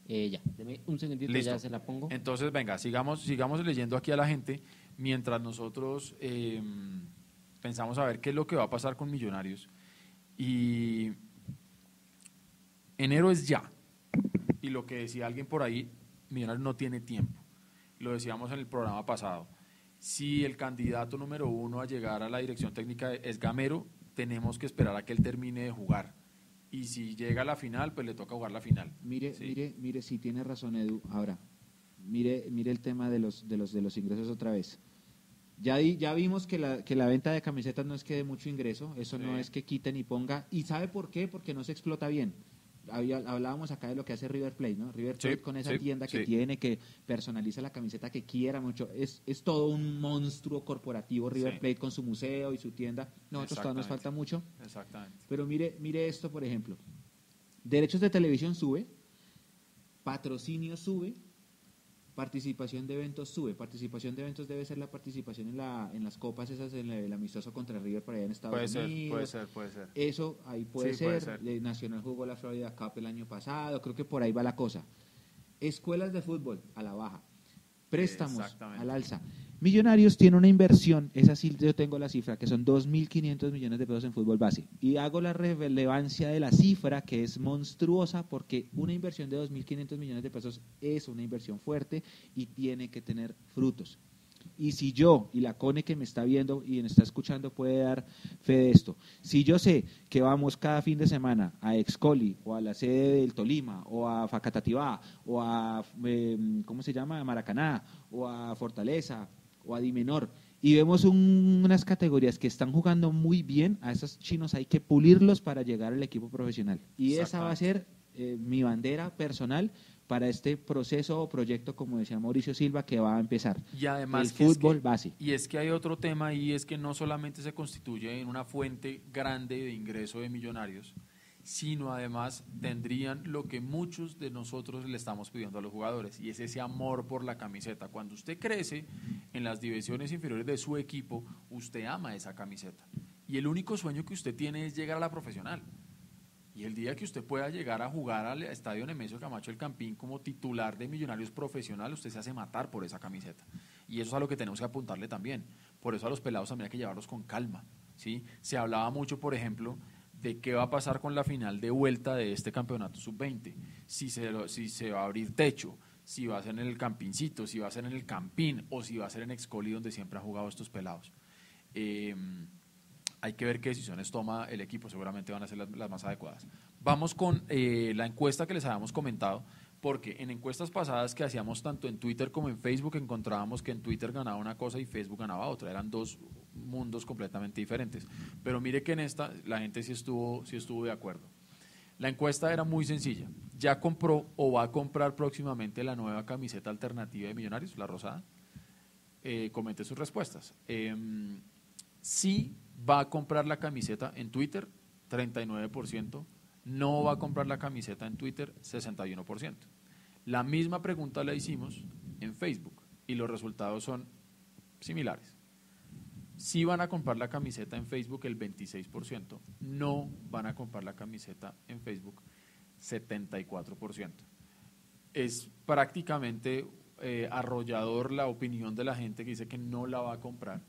Eh, ya, deme un segundito, Listo. ya se la pongo. Entonces, venga, sigamos, sigamos leyendo aquí a la gente mientras nosotros eh, pensamos a ver qué es lo que va a pasar con Millonarios. Y enero es ya. Y lo que decía alguien por ahí, Millonarios no tiene tiempo. Lo decíamos en el programa pasado. Si el candidato número uno a llegar a la dirección técnica es Gamero, tenemos que esperar a que él termine de jugar. Y si llega a la final, pues le toca jugar la final. Mire, Sí. mire, mire, sí tiene razón Edu. Ahora, mire, mire el tema de los, de los, de los ingresos otra vez. Ya, di- ya vimos que la, que la venta de camisetas no es que dé mucho ingreso, eso no es que quite ni ponga. ¿Y sabe por qué? Porque no se explota bien. Había- hablábamos acá de lo que hace River Plate, ¿no? River Sí, Plate con esa sí, tienda que sí. tiene, que personaliza la camiseta que quiera mucho. Es, es todo un monstruo corporativo River. Plate con su museo y su tienda. Nosotros todavía nos falta mucho. Exactamente. Pero mire, mire esto, por ejemplo. Derechos de televisión sube, patrocinio sube, participación de eventos sube. Participación de eventos debe ser la participación en, la, en las copas esas, en el, el amistoso contra River por allá en Estados Puede ser, Unidos. puede ser, puede ser. Eso ahí puede Sí, puede ser. ser. Eh, Nacional jugó la Florida Cup el año pasado, creo que por ahí va la cosa. Escuelas de fútbol a la baja. Préstamos al alza. Millonarios tiene una inversión, esa sí yo tengo la cifra, que son 2.500 millones de pesos en fútbol base. Y hago la relevancia de la cifra, que es monstruosa, porque una inversión de 2.500 millones de pesos es una inversión fuerte y tiene que tener frutos. Y si yo, y la CONE que me está viendo y me está escuchando puede dar fe de esto, si yo sé que vamos cada fin de semana a Excoli o a la sede del Tolima o a Facatativá o a, eh, ¿cómo se llama?, a Maracaná o a Fortaleza o a Dimenor y vemos un- unas categorías que están jugando muy bien, a esos chinos hay que pulirlos para llegar al equipo profesional. Y esa va a ser eh, mi bandera personal para este proceso o proyecto, como decía Mauricio Silva, que va a empezar. Y además el es fútbol que- base. Y es que hay otro tema y es que no solamente se constituye en una fuente grande de ingreso de millonarios, sino además tendrían lo que muchos de nosotros le estamos pidiendo a los jugadores y es ese amor por la camiseta. Cuando usted crece en las divisiones inferiores de su equipo, usted ama esa camiseta. Y el único sueño que usted tiene es llegar a la profesional. Y el día que usted pueda llegar a jugar al estadio Nemesio Camacho El Campín como titular de Millonarios profesional, usted se hace matar por esa camiseta. Y eso es a lo que tenemos que apuntarle también. Por eso a los pelados también hay que llevarlos con calma. ¿sí? Se hablaba mucho, por ejemplo, de qué va a pasar con la final de vuelta de este campeonato sub-20. Si se, si se va a abrir techo, si va a ser en el Campincito, si va a ser en el Campín o si va a ser en Excoli, donde siempre han jugado estos pelados. Eh, hay que ver qué decisiones toma el equipo, seguramente van a ser las, las más adecuadas. Vamos con eh, la encuesta que les habíamos comentado, porque en encuestas pasadas que hacíamos tanto en Twitter como en Facebook encontrábamos que en Twitter ganaba una cosa y Facebook ganaba otra, eran dos mundos completamente diferentes. Pero mire que en esta la gente sí estuvo, sí estuvo de acuerdo. La encuesta era muy sencilla. ¿Ya compró o va a comprar próximamente la nueva camiseta alternativa de Millonarios, la rosada? Eh, comente sus respuestas. Em, sí va a comprar la camiseta en Twitter, 39%. No va a comprar la camiseta en Twitter, 61%. La misma pregunta la hicimos en Facebook y los resultados son similares. Sí van a comprar la camiseta en Facebook el 26%, no van a comprar la camiseta en Facebook 74%. Es prácticamente eh, arrollador la opinión de la gente que dice que no la va a comprar.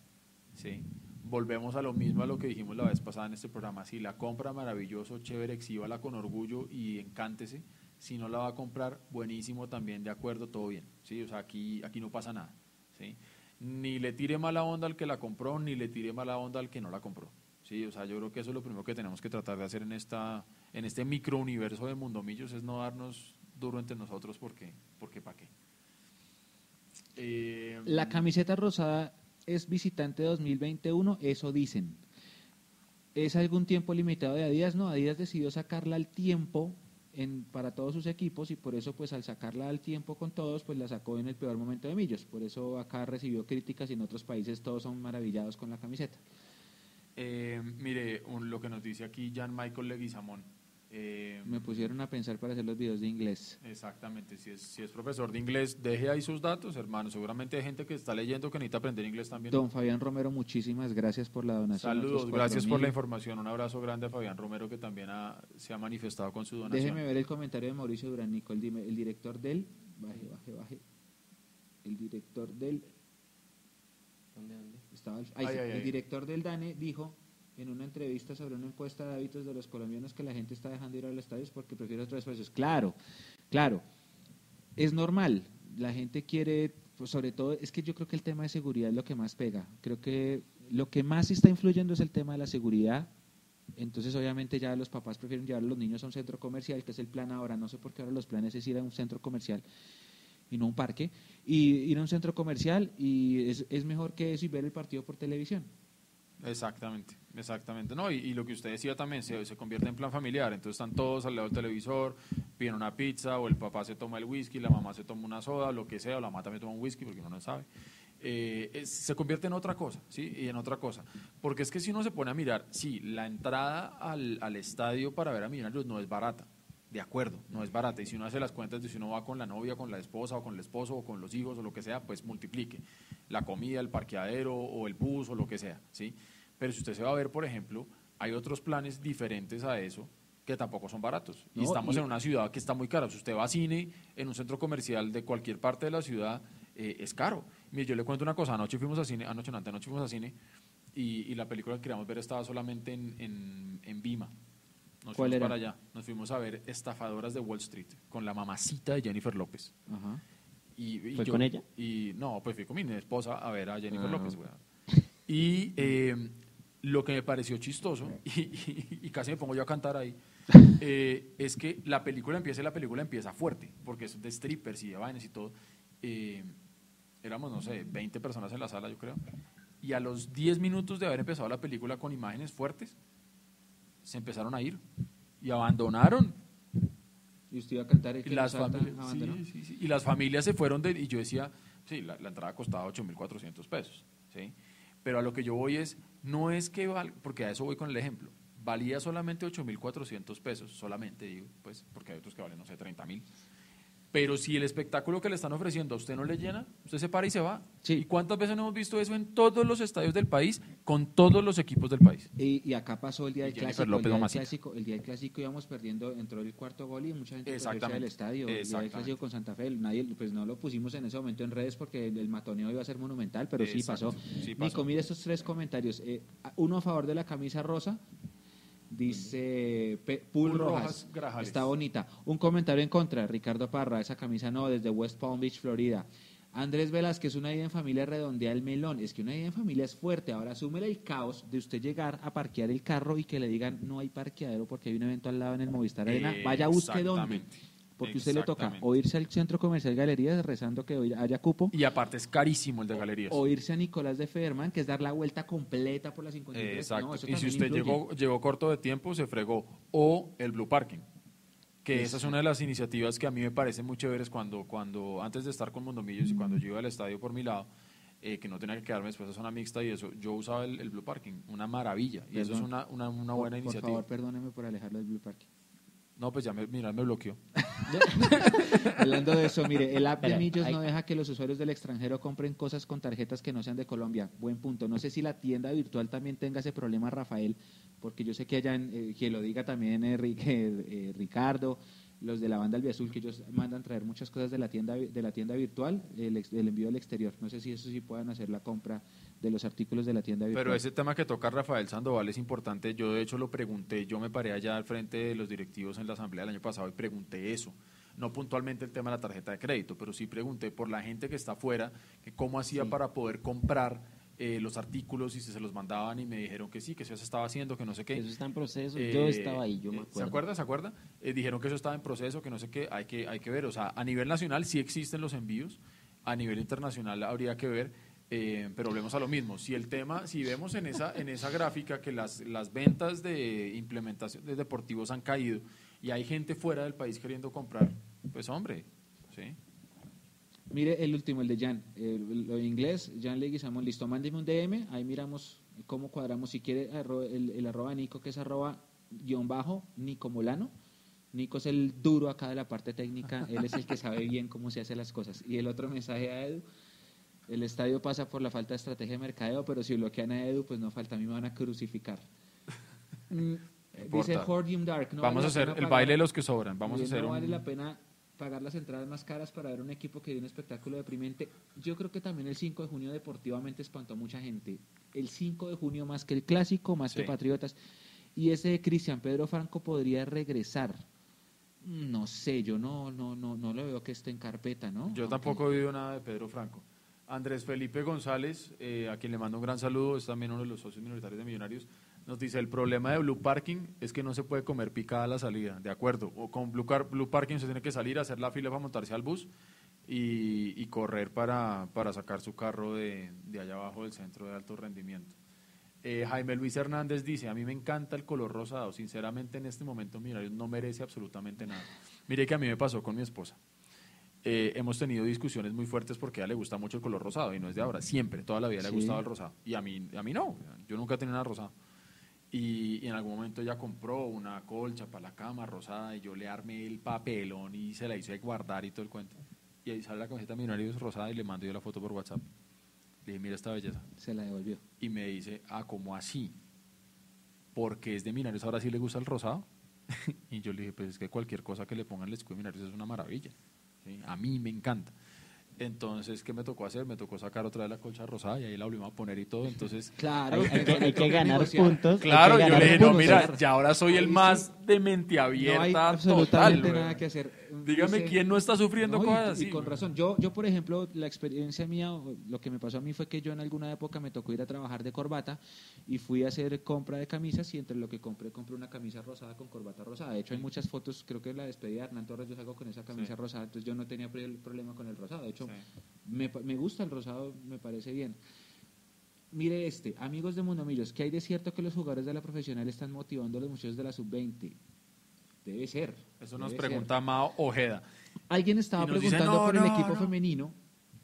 ¿sí? Volvemos a lo mismo a lo que dijimos la vez pasada en este programa. Si la compra, maravilloso, chévere, exhíbala con orgullo y encántese. Si no la va a comprar, buenísimo también, de acuerdo, todo bien. ¿sí? O sea, aquí, aquí no pasa nada. ¿sí? Ni le tire mala onda al que la compró, ni le tire mala onda al que no la compró. Sí, o sea, yo creo que eso es lo primero que tenemos que tratar de hacer en esta en este microuniverso de Mundomillos es no darnos duro entre nosotros porque porque para qué. Eh, la camiseta rosada es visitante 2021, eso dicen. ¿Es algún tiempo limitado de Adidas? No, Adidas decidió sacarla al tiempo en, para todos sus equipos y por eso pues al sacarla al tiempo con todos pues la sacó en el peor momento de Millos. Por eso acá recibió críticas y en otros países todos son maravillados con la camiseta. Eh, mire, lo que nos dice aquí Jan Michael Leguizamón. Eh, Me pusieron a pensar para hacer los videos de inglés. Exactamente, si es, si es profesor de inglés, deje ahí sus datos, hermano. Seguramente hay gente que está leyendo que necesita aprender inglés también. Don Fabián Romero, muchísimas gracias por la donación. Saludos, gracias por la información. Un abrazo grande a Fabián Romero que también se ha manifestado con su donación. Déjeme ver el comentario de Mauricio Durán, el, el director del... Baje, baje, baje. El director del... ¿Dónde, dónde? Estaba el director del DANE dijo en una entrevista sobre una encuesta de hábitos de los colombianos que la gente está dejando ir a los estadios porque prefiere otros precios. Claro, claro, es normal. La gente quiere, pues sobre todo, es que yo creo que el tema de seguridad es lo que más pega. Creo que lo que más está influyendo es el tema de la seguridad. Entonces, obviamente, ya los papás prefieren llevar a los niños a un centro comercial, que es el plan ahora. No sé por qué ahora los planes es ir a un centro comercial y no a un parque. Y ir a un centro comercial y es, es mejor que eso y ver el partido por televisión. Exactamente, exactamente. No, y, lo que usted decía también se, se, convierte en plan familiar. Entonces están todos al lado del televisor, piden una pizza, o el papá se toma el whisky, la mamá se toma una soda, lo que sea, o la mamá también toma un whisky porque uno no sabe. Eh, se convierte en otra cosa, ¿sí? Y en otra cosa. Porque es que si uno se pone a mirar, sí, la entrada al, al estadio para ver a Millonarios no es barata. De acuerdo, no es barata. Y si uno hace las cuentas de si uno va con la novia, con la esposa, o con el esposo, o con los hijos, o lo que sea, pues multiplique la comida, el parqueadero, o el bus, o lo que sea, ¿sí? Pero si usted se va a ver, por ejemplo, hay otros planes diferentes a eso que tampoco son baratos. y estamos en una ciudad que está muy cara. Si usted va a cine en un centro comercial de cualquier parte de la ciudad, eh, es caro. Mire, yo le cuento una cosa. Anoche fuimos a cine, anoche no, anoche fuimos a cine y, la película que queríamos ver estaba solamente en, en, en Vima. Nos fuimos para allá. Nos fuimos a ver Estafadoras de Wall Street con la mamacita de Jennifer López. Ajá. Y, ¿Fue con ella? Y no, pues fui con mi esposa a ver a Jennifer ah. López. Y eh, lo que me pareció chistoso, y, casi me pongo yo a cantar ahí, eh, es que la película empieza y la película empieza fuerte, porque es de strippers y de vainas y todo. Eh, éramos, no sé, 20 personas en la sala, yo creo. Y a los 10 minutos de haber empezado la película con imágenes fuertes, se empezaron a ir y abandonaron. ¿Y usted iba a cantar y, las familias, y las familias se fueron de, y yo decía, sí, la, la entrada costaba 8.400 pesos, ¿sí? Pero a lo que yo voy es, no es que, val, porque a eso voy con el ejemplo, valía solamente 8.400 pesos, solamente digo, pues porque hay otros que valen, no sé, 30.000. Pero si el espectáculo que le están ofreciendo a usted no le llena, usted se para y se va. ¿Y cuántas veces no hemos visto eso en todos los estadios del país, con todos los equipos del país? Y, acá pasó el día del clásico, el día del clásico, el día del clásico íbamos perdiendo, entró el cuarto gol y mucha gente se del estadio. El día del clásico con Santa Fe, nadie, pues no lo pusimos en ese momento en redes porque el, matoneo iba a ser monumental, pero sí pasó. sí pasó. Nico, mire estos tres comentarios. Eh, uno a favor de la camisa rosa, Dice Pool Rojas, está bonita. Un comentario en contra, Ricardo Parra, esa camisa no, desde West Palm Beach, Florida. Andrés Velázquez, una idea en familia redondea el melón. Es que una idea en familia es fuerte. Ahora súmele el caos de usted llegar a parquear el carro y que le digan no hay parqueadero porque hay un evento al lado en el Movistar Arena. Vaya, busque dónde porque usted le toca o irse al centro comercial Galerías rezando que haya cupo. Y aparte es carísimo el de Galerías. O irse a Nicolás de Ferman, que es dar la vuelta completa por la 53. Exacto. y si usted llegó, llegó corto de tiempo, se fregó. O el Blue Parking. Que esa es una de las iniciativas que a mí me parecen muy chéveres cuando, cuando antes de estar con Mondomillos y cuando yo iba al estadio por mi lado, eh, que no tenía que quedarme después a zona mixta y eso, yo usaba el, Blue Parking, una maravilla. Y eso es una, una, una buena iniciativa. Por favor, perdóneme por alejarlo del Blue Parking. No, pues ya me, mira, me bloqueó. Hablando de eso, mire, el app de Millos no deja que los usuarios del extranjero compren cosas con tarjetas que no sean de Colombia. Buen punto. No sé si la tienda virtual también tenga ese problema, Rafael, porque yo sé que allá, en, eh, que lo diga también Enrique, eh, Ricardo, los de la banda Albiazul, que ellos mandan traer muchas cosas de la tienda, de la tienda virtual, el, el envío al exterior. No sé si eso sí puedan hacer la compra de los artículos de la tienda virtual. Pero ese tema que toca Rafael Sandoval es importante. Yo de hecho lo pregunté, yo me paré allá al frente de los directivos en la asamblea del año pasado y pregunté eso. No puntualmente el tema de la tarjeta de crédito, pero sí pregunté por la gente que está afuera, que cómo hacía para poder comprar eh, los artículos y si se los mandaban y me dijeron que sí, que eso se estaba haciendo, que no sé qué. Eso está en proceso. Eh, yo estaba ahí, yo me eh, acuerdo. ¿Se acuerda? ¿Se acuerda? Eh, dijeron que eso estaba en proceso, que no sé qué, hay que, hay que ver. O sea, a nivel nacional sí existen los envíos, a nivel internacional habría que ver, eh, pero volvemos a lo mismo. Si el tema, si vemos en esa, en esa gráfica que las, las ventas de implementación de deportivos han caído y hay gente fuera del país queriendo comprar, pues hombre, ¿sí? Mire el último, el de Jan, el, lo de inglés, Jan Leguizamón, listo, mándeme un DM, ahí miramos cómo cuadramos, si quiere el, el arroba Nico, que es arroba guion bajo, Nico Molano. Nico es el duro acá de la parte técnica, él es el que sabe bien cómo se hacen las cosas. Y el otro mensaje a Edu, el estadio pasa por la falta de estrategia de mercadeo, pero si bloquean a Edu, pues no falta, a mí me van a crucificar. Mm, dice. Hordium Dark. no Vamos vale a hacer el pagar- baile de los que sobran. Vamos a hacer no vale un... la pena pagar las entradas más caras para ver un equipo que dio un espectáculo deprimente. Yo creo que también el 5 de junio deportivamente espantó a mucha gente. El 5 de junio más que el clásico, más que Sí. Patriotas. Y ese de Cristian Pedro Franco podría regresar. No sé, yo no, no, no, no lo veo que esté en carpeta, ¿no? Yo Aunque- tampoco he oído nada de Pedro Franco. Andrés Felipe González, eh, a quien le mando un gran saludo, es también uno de los socios minoritarios de Millonarios, nos dice, el problema de Blue Parking es que no se puede comer picada a la salida, de acuerdo. O con Blue, Parking se tiene que salir, hacer la fila para montarse al bus y, y correr para, para sacar su carro de, de allá abajo del centro de alto rendimiento. Eh, Jaime Luis Hernández dice, a mí me encanta el color rosado, sinceramente en este momento Millonarios no merece absolutamente nada. Mire que a mí me pasó con mi esposa. Eh, hemos tenido discusiones muy fuertes porque a ella le gusta mucho el color rosado y no es de ahora, siempre, toda la vida le ha Sí. gustado el rosado y a mí, a mí no, yo nunca he tenido nada rosado. Y, y en algún momento ella compró una colcha para la cama rosada y yo le armé el papelón y se la hice guardar y todo el cuento. Y ahí sale la camiseta Millonarios rosada y le mando yo la foto por WhatsApp. Le dije, mira esta belleza. Se la devolvió. Y me dice, ah, ¿cómo así? Porque es de Millonarios, ahora sí le gusta el rosado. y yo le dije, pues es que cualquier cosa que le pongan el escudo de Millonarios es una maravilla. A mí me encanta. Entonces, ¿qué me tocó hacer? Me tocó sacar otra vez la colcha rosada y ahí la volvimos a poner y todo. Entonces, Claro, Hay, hay que, hay que ganar negociar. puntos. claro, yo le dije, no, mira, ya ahora soy el más sí. de mente No hay abierta absolutamente total. nada que hacer. Dígame Dice- quién no está sufriendo No, y- cosas y, así. con weón? razón. Yo, yo, por ejemplo, la experiencia mía, lo que me pasó a mí fue que yo en alguna época me tocó ir a trabajar de corbata y fui a hacer compra de camisas y entre lo que compré, compré una camisa rosada con corbata rosada. De hecho, hay muchas fotos, creo que la despedida de Hernán Torres yo salgo con esa camisa Sí. rosada, entonces yo no tenía problema con el rosado. De hecho, Sí. me, gusta el rosado, me parece bien. Mire este, amigos de Mundo Millos, ¿qué hay de cierto que los jugadores de la profesional están motivando a los muchachos de la sub-20? Debe ser. Eso nos debe ser. pregunta Mao Ojeda. Alguien estaba nos dice, preguntando "No, por el equipo no". femenino,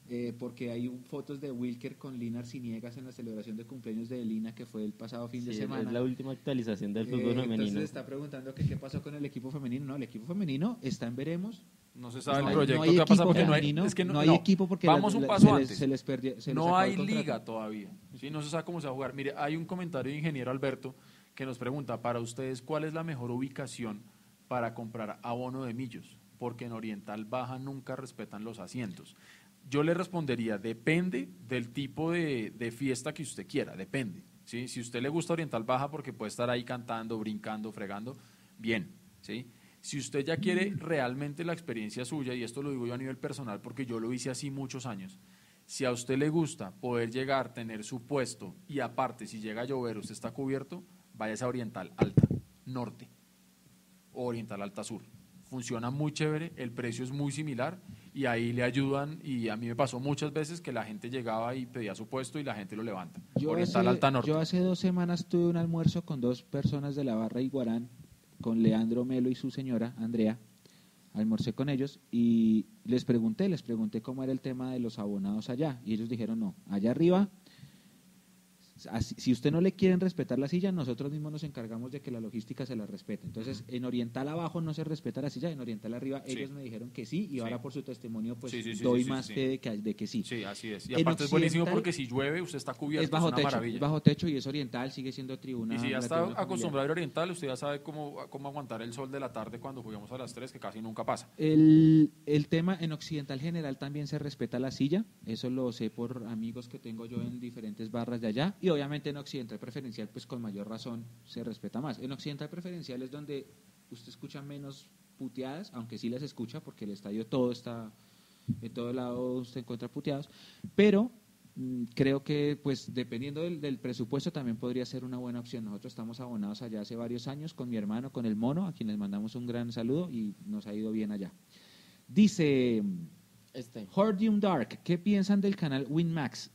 eh, porque hay un- fotos de Wilker con Lina Arciniegas en la celebración de cumpleaños de Lina, que fue el pasado fin de semana. Es la última actualización del Eh, fútbol femenino. Entonces está preguntando que qué pasó con el equipo femenino. No, el equipo femenino está en veremos. No se sabe no el hay, proyecto no hay que ha pasado equipo porque no hay, es que no, no hay no. equipo porque Vamos la- un paso se les- antes. se les perdió- se les no hay liga todavía. ¿sí? No se sabe cómo se va a jugar. Mire, hay un comentario de ingeniero Alberto que nos pregunta, para ustedes, ¿cuál es la mejor ubicación para comprar abono de millos? Porque en Oriental Baja nunca respetan los asientos. Yo le respondería, depende del tipo de, de fiesta que usted quiera, depende. ¿sí? Si a usted le gusta Oriental Baja porque puede estar ahí cantando, brincando, fregando, bien. ¿sí? Si usted ya quiere realmente la experiencia suya, y esto lo digo yo a nivel personal porque yo lo hice así muchos años, si a usted le gusta poder llegar, tener su puesto y aparte si llega a llover usted está cubierto, váyase a Oriental Alta, Norte o Oriental Alta Sur. Funciona muy chévere, el precio es muy similar y ahí le ayudan y a mí me pasó muchas veces que la gente llegaba y pedía su puesto y la gente lo levanta. Yo Oriental hace, Alta Norte. yo hace dos semanas tuve un almuerzo con dos personas de la barra Iguarán, con Leandro Melo y su señora, Andrea. Almorcé con ellos y les pregunté, les pregunté cómo era el tema de los abonados allá. Y ellos dijeron, no, allá arriba, si usted no le quieren respetar la silla, nosotros mismos nos encargamos de que la logística se la respete. Entonces, en Oriental abajo no se respeta la silla, en Oriental arriba Sí. ellos me dijeron que sí y Sí. ahora por su testimonio pues Sí, doy más fe de que, de que sí. Sí, así es. Y En aparte es buenísimo porque si llueve usted está cubierto, Es bajo una techo, maravilla. es bajo techo y es oriental, sigue siendo tribuna. Y si ya está acostumbrado a oriental, usted ya sabe cómo, cómo aguantar el sol de la tarde cuando jugamos a las 3, que casi nunca pasa. El, el tema en Occidental General también se respeta la silla, eso lo sé por amigos que tengo yo en diferentes barras de allá, y obviamente en Occidental Preferencial, pues con mayor razón se respeta más. En Occidental Preferencial es donde usted escucha menos puteadas, aunque sí las escucha, porque el estadio todo está, en todo lado usted encuentra puteados, pero mm, creo que pues dependiendo del, del presupuesto también podría ser una buena opción. Nosotros estamos abonados allá hace varios años con mi hermano, con el mono, a quien les mandamos un gran saludo y nos ha ido bien allá. Dice Este. Hordium Dark, ¿qué piensan del canal WinMax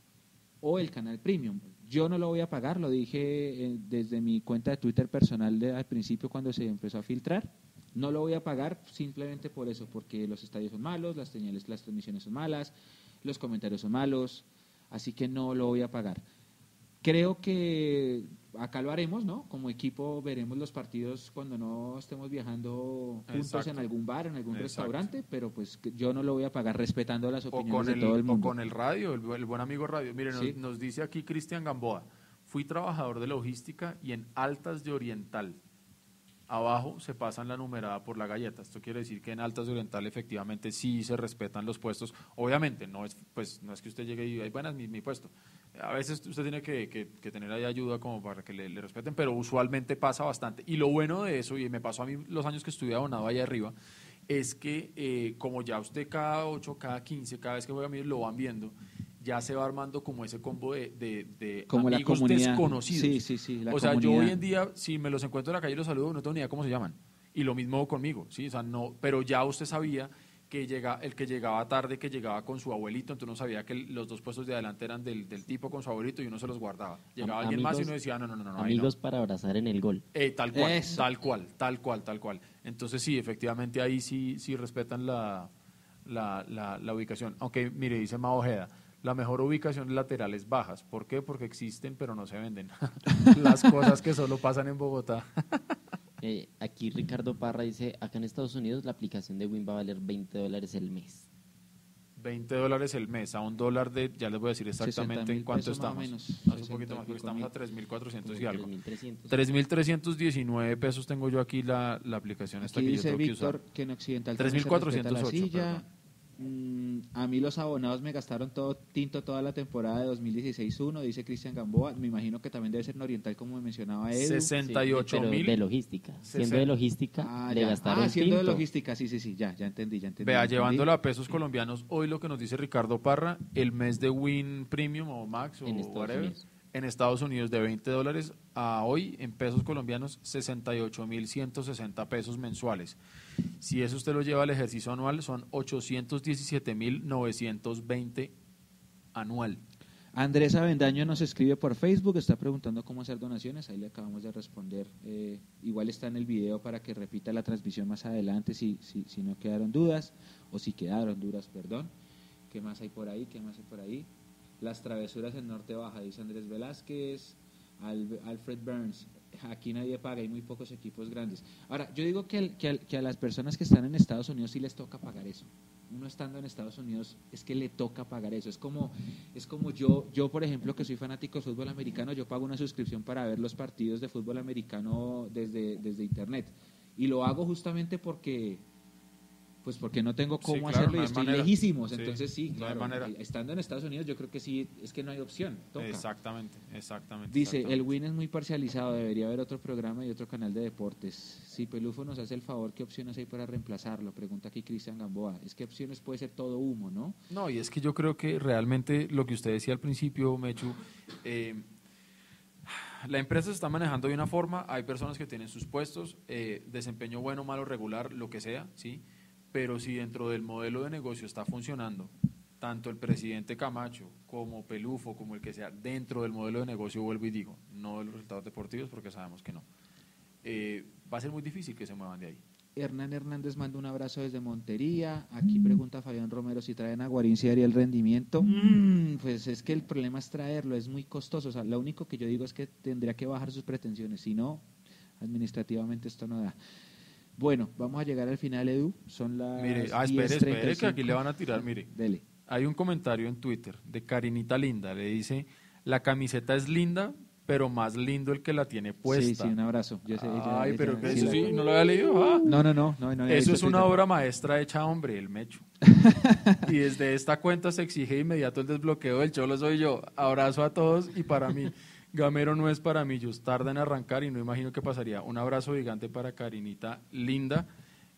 o el canal Premium? Yo no lo voy a pagar, lo dije eh, desde mi cuenta de Twitter personal de, al principio cuando se empezó a filtrar. No lo voy a pagar simplemente por eso, porque los estadios son malos, las señales, las transmisiones son malas, los comentarios son malos, así que no lo voy a pagar. Creo que acá lo haremos, ¿no? Como equipo veremos los partidos cuando no estemos viajando juntos Exacto. en algún bar, en algún Exacto. restaurante, pero pues yo no lo voy a pagar respetando las O opiniones de el, todo el o mundo. con el radio, el, el buen amigo radio. Mire, nos, Sí. nos dice aquí Cristian Gamboa, fui trabajador de logística y en Altas de Oriental. Abajo se pasan la numerada por la galleta. Esto quiere decir que en Altas de Oriental efectivamente sí se respetan los puestos. Obviamente, no es, pues, no es que usted llegue y, ay, buenas, mi, mi puesto. A veces usted tiene que, que- que tener ahí ayuda como para que le, le respeten, pero usualmente pasa bastante. Y lo bueno de eso, y me pasó a mí los años que estuve abonado allá arriba, es que eh, como ya usted cada 8, cada 15, cada vez que juega a mí lo van viendo, ya se va armando como ese combo de, de, de Como la amigos comunidad. desconocidos. Sí, sí, sí, la o sea, yo hoy en día, si me los encuentro en la calle y los saludo, no tengo ni idea cómo se llaman. Y lo mismo conmigo, ¿sí? O sea, no, pero ya usted sabía que llega, el que llegaba tarde, que llegaba con su abuelito, entonces uno sabía que los dos puestos de adelante eran del, del tipo con su abuelito y uno se los guardaba. Llegaba Am- alguien más y uno decía, no, no, no, no. Amigos para abrazar en el gol. Eh, tal cual, Eso. tal cual, tal cual, tal cual. Entonces sí, efectivamente ahí sí, sí respetan la, la, la, la ubicación. Aunque, mire, dice Mao Ojeda, la mejor ubicación de laterales bajas. ¿Por qué? Porque existen pero no se venden. Las cosas que solo pasan en Bogotá. Eh, aquí Ricardo Parra dice, acá en Estados Unidos la aplicación de Win va a valer 20 dólares el mes. 20 dólares el mes, a un dólar de, ya les voy a decir exactamente 60.000 en cuánto pesos más o estamos. menos, Hace un 60 poquito más, porque estamos a mil. 3.400 y algo. 3.300. 3.319 pesos tengo yo aquí la, la aplicación esta Aquí que yo dice tengo que usar. Víctor que en Occidental también se 3.408, Mm, a mí los abonados me gastaron todo tinto toda la temporada de 2016-1, dice Cristian Gamboa. Me imagino que también debe ser en Oriental, como me mencionaba Edu. 68 pero mil. de logística. Siendo de logística, Ah, le ya. gastaron Ah, siendo de logística, sí, sí, sí, ya, ya entendí, ya entendí. Vea, ya entendí. llevándolo a pesos colombianos, hoy lo que nos dice Ricardo Parra, el mes de Win Premium o Max o En Estados whatever, Unidos. En Estados Unidos de 20 dólares a hoy en pesos colombianos 68.160 pesos mensuales. Si eso usted lo lleva al ejercicio anual son 817.920 anual. Andrés Avendaño nos escribe por Facebook, está preguntando cómo hacer donaciones, ahí le acabamos de responder. Eh, igual está en el video para que repita la transmisión más adelante si, si, si no quedaron dudas, o si quedaron dudas, perdón. ¿Qué más hay por ahí? ¿Qué más hay por ahí? Las travesuras en Norte Baja, dice Andrés Velázquez, Al- Alfred Burns. Aquí nadie paga, hay muy pocos equipos grandes. Ahora, yo digo que, que, que a las personas que están en Estados Unidos sí les toca pagar eso. Uno estando en Estados Unidos es que le toca pagar eso. Es como, es como yo, yo por ejemplo, que soy fanático de fútbol americano, yo pago una suscripción para ver los partidos de fútbol americano desde, desde internet. Y lo hago justamente porque pues porque no tengo Sí, cómo claro, hacerlo no y estoy manera. lejísimos. Sí, Entonces sí, claro, manera. estando en Estados Unidos yo creo que sí, es que no hay opción. Toca. Exactamente, exactamente. Dice, el. Win es muy parcializado, debería haber otro programa y otro canal de deportes. Si Pelufo nos hace el favor, ¿qué opciones hay para reemplazarlo? Pregunta aquí Cristian Gamboa. Es que opciones puede ser todo humo, ¿no? No, y es que yo creo que realmente lo que usted decía al principio, Mechu, eh, la empresa se está manejando de una forma, hay personas que tienen sus puestos, eh, desempeño bueno, malo, regular, lo que sea, ¿sí? Pero si dentro del modelo de negocio está funcionando, tanto el presidente Camacho como Pelufo, como el que sea, dentro del modelo de negocio, vuelvo y digo, no de los resultados deportivos, porque sabemos que no, eh, va a ser muy difícil que se muevan de ahí. Hernán Hernández manda un abrazo desde Montería. Aquí pregunta Fabián Romero si traen a Guarín si haría el rendimiento. Mm, pues es que el problema es traerlo, es muy costoso. O sea, lo único que yo digo es que tendría que bajar sus pretensiones. Si no, administrativamente esto no da. Bueno, vamos a llegar al final, Edu. Son las. Mire, ah, espere, espere, que 10:35. aquí le van a tirar, mire. Dele. Hay un comentario en Twitter de Karinita Linda, le dice, la camiseta es linda, pero más lindo el que la tiene puesta. Sí, sí, un abrazo. Yo sé, ella- Ay, ella- pero sí eso sí, no lo había leído. ah. No, no, no. no, no Eso es una Twitter. obra maestra hecha hombre, el mecho. y desde esta cuenta se exige inmediato el desbloqueo del cholo soy yo. Abrazo a todos y para mí, Gamero no es para millos. Tarda en arrancar y no imagino qué pasaría. Un abrazo gigante para Karinita Linda.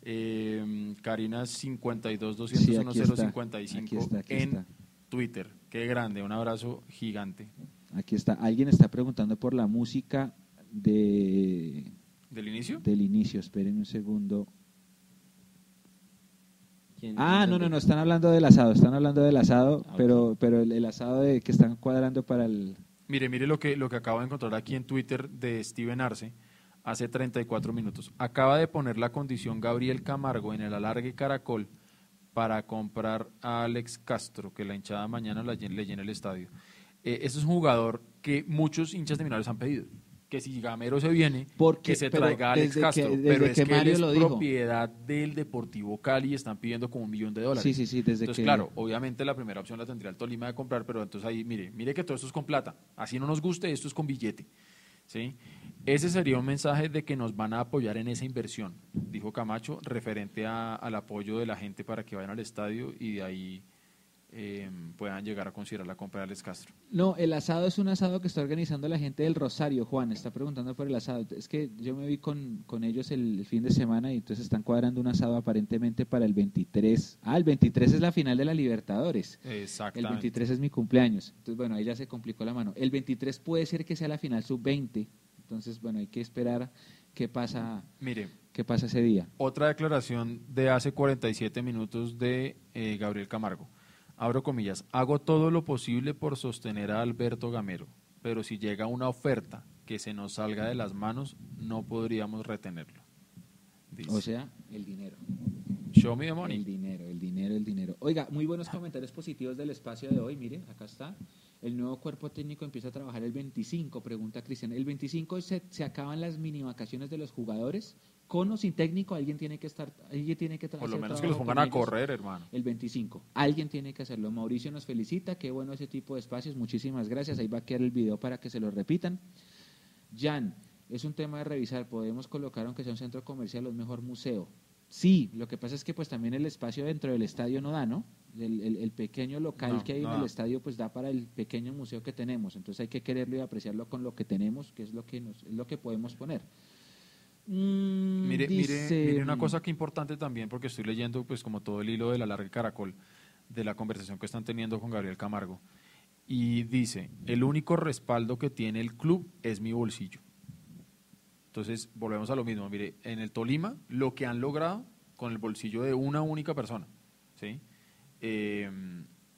Eh, Karina 52 Sí, aquí está, 201 aquí está, aquí en está. Twitter. Qué grande, un abrazo gigante. Aquí está. Alguien está preguntando por la música de ¿Del inicio? del inicio. Esperen un segundo. ¿Quién- Ah, quién no, no, no, están hablando del asado, están hablando del asado, Ah, pero pero el, el asado de que están cuadrando para el... Mire, mire lo que, lo que acabo de encontrar aquí en Twitter de Steven Arce hace 34 minutos. Acaba de poner la condición Gabriel Camargo en el alargue Caracol para comprar a Alex Castro, que la hinchada mañana la le llena el estadio. Eh, ese es un jugador que muchos hinchas de Millonarios han pedido. Que si Gamero se viene, Porque- que se traiga a Alex que- Castro. pero es que que, él Mario es lo dijo. propiedad del Deportivo Cali y están pidiendo como un millón de dólares. Sí, sí, sí, desde Entonces, que... claro, obviamente la primera opción la tendría el Tolima de comprar, pero entonces ahí, mire, mire que todo esto es con plata. Así no nos guste, esto es con billete. ¿sí? Ese sería un mensaje de que nos van a apoyar en esa inversión, dijo Camacho, referente a- al apoyo de la gente para que vayan al estadio y de ahí puedan llegar a considerar la compra de Alex Castro. No, el asado es un asado que está organizando la gente del Rosario, Juan, está preguntando por el asado. Es que yo me vi con, con ellos el, el fin de semana y entonces están cuadrando un asado aparentemente para el 23. Ah, el 23 es la final de la Libertadores. El Exactamente. 23 es mi cumpleaños. Entonces, bueno, ahí ya se complicó la mano. El 23 puede ser que sea la final sub-20. Entonces, bueno, hay que esperar qué pasa, Mire, qué pasa ese día. Otra declaración de hace 47 minutos de eh, Gabriel Camargo. Abro comillas, hago todo lo posible por sostener a Alberto Gamero, pero si llega una oferta que se nos salga de las manos, no podríamos retenerlo. Dice. O sea, el dinero. Show me the El money. dinero, el dinero, el dinero. Oiga, muy buenos comentarios positivos del espacio de hoy. Mire, acá está. El nuevo cuerpo técnico empieza a trabajar el 25, pregunta Cristian. El 25 se, se acaban las mini vacaciones de los jugadores. Con o sin técnico, alguien tiene que estar, alguien tiene que Por lo menos que los pongan a correr, hermano. El 25. Alguien tiene que hacerlo. Mauricio nos felicita. Qué bueno ese tipo de espacios. Muchísimas gracias. Ahí va a quedar el video para que se lo repitan. Jan, es un tema de revisar. Podemos colocar, aunque sea un centro comercial, un mejor museo. Sí, lo que pasa es que pues también el espacio dentro del estadio no da, ¿no? El, el- el pequeño local No, que hay no en el estadio pues da para el pequeño museo que tenemos. Entonces hay que quererlo y apreciarlo con lo que tenemos, que es lo que, nos, es lo que podemos poner. Mm, Mire, mire, mire una cosa que importante también, porque estoy leyendo, pues, como todo el hilo de la larga caracol, de la conversación que están teniendo con Gabriel Camargo. Y dice: el único respaldo que tiene el club es mi bolsillo. Entonces, volvemos a lo mismo. Mire, en el Tolima, lo que han logrado con el bolsillo de una única persona. ¿Sí? Eh,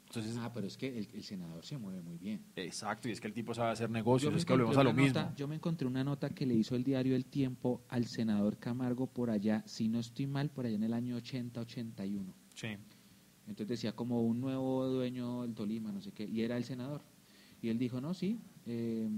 entonces, Ah, pero es que el, el senador se mueve muy bien. exacto, y es que el tipo sabe hacer negocios, es que volvemos a lo mismo. nota- yo me encontré una nota que le hizo el diario El Tiempo al senador Camargo por allá, si no estoy mal, por allá en el año 80-81. Sí. Entonces decía como un nuevo dueño del Tolima, no sé qué, y era el senador. Y él dijo, no, sí, eh,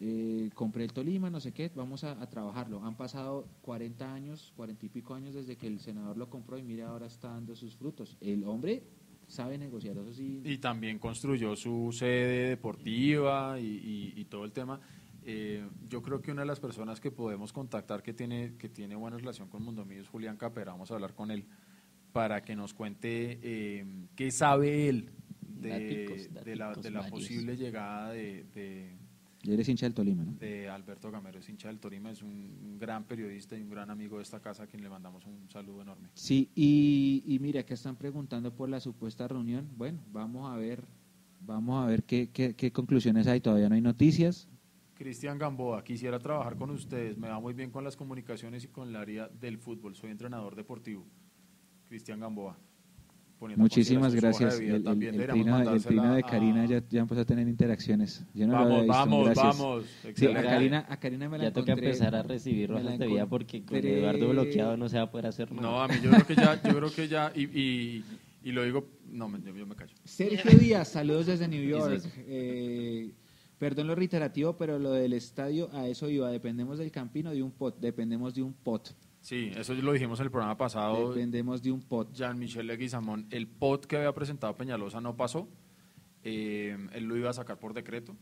eh, compré el Tolima, no sé qué, vamos a, a trabajarlo. Han pasado 40 años, 40 y pico años desde que el senador lo compró y mira, ahora está dando sus frutos. El hombre sabe negociar, eso sí. Y también construyó su sede deportiva y, y- y todo el tema. Eh, yo creo que una de las personas que podemos contactar que tiene, que tiene buena relación con Mundo Mío es Julián Capera. Vamos a hablar con él para que nos cuente eh, qué sabe él de, Daticos, de la, de posible llegada de, de- Y eres hincha del Tolima, ¿no? de Alberto Gamero, es hincha del Torima, es un, un gran periodista y un gran amigo de esta casa a quien le mandamos un saludo enorme. Sí, y, y mira, que están preguntando por la supuesta reunión. Bueno, vamos a ver, vamos a ver qué, qué, qué conclusiones hay. Todavía no hay noticias. Cristian Gamboa, quisiera trabajar con ustedes. Me va muy bien con las comunicaciones y con el área del fútbol. Soy entrenador deportivo. Cristian Gamboa. Muchísimas gracias. de vida. El, el- el trino, el trino de Karina a- ya, ya empezó a tener interacciones. Yo no lo Vamos, visto, vamos, gracias. vamos. Sí, a. Karina, a Karina me la Ya toca encontré- empezar a recibir rojas de vida porque con Eduardo bloqueado no se va a poder hacer nada. No, a mí yo creo que ya, yo creo que ya, y, y, y lo digo, no, me- yo, yo me callo. Sergio Díaz, saludos desde New ¿Qué es York. Eh, perdón lo reiterativo, pero lo del estadio, a eso iba. Dependemos del Campino de un pot. Dependemos de un pot. Sí, eso lo dijimos en el programa pasado. Dependemos de un pot. Jean-Michel Leguizamón, el pot que había presentado Peñalosa no pasó. Eh, él lo iba a sacar por decreto.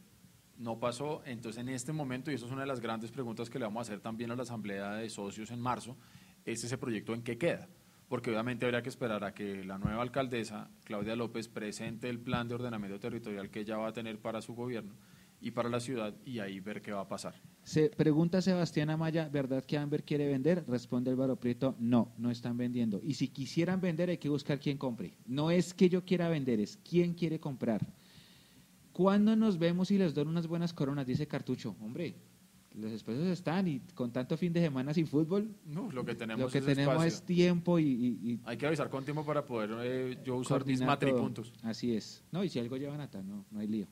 No pasó. Entonces, en este momento, y eso es una de las grandes preguntas que le vamos a hacer también a la Asamblea de Socios en marzo, es ese proyecto en qué queda. Porque obviamente habría que esperar a que la nueva alcaldesa, Claudia López, presente el plan de ordenamiento territorial que ella va a tener para su gobierno y para la ciudad y ahí ver qué va a pasar. Se pregunta Sebastián Amaya, ¿verdad que Amber quiere vender? Responde Álvaro Prieto, no, no están vendiendo. Y si quisieran vender hay que buscar quién compre. No es que yo quiera vender, es quién quiere comprar. ¿Cuándo nos vemos y les doy unas buenas coronas? Dice Cartucho. Hombre, los espacios están y con tanto fin de semana sin fútbol, No, lo que tenemos, lo que es, tenemos es tiempo y, y- y Hay que avisar con tiempo para poder eh, yo usar mis todo. matripuntos. Así es. No, y si algo llevan a no, no hay lío.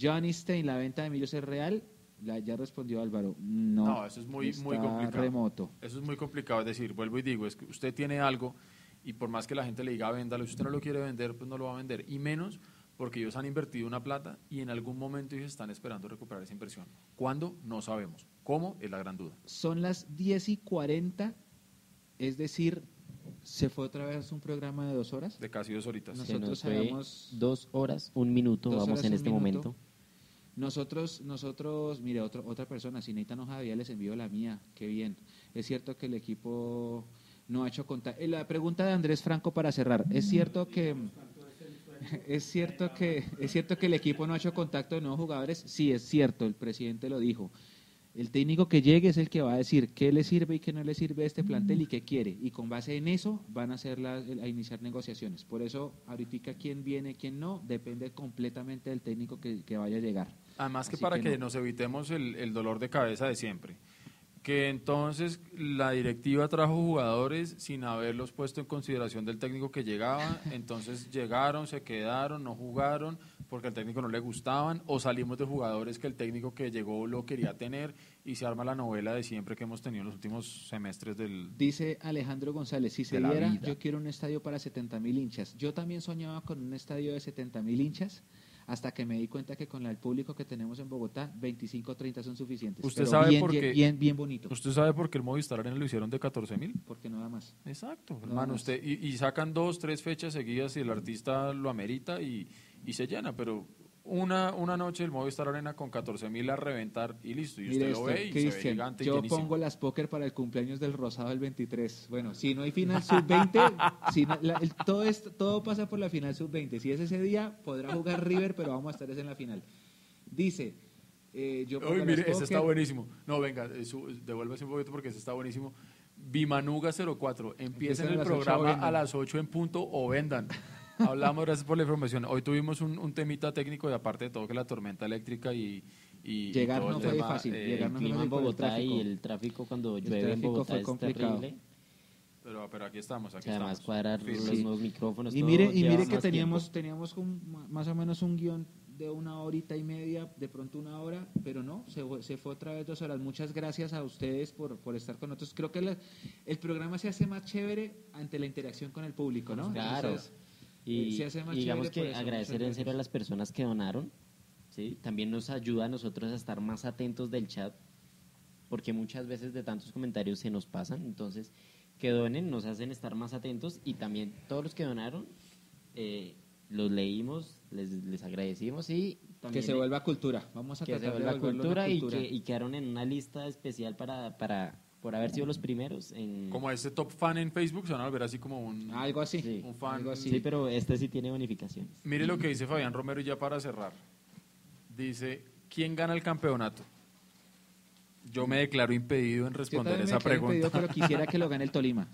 Johnny Stein, ¿la venta de Millos es real? La- ya respondió Álvaro. No, No, eso es muy, muy complicado. remoto. Eso es muy complicado. Es decir, vuelvo y digo, es que usted tiene algo y por más que la gente le diga véndalo, si usted no lo quiere vender, pues no lo va a vender. Y menos porque ellos han invertido una plata y en algún momento ellos están esperando recuperar esa inversión. ¿Cuándo? No sabemos. ¿Cómo? Es la gran duda. Son las 10 y 40, es decir, se fue otra vez un programa de dos horas. De casi dos horitas. Nosotros sabemos- dos horas, un minuto, Dos vamos horas, en este minuto. momento. Nosotros, nosotros, mire, otro, otra persona, si necesitan hoja de vida, les envío la mía, qué bien. Es cierto que el equipo no ha hecho contacto. La pregunta de Andrés Franco para cerrar, ¿es cierto que es cierto que es cierto que el equipo no ha hecho contacto de nuevos jugadores? Sí, es cierto, el presidente lo dijo. El técnico que llegue es el que va a decir qué le sirve y qué no le sirve a este plantel y qué quiere. Y con base en eso van a, hacer la- a iniciar negociaciones. Por eso, ahorita quién viene, quién no, depende completamente del técnico que, que vaya a llegar. Además que Así para que que, no. nos evitemos el, el dolor de cabeza de siempre. Que entonces la directiva trajo jugadores sin haberlos puesto en consideración del técnico que llegaba, entonces llegaron, se quedaron, no jugaron porque al técnico no le gustaban, o salimos de jugadores que el técnico que llegó lo quería tener y se arma la novela de siempre que hemos tenido en los últimos semestres del... Dice Alejandro González, si se diera, yo quiero un estadio para 70 mil hinchas. Yo también soñaba con un estadio de 70 mil hinchas, hasta que me di cuenta que con el público que tenemos en Bogotá, 25 o 30 son suficientes. ¿Usted Pero sabe bien, por bien, qué- bien, bien bonito, ¿Usted sabe por qué el Movistar Arena lo hicieron de 14 mil? porque no da más. Exacto, hermano. más. Usted, y, y sacan dos, tres fechas seguidas y el artista lo amerita y, y se llena, pero una, una noche el Movistar Arena con 14 mil a reventar y listo. Y usted lo ve y se ve gigante yo pongo las póker para el cumpleaños del Rosado del 23. Bueno, si no hay final sub-20, si no- la- el- todo, esto, todo pasa por la final sub-20. Si es ese día, podrá jugar River, pero vamos a estar es en la final. Dice, eh, yo pongo Uy, las mire, ese está buenísimo. No, venga, eh, devuélvase un poquito porque ese está buenísimo. Bimanuga 04, empiecen el programa a las 8 en punto o vendan. Hablamos, gracias por la información. Hoy tuvimos un, un temita técnico y aparte de todo que la tormenta eléctrica y... y- y Llegar todo no el fue tema, fácil, eh, llegar El no clima fue en el Bogotá tráfico. y el tráfico cuando El llueve en Bogotá fue es complicado. terrible. Pero, pero aquí estamos, O aquí sea, además estamos. cuadrar Firmes. los nuevos micrófonos. Y mire, y mire que teníamos, tiempo. teníamos un- más o menos un guion de una horita y media, de pronto una hora, pero no, se fue, se fue otra vez dos horas. Muchas gracias a ustedes por, por estar con nosotros. Creo que la- el programa se hace más chévere ante la interacción con el público, ¿no? Claro. Entonces, Y se hace más digamos chévere por que agradecer en serio a las personas que donaron. ¿sí? También nos ayuda a nosotros a estar más atentos del chat, porque muchas veces de tantos comentarios se nos pasan. Entonces, que donen nos hacen estar más atentos y también todos los que donaron eh, los leímos, les, les agradecimos y también Que se vuelva cultura. Vamos a que se tratar de vuelva volverlo una cultura, y, cultura. que, y quedaron en una lista especial para, para por haber sido los primeros en Como este top fan en Facebook, se van a volver así como un... Algo así. Sí. Un fan. Algo así. Sí, pero este sí tiene bonificaciones. Mire lo que dice Fabián Romero y ya para cerrar. Dice, ¿quién gana el campeonato? Yo me declaro impedido en Yo responder me esa impedido, pregunta. pero quisiera que lo gane el Tolima.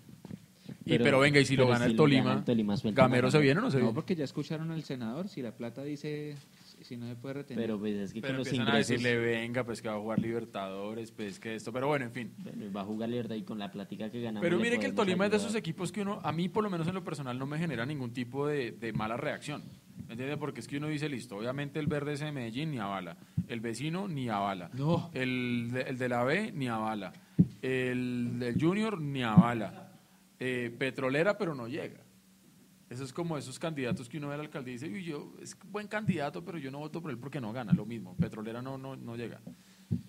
y, pero venga, y si lo pero gana si lo Tolima, gana el Tolima, ¿Gamero se viene o no se No, viene? porque ya escucharon al senador, si la plata dice, si no se puede retener. Pero pues es que Pero con los empiezan a ingresos decirle, venga, pues que va a jugar Libertadores, pues que esto, pero bueno, en fin. bueno, va a jugar Libertad y con la plática que ganamos. Pero mire que el Tolima es de esos equipos que uno, a mí por lo menos en lo personal, no me genera ningún tipo de, de mala reacción. ¿Me entiende? Porque es que uno dice, listo, obviamente el verde ese de Medellín ni avala, el vecino ni avala, No. el, de, el de la B ni avala, el del Junior ni avala, Eh, petrolera pero no llega. Eso es como esos candidatos que uno ve a la alcaldía y dice, "Uy, yo es buen candidato, pero yo no voto por él porque no gana, lo mismo. Petrolera no, no, no llega.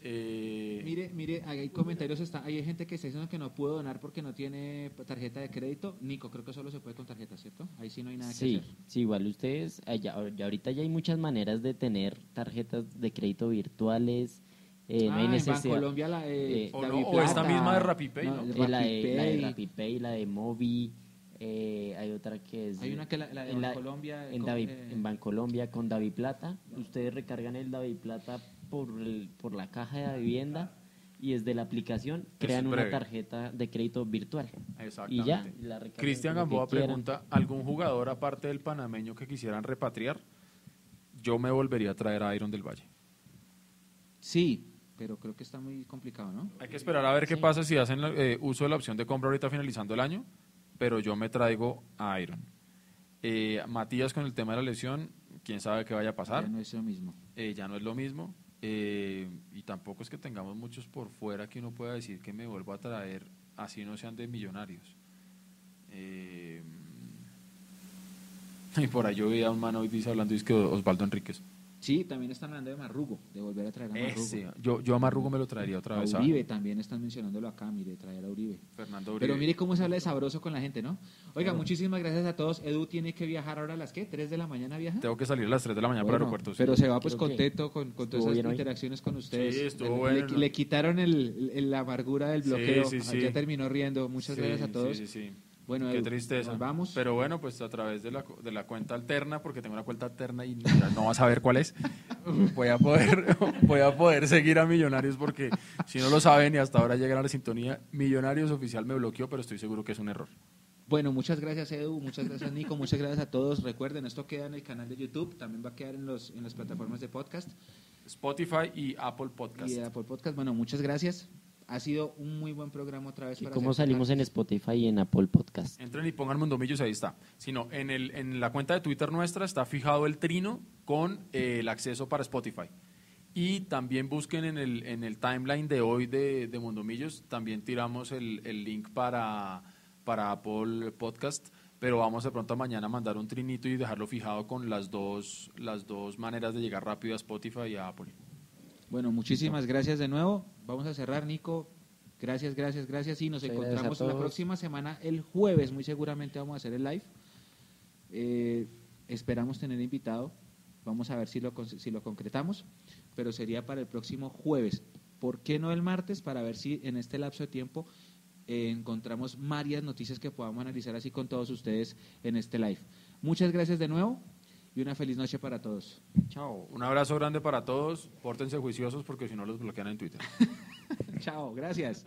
Eh, Mire, mire, hay comentarios, está, hay gente que está diciendo que no pudo donar porque no tiene tarjeta de crédito. Nico, creo que solo se puede con tarjeta, ¿cierto? Ahí sí no hay nada que Sí, hacer. sí, igual ustedes, ah, ya- ya ahorita ya hay muchas maneras de tener tarjetas de crédito virtuales. eh, no Ah, hay en necesidad. Bancolombia la de Eh, O David no, o esta misma de RappiPay, ¿no? Eh, la, de, la de la de Movi, Eh, hay otra que es... Hay una que la, la de en la- Colombia. en, Bancolombia con Davi Plata. Ustedes recargan el Davi Plata por, el- por la caja de la vivienda y desde la aplicación crean una tarjeta de crédito virtual. Exactamente. Y ya, la Cristian Gamboa pregunta, ¿algún jugador aparte del panameño que quisieran repatriar? Yo me volvería a traer a Iron del Valle. Sí, pero creo que está muy complicado, ¿no? Hay que esperar a ver qué pasa si hacen eh, uso de la opción de compra ahorita finalizando el año, pero yo me traigo a Iron. Eh, Matías con el tema de la lesión, quién sabe qué vaya a pasar, Ya no es lo mismo. Eh, ya no es lo mismo. eh, y tampoco es que tengamos muchos por fuera que uno pueda decir que me vuelvo a traer, así no sean de millonarios. Eh, y por ahí yo vi a un man hoy dice hablando, dice que Osvaldo Enríquez. Sí, también están hablando de Marrugo, de volver a traer a Marrugo. Ese, yo, yo a Marrugo me lo traería otra vez. a Uribe también están mencionándolo acá, mire, traer a Uribe. Fernando Uribe. Pero mire cómo se habla de sabroso con la gente, ¿no? Oiga, muchísimas gracias a todos. Edu tiene que viajar ahora a las, ¿qué? ¿Tres de la mañana viaja? Tengo que salir a las 3 de la mañana para el Bueno, aeropuerto. sí. Pero se va pues Creo contento con, con todas esas hoy. interacciones con ustedes. Sí, estuvo le, bueno, le- ¿no? le quitaron el, el- la amargura del Sí, bloqueo. sí, sí. Ya terminó riendo. Muchas Sí, gracias a todos. Sí, sí, sí. Bueno, Qué Edu, tristeza. nos vamos. Pero bueno, pues a través de la, de la cuenta alterna, porque tengo una cuenta alterna y no, no vas a ver cuál es, voy a poder voy a poder seguir a Millonarios porque si no lo saben y hasta ahora llegan a la sintonía, Millonarios oficial me bloqueó, pero estoy seguro que es un error. Bueno, muchas gracias Edu, muchas gracias Nico, muchas gracias a todos. Recuerden, esto queda en el canal de YouTube, también va a quedar en, los, en las plataformas de podcast Spotify y Apple Podcast. y Apple Podcast. Bueno, muchas gracias. Ha sido un muy buen programa otra vez. ¿Y para cómo salimos en. Spotify y en Apple Podcast? Entren y pongan Mundomillos, ahí está. Sino en, el, en la cuenta de Twitter nuestra está fijado el trino con eh, el acceso para Spotify. Y también busquen en el, en el timeline de hoy de, de Mundomillos, también tiramos el, el link para, para Apple Podcast, pero vamos de pronto a mañana a mandar un trinito y dejarlo fijado con las dos, las dos maneras de llegar rápido a Spotify y a Apple. Bueno, muchísimas gracias de nuevo. Vamos a cerrar, Nico. Gracias, gracias, gracias. Y nos encontramos la próxima semana, el jueves, muy seguramente vamos a hacer el live. Eh, esperamos tener invitado. Vamos a ver si lo, si lo concretamos, pero sería para el próximo jueves. ¿Por qué no el martes? Para ver si en este lapso de tiempo eh, encontramos varias noticias que podamos analizar así con todos ustedes en este live. Muchas gracias de nuevo y una feliz noche para todos. Chao. Un abrazo grande para todos. Pórtense juiciosos porque si no los bloquean en Twitter. Chao, gracias.